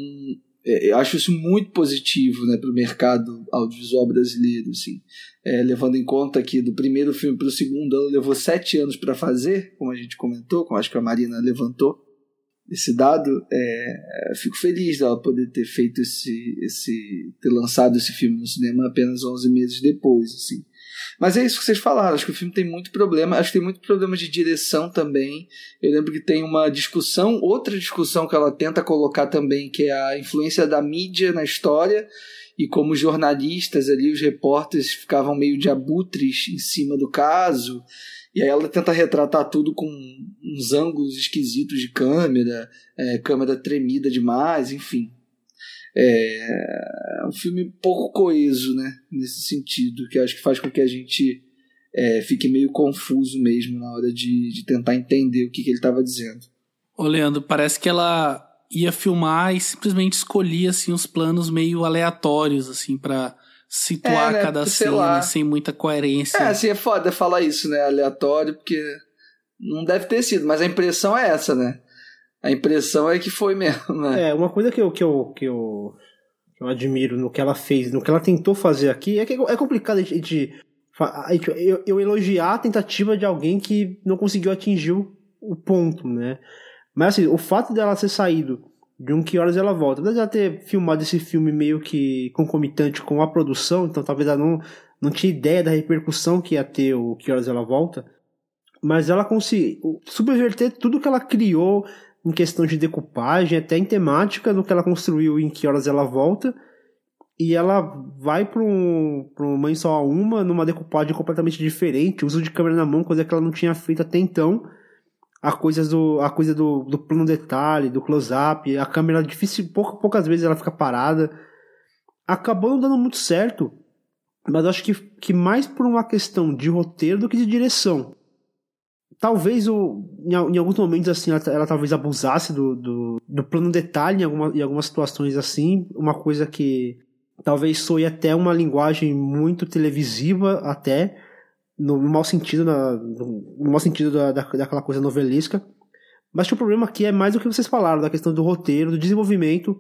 é, eu acho isso muito positivo né, para o mercado audiovisual brasileiro. Assim. É, levando em conta que do primeiro filme para o segundo ano levou sete anos para fazer, como a gente comentou, como acho que a Marina levantou esse dado, é, fico feliz dela poder ter feito esse, esse, ter lançado esse filme no cinema apenas 11 meses depois, assim. Mas é isso que vocês falaram, acho que o filme tem muito problema, acho que tem muito problema de direção também. Eu lembro que tem uma discussão, outra discussão que ela tenta colocar também, que é a influência da mídia na história e como os jornalistas ali, os repórteres ficavam meio de abutres em cima do caso. E aí ela tenta retratar tudo com uns ângulos esquisitos de câmera, é, câmera tremida demais, enfim. É, é um filme pouco coeso, né? Nesse sentido, que acho que faz com que a gente é, fique meio confuso mesmo na hora de, de tentar entender o que, que ele estava dizendo. Ô, Leandro, parece que ela ia filmar e simplesmente escolhia assim os planos meio aleatórios assim para situar é, né? cada cena lá. sem muita coerência. É, assim, é foda falar isso, né? Aleatório, porque não deve ter sido, mas a impressão é essa, né? A impressão é que foi mesmo, né? É, uma coisa que eu, que eu, que eu, que eu admiro no que ela fez, no que ela tentou fazer aqui, é que é complicado a gente, a gente eu, eu, elogiar a tentativa de alguém que não conseguiu atingir o, o ponto, né? Mas assim, o fato dela ter saído de um que horas ela volta, apesar de ela ter filmado esse filme meio que concomitante com a produção, então talvez ela não, não tinha ideia da repercussão que ia ter o que horas ela volta, mas ela conseguiu subverter tudo que ela criou em questão de decupagem, até em temática do que ela construiu em que horas ela volta. E ela vai para um, pra um Mãe Só Uma, numa decupagem completamente diferente, uso de câmera na mão, coisa que ela não tinha feito até então. A coisa do, a coisa do, do plano detalhe, do close-up, a câmera difícil, pouca, poucas vezes ela fica parada. Acabou não dando muito certo, mas acho que, que mais por uma questão de roteiro do que de direção talvez o, em, em, alguns momentos assim ela, ela talvez abusasse do, do, do, plano detalhe em, alguma, em algumas situações assim. Uma coisa que talvez soe até uma linguagem muito televisiva até no, mau sentido na, no, no mau sentido da, da, daquela coisa novelesca. Mas que o problema aqui é mais do que vocês falaram da questão do roteiro do desenvolvimento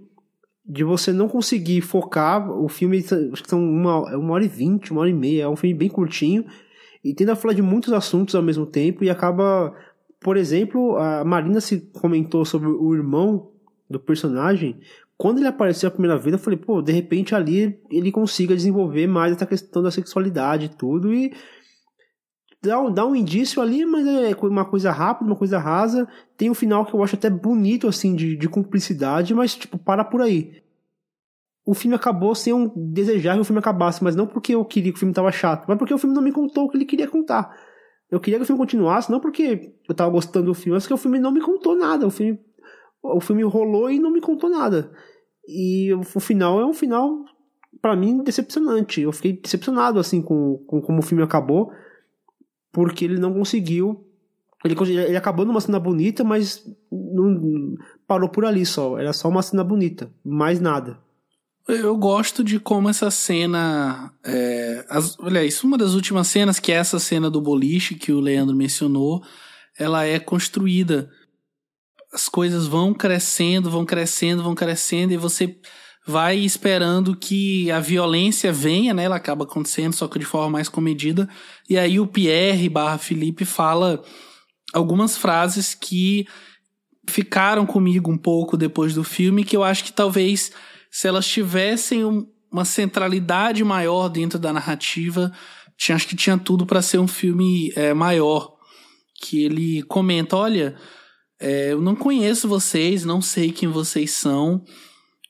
de você não conseguir focar. O filme acho que são uma, uma hora e vinte uma hora e meia é um filme bem curtinho e tenta falar de muitos assuntos ao mesmo tempo e acaba, por exemplo, a Marina se comentou sobre o irmão do personagem. Quando ele apareceu a primeira vez, eu falei, pô, de repente ali ele consiga desenvolver mais essa questão da sexualidade e tudo e dá, dá um indício ali, mas é uma coisa rápida, uma coisa rasa. Tem um final que eu acho até bonito, assim, de, de cumplicidade, mas, tipo, para por aí o filme acabou sem um desejar que o filme acabasse, mas não porque eu queria que o filme tava chato, mas porque o filme não me contou o que ele queria contar. Eu queria que o filme continuasse, não porque eu tava gostando do filme, mas porque o filme não me contou nada. O filme, o filme rolou e não me contou nada. E o final é um final, para mim, decepcionante. Eu fiquei decepcionado, assim, com, com como o filme acabou, porque ele não conseguiu. Ele, ele acabou numa cena bonita, mas não, parou por ali só. Era só uma cena bonita, mais nada. Eu gosto de como essa cena. É, as, olha, isso uma das últimas cenas, que é essa cena do boliche que o Leandro mencionou, ela é construída. As coisas vão crescendo, vão crescendo, vão crescendo, e você vai esperando que a violência venha, né? Ela acaba acontecendo, só que de forma mais comedida. E aí o Pierre barra Felipe fala algumas frases que ficaram comigo um pouco depois do filme, que eu acho que talvez se elas tivessem uma centralidade maior dentro da narrativa, tinha, acho que tinha tudo para ser um filme é, maior. Que ele comenta: olha, é, eu não conheço vocês, não sei quem vocês são.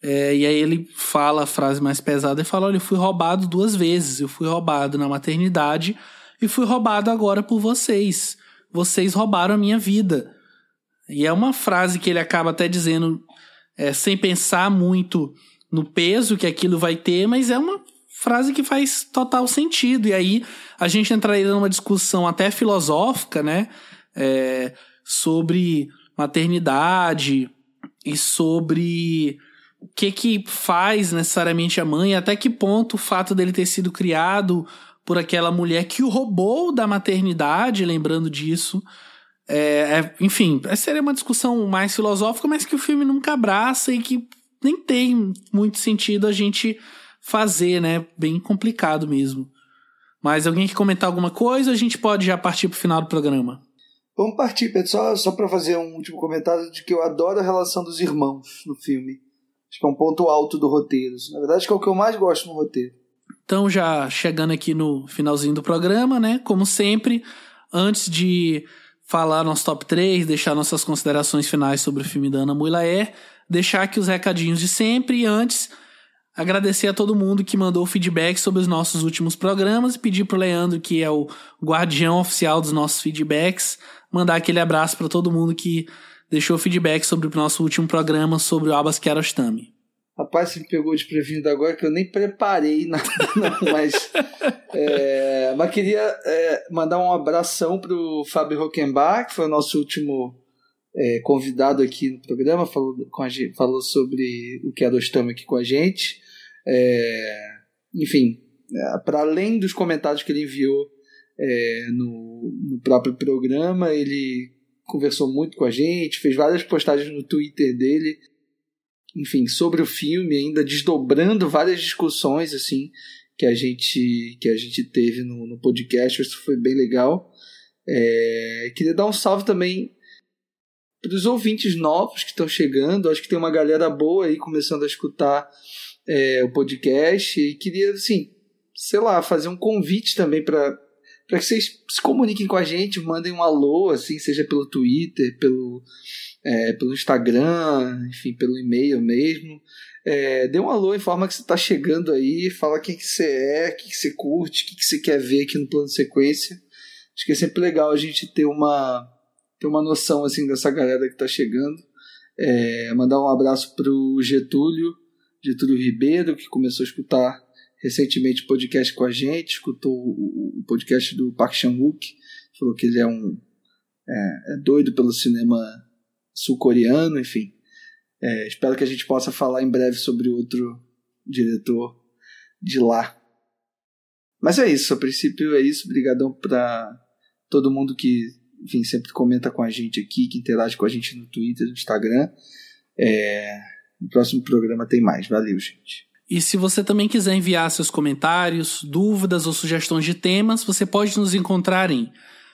É, e aí ele fala a frase mais pesada e fala: Olha, eu fui roubado duas vezes. Eu fui roubado na maternidade e fui roubado agora por vocês. Vocês roubaram a minha vida. E é uma frase que ele acaba até dizendo é, sem pensar muito no peso que aquilo vai ter, mas é uma frase que faz total sentido. E aí a gente entraria numa discussão até filosófica, né? É, sobre maternidade e sobre o que que faz necessariamente a mãe, até que ponto o fato dele ter sido criado por aquela mulher que o roubou da maternidade, lembrando disso, É, é, enfim, seria uma discussão mais filosófica, mas que o filme nunca abraça e que nem tem muito sentido a gente fazer, né? Bem complicado mesmo. Mas alguém quer comentar alguma coisa? A gente pode já partir pro final do programa. Vamos partir, Pedro, só, só para fazer um último comentário de que eu adoro a relação dos irmãos no filme. Acho que é um ponto alto do roteiro. Na verdade, que é o que eu mais gosto no roteiro. Então, já chegando aqui no finalzinho do programa, né? Como sempre, antes de falar nosso top 3, deixar nossas considerações finais sobre o filme da Ana Mulaer, deixar aqui os recadinhos de sempre e antes agradecer a todo mundo que mandou feedback sobre os nossos últimos programas e pedir pro Leandro, que é o guardião oficial dos nossos feedbacks, mandar aquele abraço para todo mundo que deixou feedback sobre o nosso último programa sobre o Abbas Kiarostami. Rapaz, você me pegou desprevenido agora que eu nem preparei nada, não, mas, é, mas queria é, mandar um abração pro Fábio Rockenbach, que foi o nosso último é, convidado aqui no programa, falou, com a gente, falou sobre o Kiarostami aqui com a gente. É, enfim, é, para além dos comentários que ele enviou é, no, no próprio programa, ele conversou muito com a gente, fez várias postagens no Twitter dele, enfim, sobre o filme, ainda desdobrando várias discussões assim que a gente que a gente teve no, no podcast, isso foi bem legal. É, queria dar um salve também para os ouvintes novos que estão chegando. Acho que tem uma galera boa aí começando a escutar é, o podcast e queria, assim, sei lá, fazer um convite também para para que vocês se comuniquem com a gente, mandem um alô, assim, seja pelo Twitter, pelo, é, pelo Instagram, enfim, pelo e-mail mesmo. É, dê um alô em forma que você está chegando aí, fala quem que você é, o que, que você curte, o que, que você quer ver aqui no plano de sequência. Acho que é sempre legal a gente ter uma, ter uma noção assim dessa galera que está chegando. É, mandar um abraço pro Getúlio, Getúlio Ribeiro, que começou a escutar recentemente podcast com a gente, escutou o podcast do Park Chan-wook, falou que ele é um é, é doido pelo cinema sul-coreano, enfim. É, espero que a gente possa falar em breve sobre outro diretor de lá. Mas é isso, a princípio é isso. Obrigadão para todo mundo que, enfim, sempre comenta com a gente aqui, que interage com a gente no Twitter, no Instagram. É, no próximo programa tem mais. Valeu, gente. E se você também quiser enviar seus comentários, dúvidas ou sugestões de temas, você pode nos encontrar em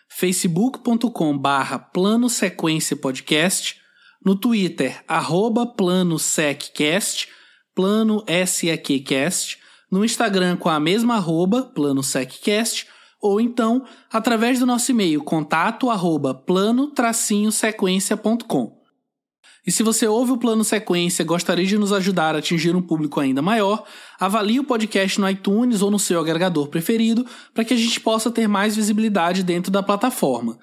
facebook.com barra plano sequência podcast, no Twitter, arroba plano seccast, plano seccast, no Instagram com a mesma arroba, plano seccast, ou então através do nosso e-mail contato arroba plano-sequência.com. E se você ouve o plano sequência e gostaria de nos ajudar a atingir um público ainda maior, avalie o podcast no iTunes ou no seu agregador preferido para que a gente possa ter mais visibilidade dentro da plataforma.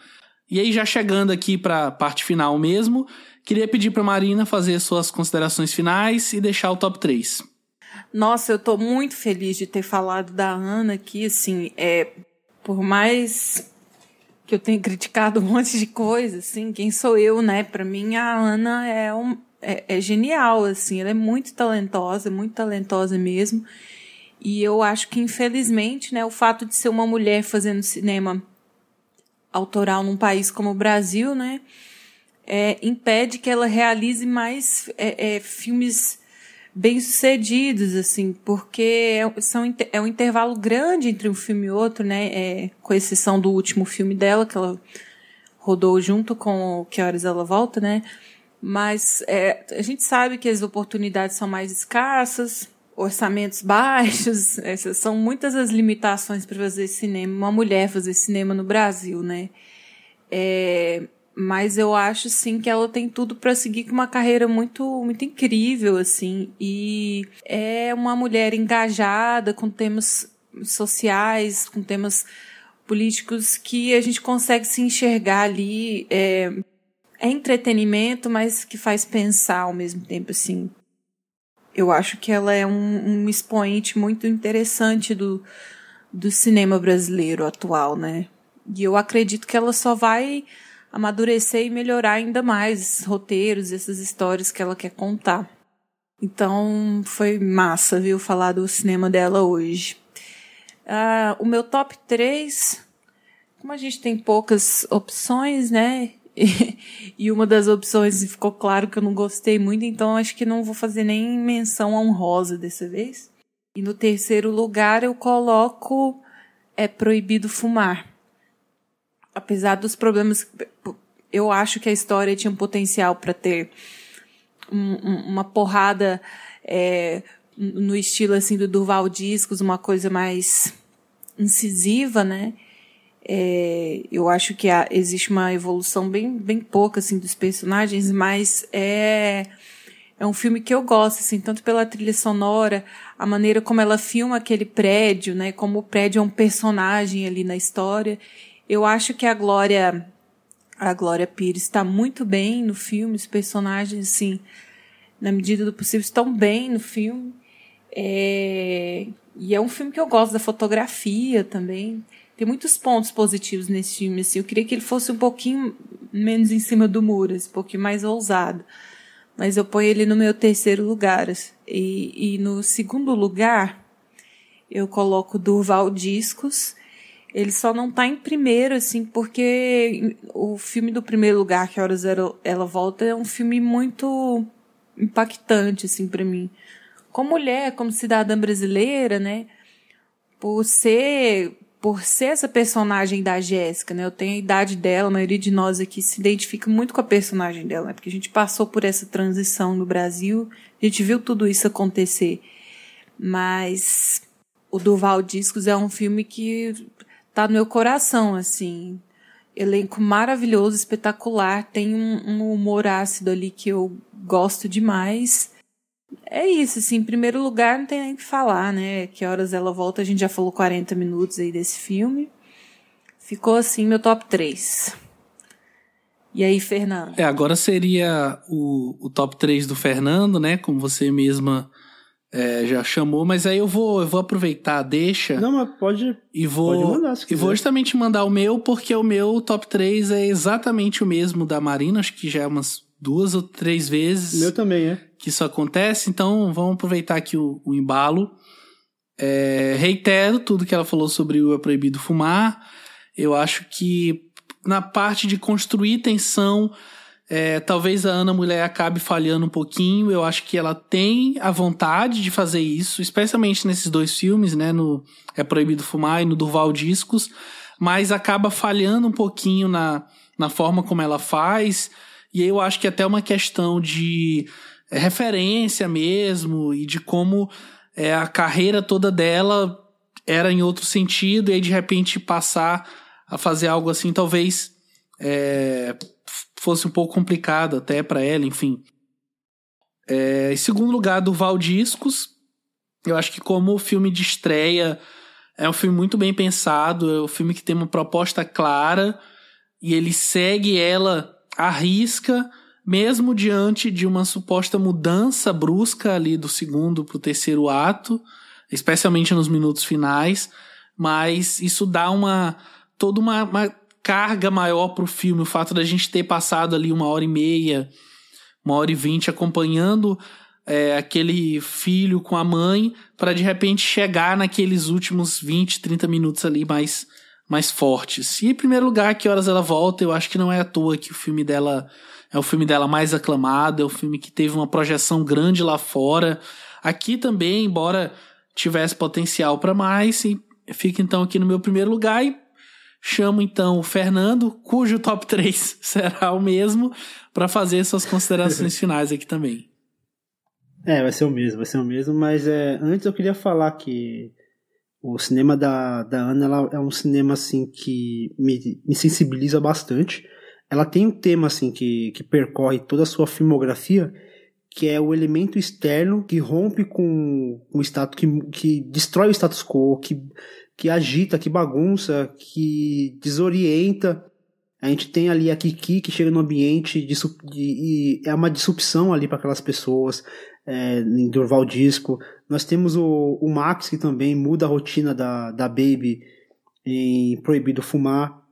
E aí, já chegando aqui para a parte final mesmo, queria pedir para Marina fazer suas considerações finais e deixar o top 3. Nossa, eu estou muito feliz de ter falado da Ana aqui, assim, é, por mais que eu tenho criticado um monte de coisa, assim, quem sou eu, né? Para mim a Ana é, um, é, é, genial, assim, ela é muito talentosa, muito talentosa mesmo. E eu acho que infelizmente, né, o fato de ser uma mulher fazendo cinema autoral num país como o Brasil, né, é, impede que ela realize mais é, é filmes bem-sucedidos, assim, porque é, são, é um intervalo grande entre um filme e outro, né? É, com exceção do último filme dela, que ela rodou junto com o Que Horas Ela Volta, né? Mas é, a gente sabe que as oportunidades são mais escassas, orçamentos baixos, essas são muitas as limitações para fazer cinema, uma mulher fazer cinema no Brasil, né? É, mas eu acho sim que ela tem tudo para seguir com uma carreira muito muito incrível assim. E é uma mulher engajada com temas sociais com temas políticos que a gente consegue se enxergar ali. É, é entretenimento mas que faz pensar ao mesmo tempo assim. Eu acho que ela é um, um expoente muito interessante do do cinema brasileiro atual né? E eu acredito que ela só vai amadurecer e melhorar ainda mais esses roteiros, essas histórias que ela quer contar. Então foi massa, viu, falar do cinema dela hoje. Uh, o meu top 3, como a gente tem poucas opções, né? e uma das opções ficou claro que eu não gostei muito, então acho que não vou fazer nem menção honrosa dessa vez. E no terceiro lugar eu coloco é proibido fumar. Apesar dos problemas, eu acho que a história tinha um potencial para ter um, uma porrada é, no estilo assim do Durval Discos, uma coisa mais incisiva, né? É, eu acho que há, existe uma evolução bem, bem pouca assim dos personagens, mas é é um filme que eu gosto assim, tanto pela trilha sonora, a maneira como ela filma aquele prédio, né, como o prédio é um personagem ali na história. Eu acho que a Glória a Glória Pires está muito bem no filme, os personagens assim, na medida do possível estão bem no filme. É, e é um filme que eu gosto da fotografia também. Tem muitos pontos positivos nesse filme, assim. Eu queria que ele fosse um pouquinho menos em cima do muro, assim, um pouquinho mais ousado. Mas eu ponho ele no meu terceiro lugar. Assim. E, e no segundo lugar, eu coloco Durval Discos. Ele só não tá em primeiro, assim, porque o filme do primeiro lugar, que a Horas Ela Volta, é um filme muito impactante, assim, para mim. Como mulher, como cidadã brasileira, né? Por ser por ser essa personagem da Jéssica, né? Eu tenho a idade dela, a maioria de nós aqui se identifica muito com a personagem dela, né? Porque a gente passou por essa transição no Brasil, a gente viu tudo isso acontecer. Mas o Duval Discos é um filme que tá no meu coração, assim. Elenco maravilhoso, espetacular, tem um, um humor ácido ali que eu gosto demais é isso, assim, em primeiro lugar não tem nem o que falar, né? Que horas ela volta, a gente já falou 40 minutos aí desse filme. Ficou assim meu top 3. E aí, Fernando? É, agora seria o, o top 3 do Fernando, né? Como você mesma é, já chamou, mas aí eu vou, eu vou aproveitar, deixa. Não, mas pode. E vou, pode mandar, e vou justamente mandar o meu, porque o meu top 3 é exatamente o mesmo da Marina, acho que já é umas duas ou três vezes. Meu também, é que isso acontece, então vamos aproveitar aqui o, o embalo. É, reitero tudo que ela falou sobre o É Proibido Fumar. Eu acho que na parte de construir tensão, é, talvez a Ana Mulher acabe falhando um pouquinho. Eu acho que ela tem a vontade de fazer isso, especialmente nesses dois filmes, né? No É Proibido Fumar e no Durval Discos, mas acaba falhando um pouquinho na, na forma como ela faz. E eu acho que é até uma questão de é referência mesmo e de como é, a carreira toda dela era em outro sentido e aí de repente passar a fazer algo assim talvez é, fosse um pouco complicado até para ela, enfim. É, em segundo lugar, do Valdiscos, eu acho que como filme de estreia é um filme muito bem pensado, é um filme que tem uma proposta clara e ele segue ela à risca mesmo diante de uma suposta mudança brusca ali do segundo para o terceiro ato, especialmente nos minutos finais, mas isso dá uma toda uma, uma carga maior para o filme, o fato da gente ter passado ali uma hora e meia, uma hora e vinte acompanhando é, aquele filho com a mãe, para de repente chegar naqueles últimos 20, 30 minutos ali mais, mais fortes. E em primeiro lugar, que horas ela volta, eu acho que não é à toa que o filme dela é o filme dela mais aclamado, é o filme que teve uma projeção grande lá fora. Aqui também, embora tivesse potencial para mais, fica então aqui no meu primeiro lugar e chamo então o Fernando, cujo top 3 será o mesmo, para fazer suas considerações finais aqui também. É, vai ser o mesmo, vai ser o mesmo, mas é, antes eu queria falar que o cinema da, da Ana ela é um cinema assim que me, me sensibiliza bastante ela tem um tema assim que, que percorre toda a sua filmografia, que é o elemento externo que rompe com, com o status, que, que destrói o status quo, que, que agita, que bagunça, que desorienta. A gente tem ali a Kiki que chega no ambiente de, de, e é uma disrupção ali para aquelas pessoas, é, em Durval Disco. Nós temos o, o Max que também muda a rotina da, da Baby em Proibido Fumar.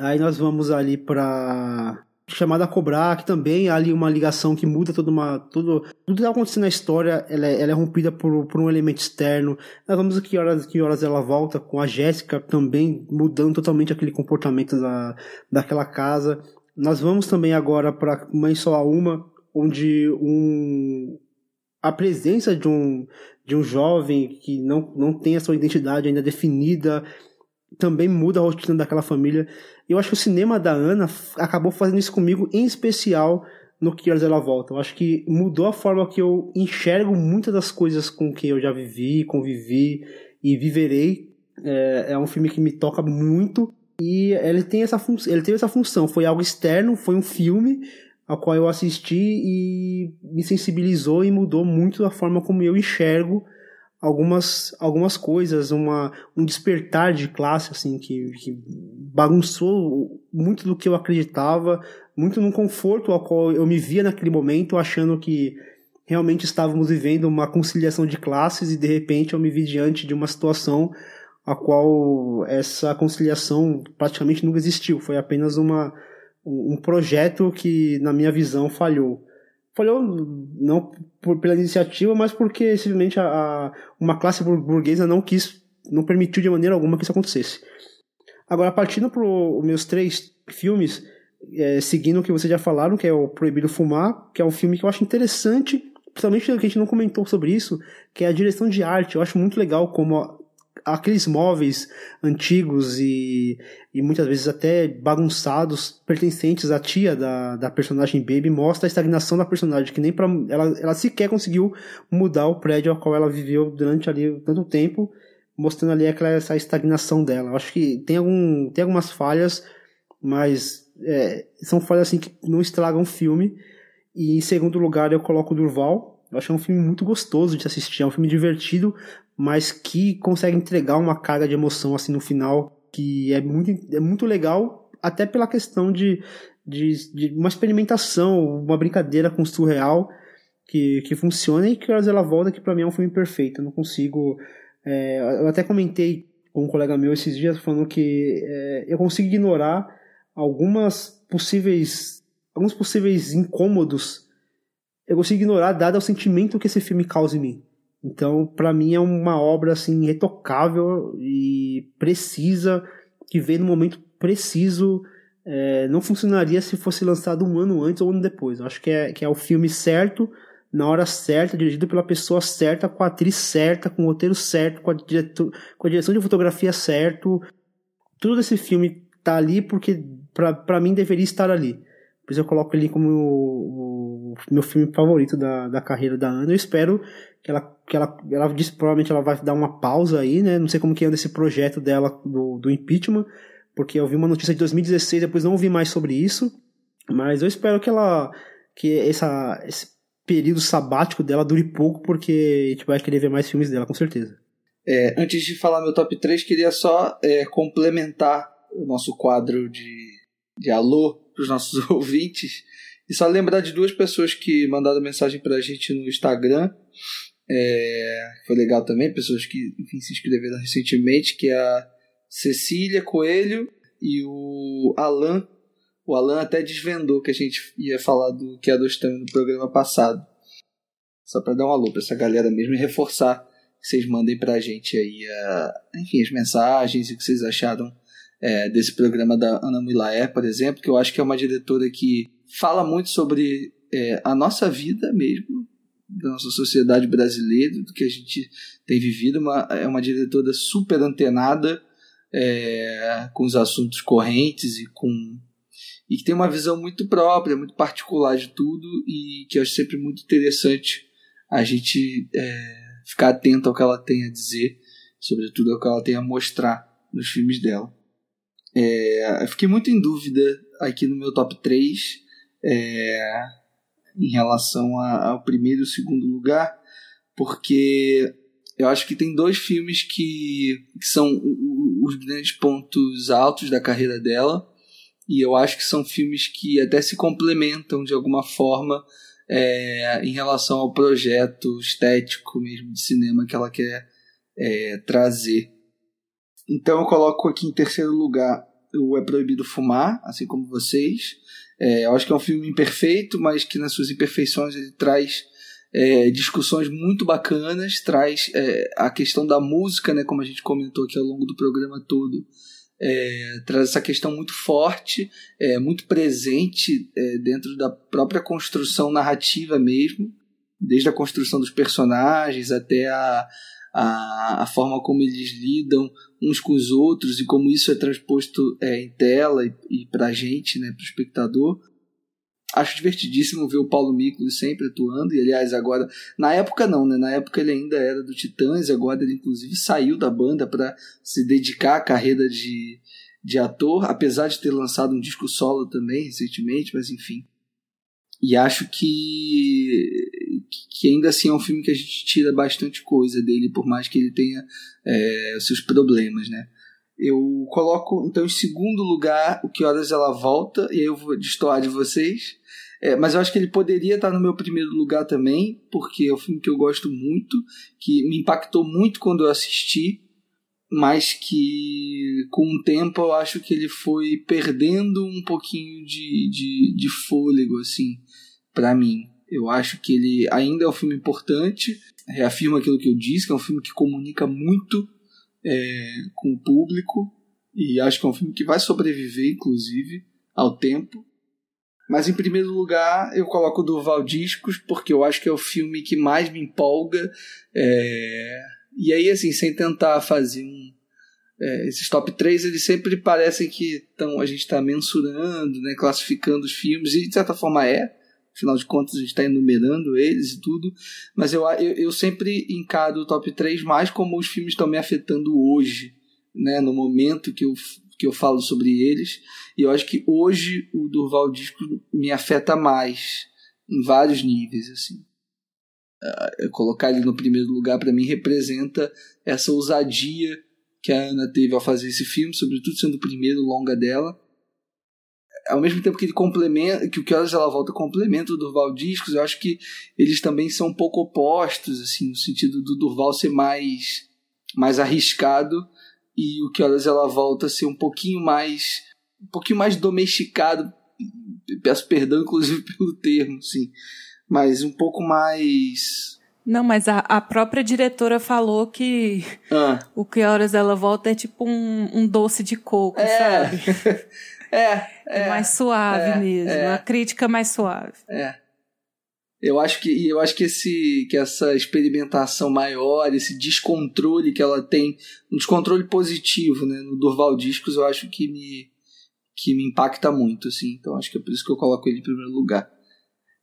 Aí nós vamos ali para chamada a cobrar, que também há ali uma ligação que muda toda uma. Tudo, tudo que está acontecendo na história, ela é, ela é rompida por, por um elemento externo. Nós vamos que horas, que horas ela volta com a Jéssica também mudando totalmente aquele comportamento da, daquela casa. Nós vamos também agora para Mãe Só Há Uma, onde um, a presença de um, de um jovem que não, não tem a sua identidade ainda definida também muda a rotina daquela família. Eu acho que o cinema da Ana acabou fazendo isso comigo, em especial no Que Horas Ela Volta. Eu acho que mudou a forma que eu enxergo muitas das coisas com que eu já vivi, convivi e viverei. É, é um filme que me toca muito e ele tem essa ele teve essa função. Foi algo externo, foi um filme ao qual eu assisti e me sensibilizou e mudou muito a forma como eu enxergo algumas, algumas coisas, uma, um despertar de classe assim que, que bagunçou muito do que eu acreditava, muito no conforto ao qual eu me via naquele momento, achando que realmente estávamos vivendo uma conciliação de classes e de repente eu me vi diante de uma situação a qual essa conciliação praticamente nunca existiu, foi apenas uma um projeto que na minha visão falhou falhou não por, pela iniciativa, mas porque simplesmente a, a, uma classe burguesa não quis, não permitiu de maneira alguma que isso acontecesse. Agora, partindo para os meus três filmes, é, seguindo o que vocês já falaram, que é o Proibido Fumar, que é um filme que eu acho interessante, principalmente que a gente não comentou sobre isso, que é a direção de arte. Eu acho muito legal como aqueles móveis antigos e, e muitas vezes até bagunçados, pertencentes à tia da, da personagem Baby, mostra a estagnação da personagem, que nem para ela, ela sequer conseguiu mudar o prédio ao qual ela viveu durante ali tanto tempo, mostrando ali aquela, essa estagnação dela. Eu acho que tem, algum, tem algumas falhas, mas é, são falhas assim que não estragam o filme. E em segundo lugar eu coloco o Durval, eu acho que é um filme muito gostoso de assistir, é um filme divertido, mas que consegue entregar uma carga de emoção assim no final que é muito, é muito legal, até pela questão de, de, de uma experimentação, uma brincadeira com o surreal que, que funciona e que Horas Ela Volta, que para mim é um filme perfeito. Eu não consigo. É, eu até comentei com um colega meu esses dias falando que é, eu consigo ignorar algumas possíveis alguns possíveis incômodos eu consigo ignorar dado o sentimento que esse filme causa em mim então, para mim é uma obra assim retocável e precisa que veio no momento preciso. É, não funcionaria se fosse lançado um ano antes ou um ano depois. Eu acho que é, que é o filme certo, na hora certa, dirigido pela pessoa certa, com a atriz certa, com o roteiro certo, com a, com a direção de fotografia certo. Tudo desse filme tá ali porque para mim deveria estar ali. Por isso eu coloco ele como o, o meu filme favorito da, da carreira da Ana. Eu espero que ela, que ela, ela disse provavelmente ela vai dar uma pausa aí, né? Não sei como que anda esse projeto dela do, do impeachment, porque eu vi uma notícia de 2016, depois não ouvi mais sobre isso, mas eu espero que ela, que essa, esse período sabático dela dure pouco, porque a gente vai querer ver mais filmes dela, com certeza. É, antes de falar meu top 3, queria só é, complementar o nosso quadro de, de alô para os nossos ouvintes e só lembrar de duas pessoas que mandaram mensagem para a gente no Instagram é, foi legal também, pessoas que enfim, se inscreveram recentemente, que é a Cecília Coelho e o Alan. O Alan até desvendou que a gente ia falar do que é do no programa passado. Só para dar um alô para essa galera mesmo e reforçar que vocês mandem para a gente aí a, enfim, as mensagens e o que vocês acharam é, desse programa da Ana Mulaer, por exemplo, que eu acho que é uma diretora que fala muito sobre é, a nossa vida mesmo, da nossa sociedade brasileira, do que a gente tem vivido. Uma, é uma diretora super antenada é, com os assuntos correntes e com e que tem uma visão muito própria, muito particular de tudo e que eu acho sempre muito interessante a gente é, ficar atento ao que ela tem a dizer, sobretudo ao que ela tem a mostrar nos filmes dela. É, eu fiquei muito em dúvida aqui no meu top 3. É, em relação a, ao primeiro e segundo lugar, porque eu acho que tem dois filmes que, que são os grandes pontos altos da carreira dela, e eu acho que são filmes que até se complementam de alguma forma é, em relação ao projeto estético mesmo de cinema que ela quer é, trazer. Então eu coloco aqui em terceiro lugar o É Proibido Fumar, assim como vocês. É, eu acho que é um filme imperfeito, mas que nas suas imperfeições ele traz é, discussões muito bacanas, traz é, a questão da música, né, como a gente comentou aqui ao longo do programa todo, é, traz essa questão muito forte, é, muito presente é, dentro da própria construção narrativa mesmo, desde a construção dos personagens até a, a, a forma como eles lidam uns com os outros e como isso é transposto é, em tela e, e para a gente, né, para o espectador. Acho divertidíssimo ver o Paulo Miklos sempre atuando, e aliás, agora, na época não, né? Na época ele ainda era do Titãs, agora ele inclusive saiu da banda para se dedicar à carreira de, de ator, apesar de ter lançado um disco solo também recentemente, mas enfim. E acho que, que ainda assim é um filme que a gente tira bastante coisa dele, por mais que ele tenha é, seus problemas, né? Eu coloco, então, em segundo lugar, o Que Horas Ela Volta, e aí eu vou destoar de vocês. É, mas eu acho que ele poderia estar no meu primeiro lugar também, porque é um filme que eu gosto muito, que me impactou muito quando eu assisti, mas que com o tempo eu acho que ele foi perdendo um pouquinho de, de, de fôlego, assim, para mim. Eu acho que ele ainda é um filme importante, reafirma aquilo que eu disse, que é um filme que comunica muito é, com o público, e acho que é um filme que vai sobreviver, inclusive, ao tempo. Mas em primeiro lugar eu coloco o Durval Discos, porque eu acho que é o filme que mais me empolga. É... E aí, assim, sem tentar fazer um. É, esses top 3 eles sempre parecem que tão, a gente está mensurando, né, classificando os filmes, e de certa forma é, afinal de contas a gente está enumerando eles e tudo, mas eu, eu, eu, sempre encaro o top 3 mais como os filmes estão me afetando hoje, né, no momento que eu, que eu falo sobre eles, e eu acho que hoje o Durval Disco me afeta mais, em vários níveis, assim. Uh, colocar ele no primeiro lugar para mim representa essa ousadia que a Ana teve ao fazer esse filme, sobretudo sendo o primeiro longa dela, ao mesmo tempo que ele complementa, que o que horas ela volta complementa o Durval Discos, eu acho que eles também são um pouco opostos, assim, no sentido do Durval ser mais mais arriscado e o que horas ela volta ser um pouquinho mais um pouquinho mais domesticado, peço perdão inclusive pelo termo, assim, mas um pouco mais não, mas a, a própria diretora falou que ah. o que horas ela volta é tipo um, um doce de coco, é. sabe? É, é, é, mais suave é, mesmo, é, uma crítica mais suave. É. Eu acho que eu acho que esse que essa experimentação maior, esse descontrole que ela tem, um descontrole positivo, né, no Durval Discos, eu acho que me que me impacta muito, assim. Então acho que é por isso que eu coloco ele em primeiro lugar.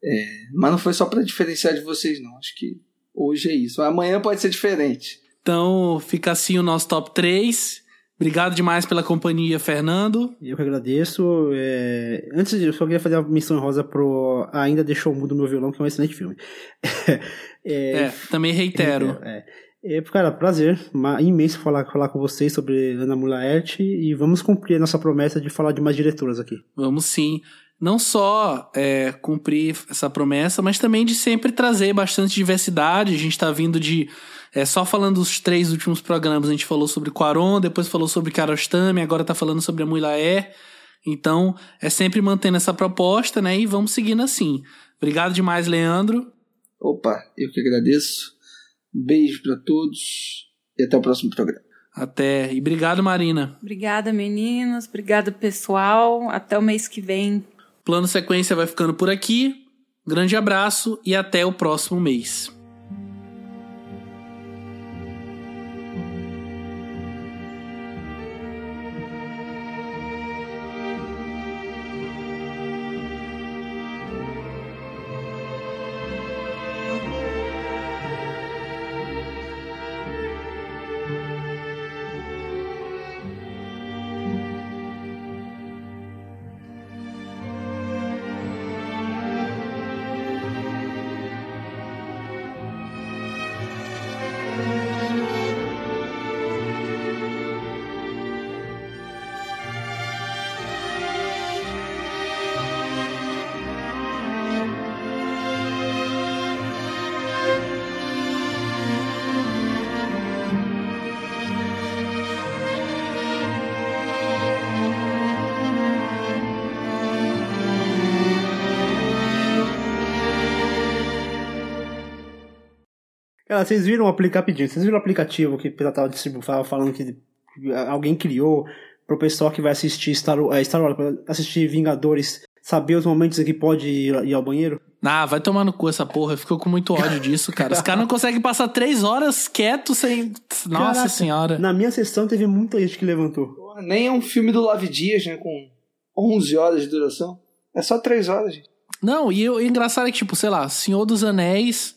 É, mas não foi só para diferenciar de vocês, não. Acho que hoje é isso. Amanhã pode ser diferente. Então fica assim o nosso top 3. Obrigado demais pela companhia, Fernando. Eu que agradeço. É... Antes, eu só queria fazer uma missão rosa pro Ainda Deixou Mudo Meu Violão, que é um excelente filme. é... é, também reitero. É, é, cara, prazer imenso falar, falar com vocês sobre Ana Mulaert e vamos cumprir a nossa promessa de falar de mais diretoras aqui. Vamos sim. Não só é, cumprir essa promessa, mas também de sempre trazer bastante diversidade. A gente está vindo de é, só falando dos três últimos programas, a gente falou sobre Quaron, depois falou sobre Karostami, agora tá falando sobre a Muilaé. Então, é sempre mantendo essa proposta, né? E vamos seguindo assim. Obrigado demais, Leandro. Opa, eu que agradeço. Um beijo para todos e até o próximo programa. Até. E obrigado, Marina. Obrigada, meninos. Obrigado, pessoal. Até o mês que vem. Plano Sequência vai ficando por aqui. Grande abraço e até o próximo mês. Cara, vocês viram o aplicativo, vocês viram o aplicativo que o tava, tava falando que alguém criou pro pessoal que vai assistir Star, é, Star Wars, assistir Vingadores, saber os momentos em que pode ir, ir ao banheiro? Ah, vai tomar no cu essa porra. Ficou com muito ódio disso, cara. Os caras não conseguem passar três horas quietos sem. Nossa Caraca, senhora. Na minha sessão teve muita gente que levantou. Porra, Nem é um filme do Lave Dias, né? Com 11 horas de duração. É só 3 horas, gente. Não, e o engraçado é que, tipo, sei lá, Senhor dos Anéis,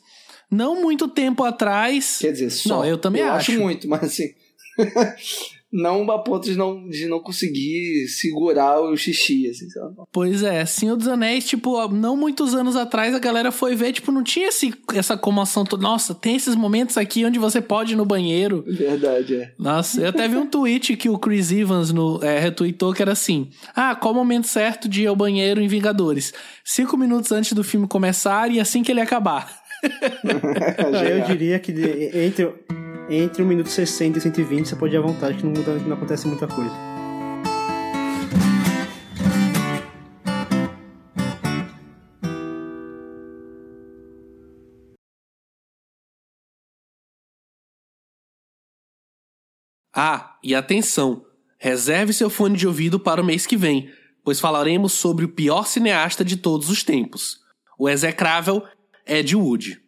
não muito tempo atrás. Quer dizer, só. Não, eu também acho. muito, mas assim. não a ponto de não, de não conseguir segurar o xixi, assim, sabe? Pois é, Senhor dos Anéis, tipo, não muitos anos atrás a galera foi ver, tipo, não tinha esse, essa comoção toda. Nossa, tem esses momentos aqui onde você pode ir no banheiro. Verdade, é. Nossa, eu até vi um tweet que o Chris Evans no, é, retweetou que era assim: Ah, qual o momento certo de ir ao banheiro em Vingadores? Cinco minutos antes do filme começar e assim que ele acabar. eu diria que de- entre, entre 1 minuto e 60 e 120 você pode ir à vontade, que não, muda, não acontece muita coisa. Ah, e atenção! Reserve seu fone de ouvido para o mês que vem, pois falaremos sobre o pior cineasta de todos os tempos, o execrável Ed Wood.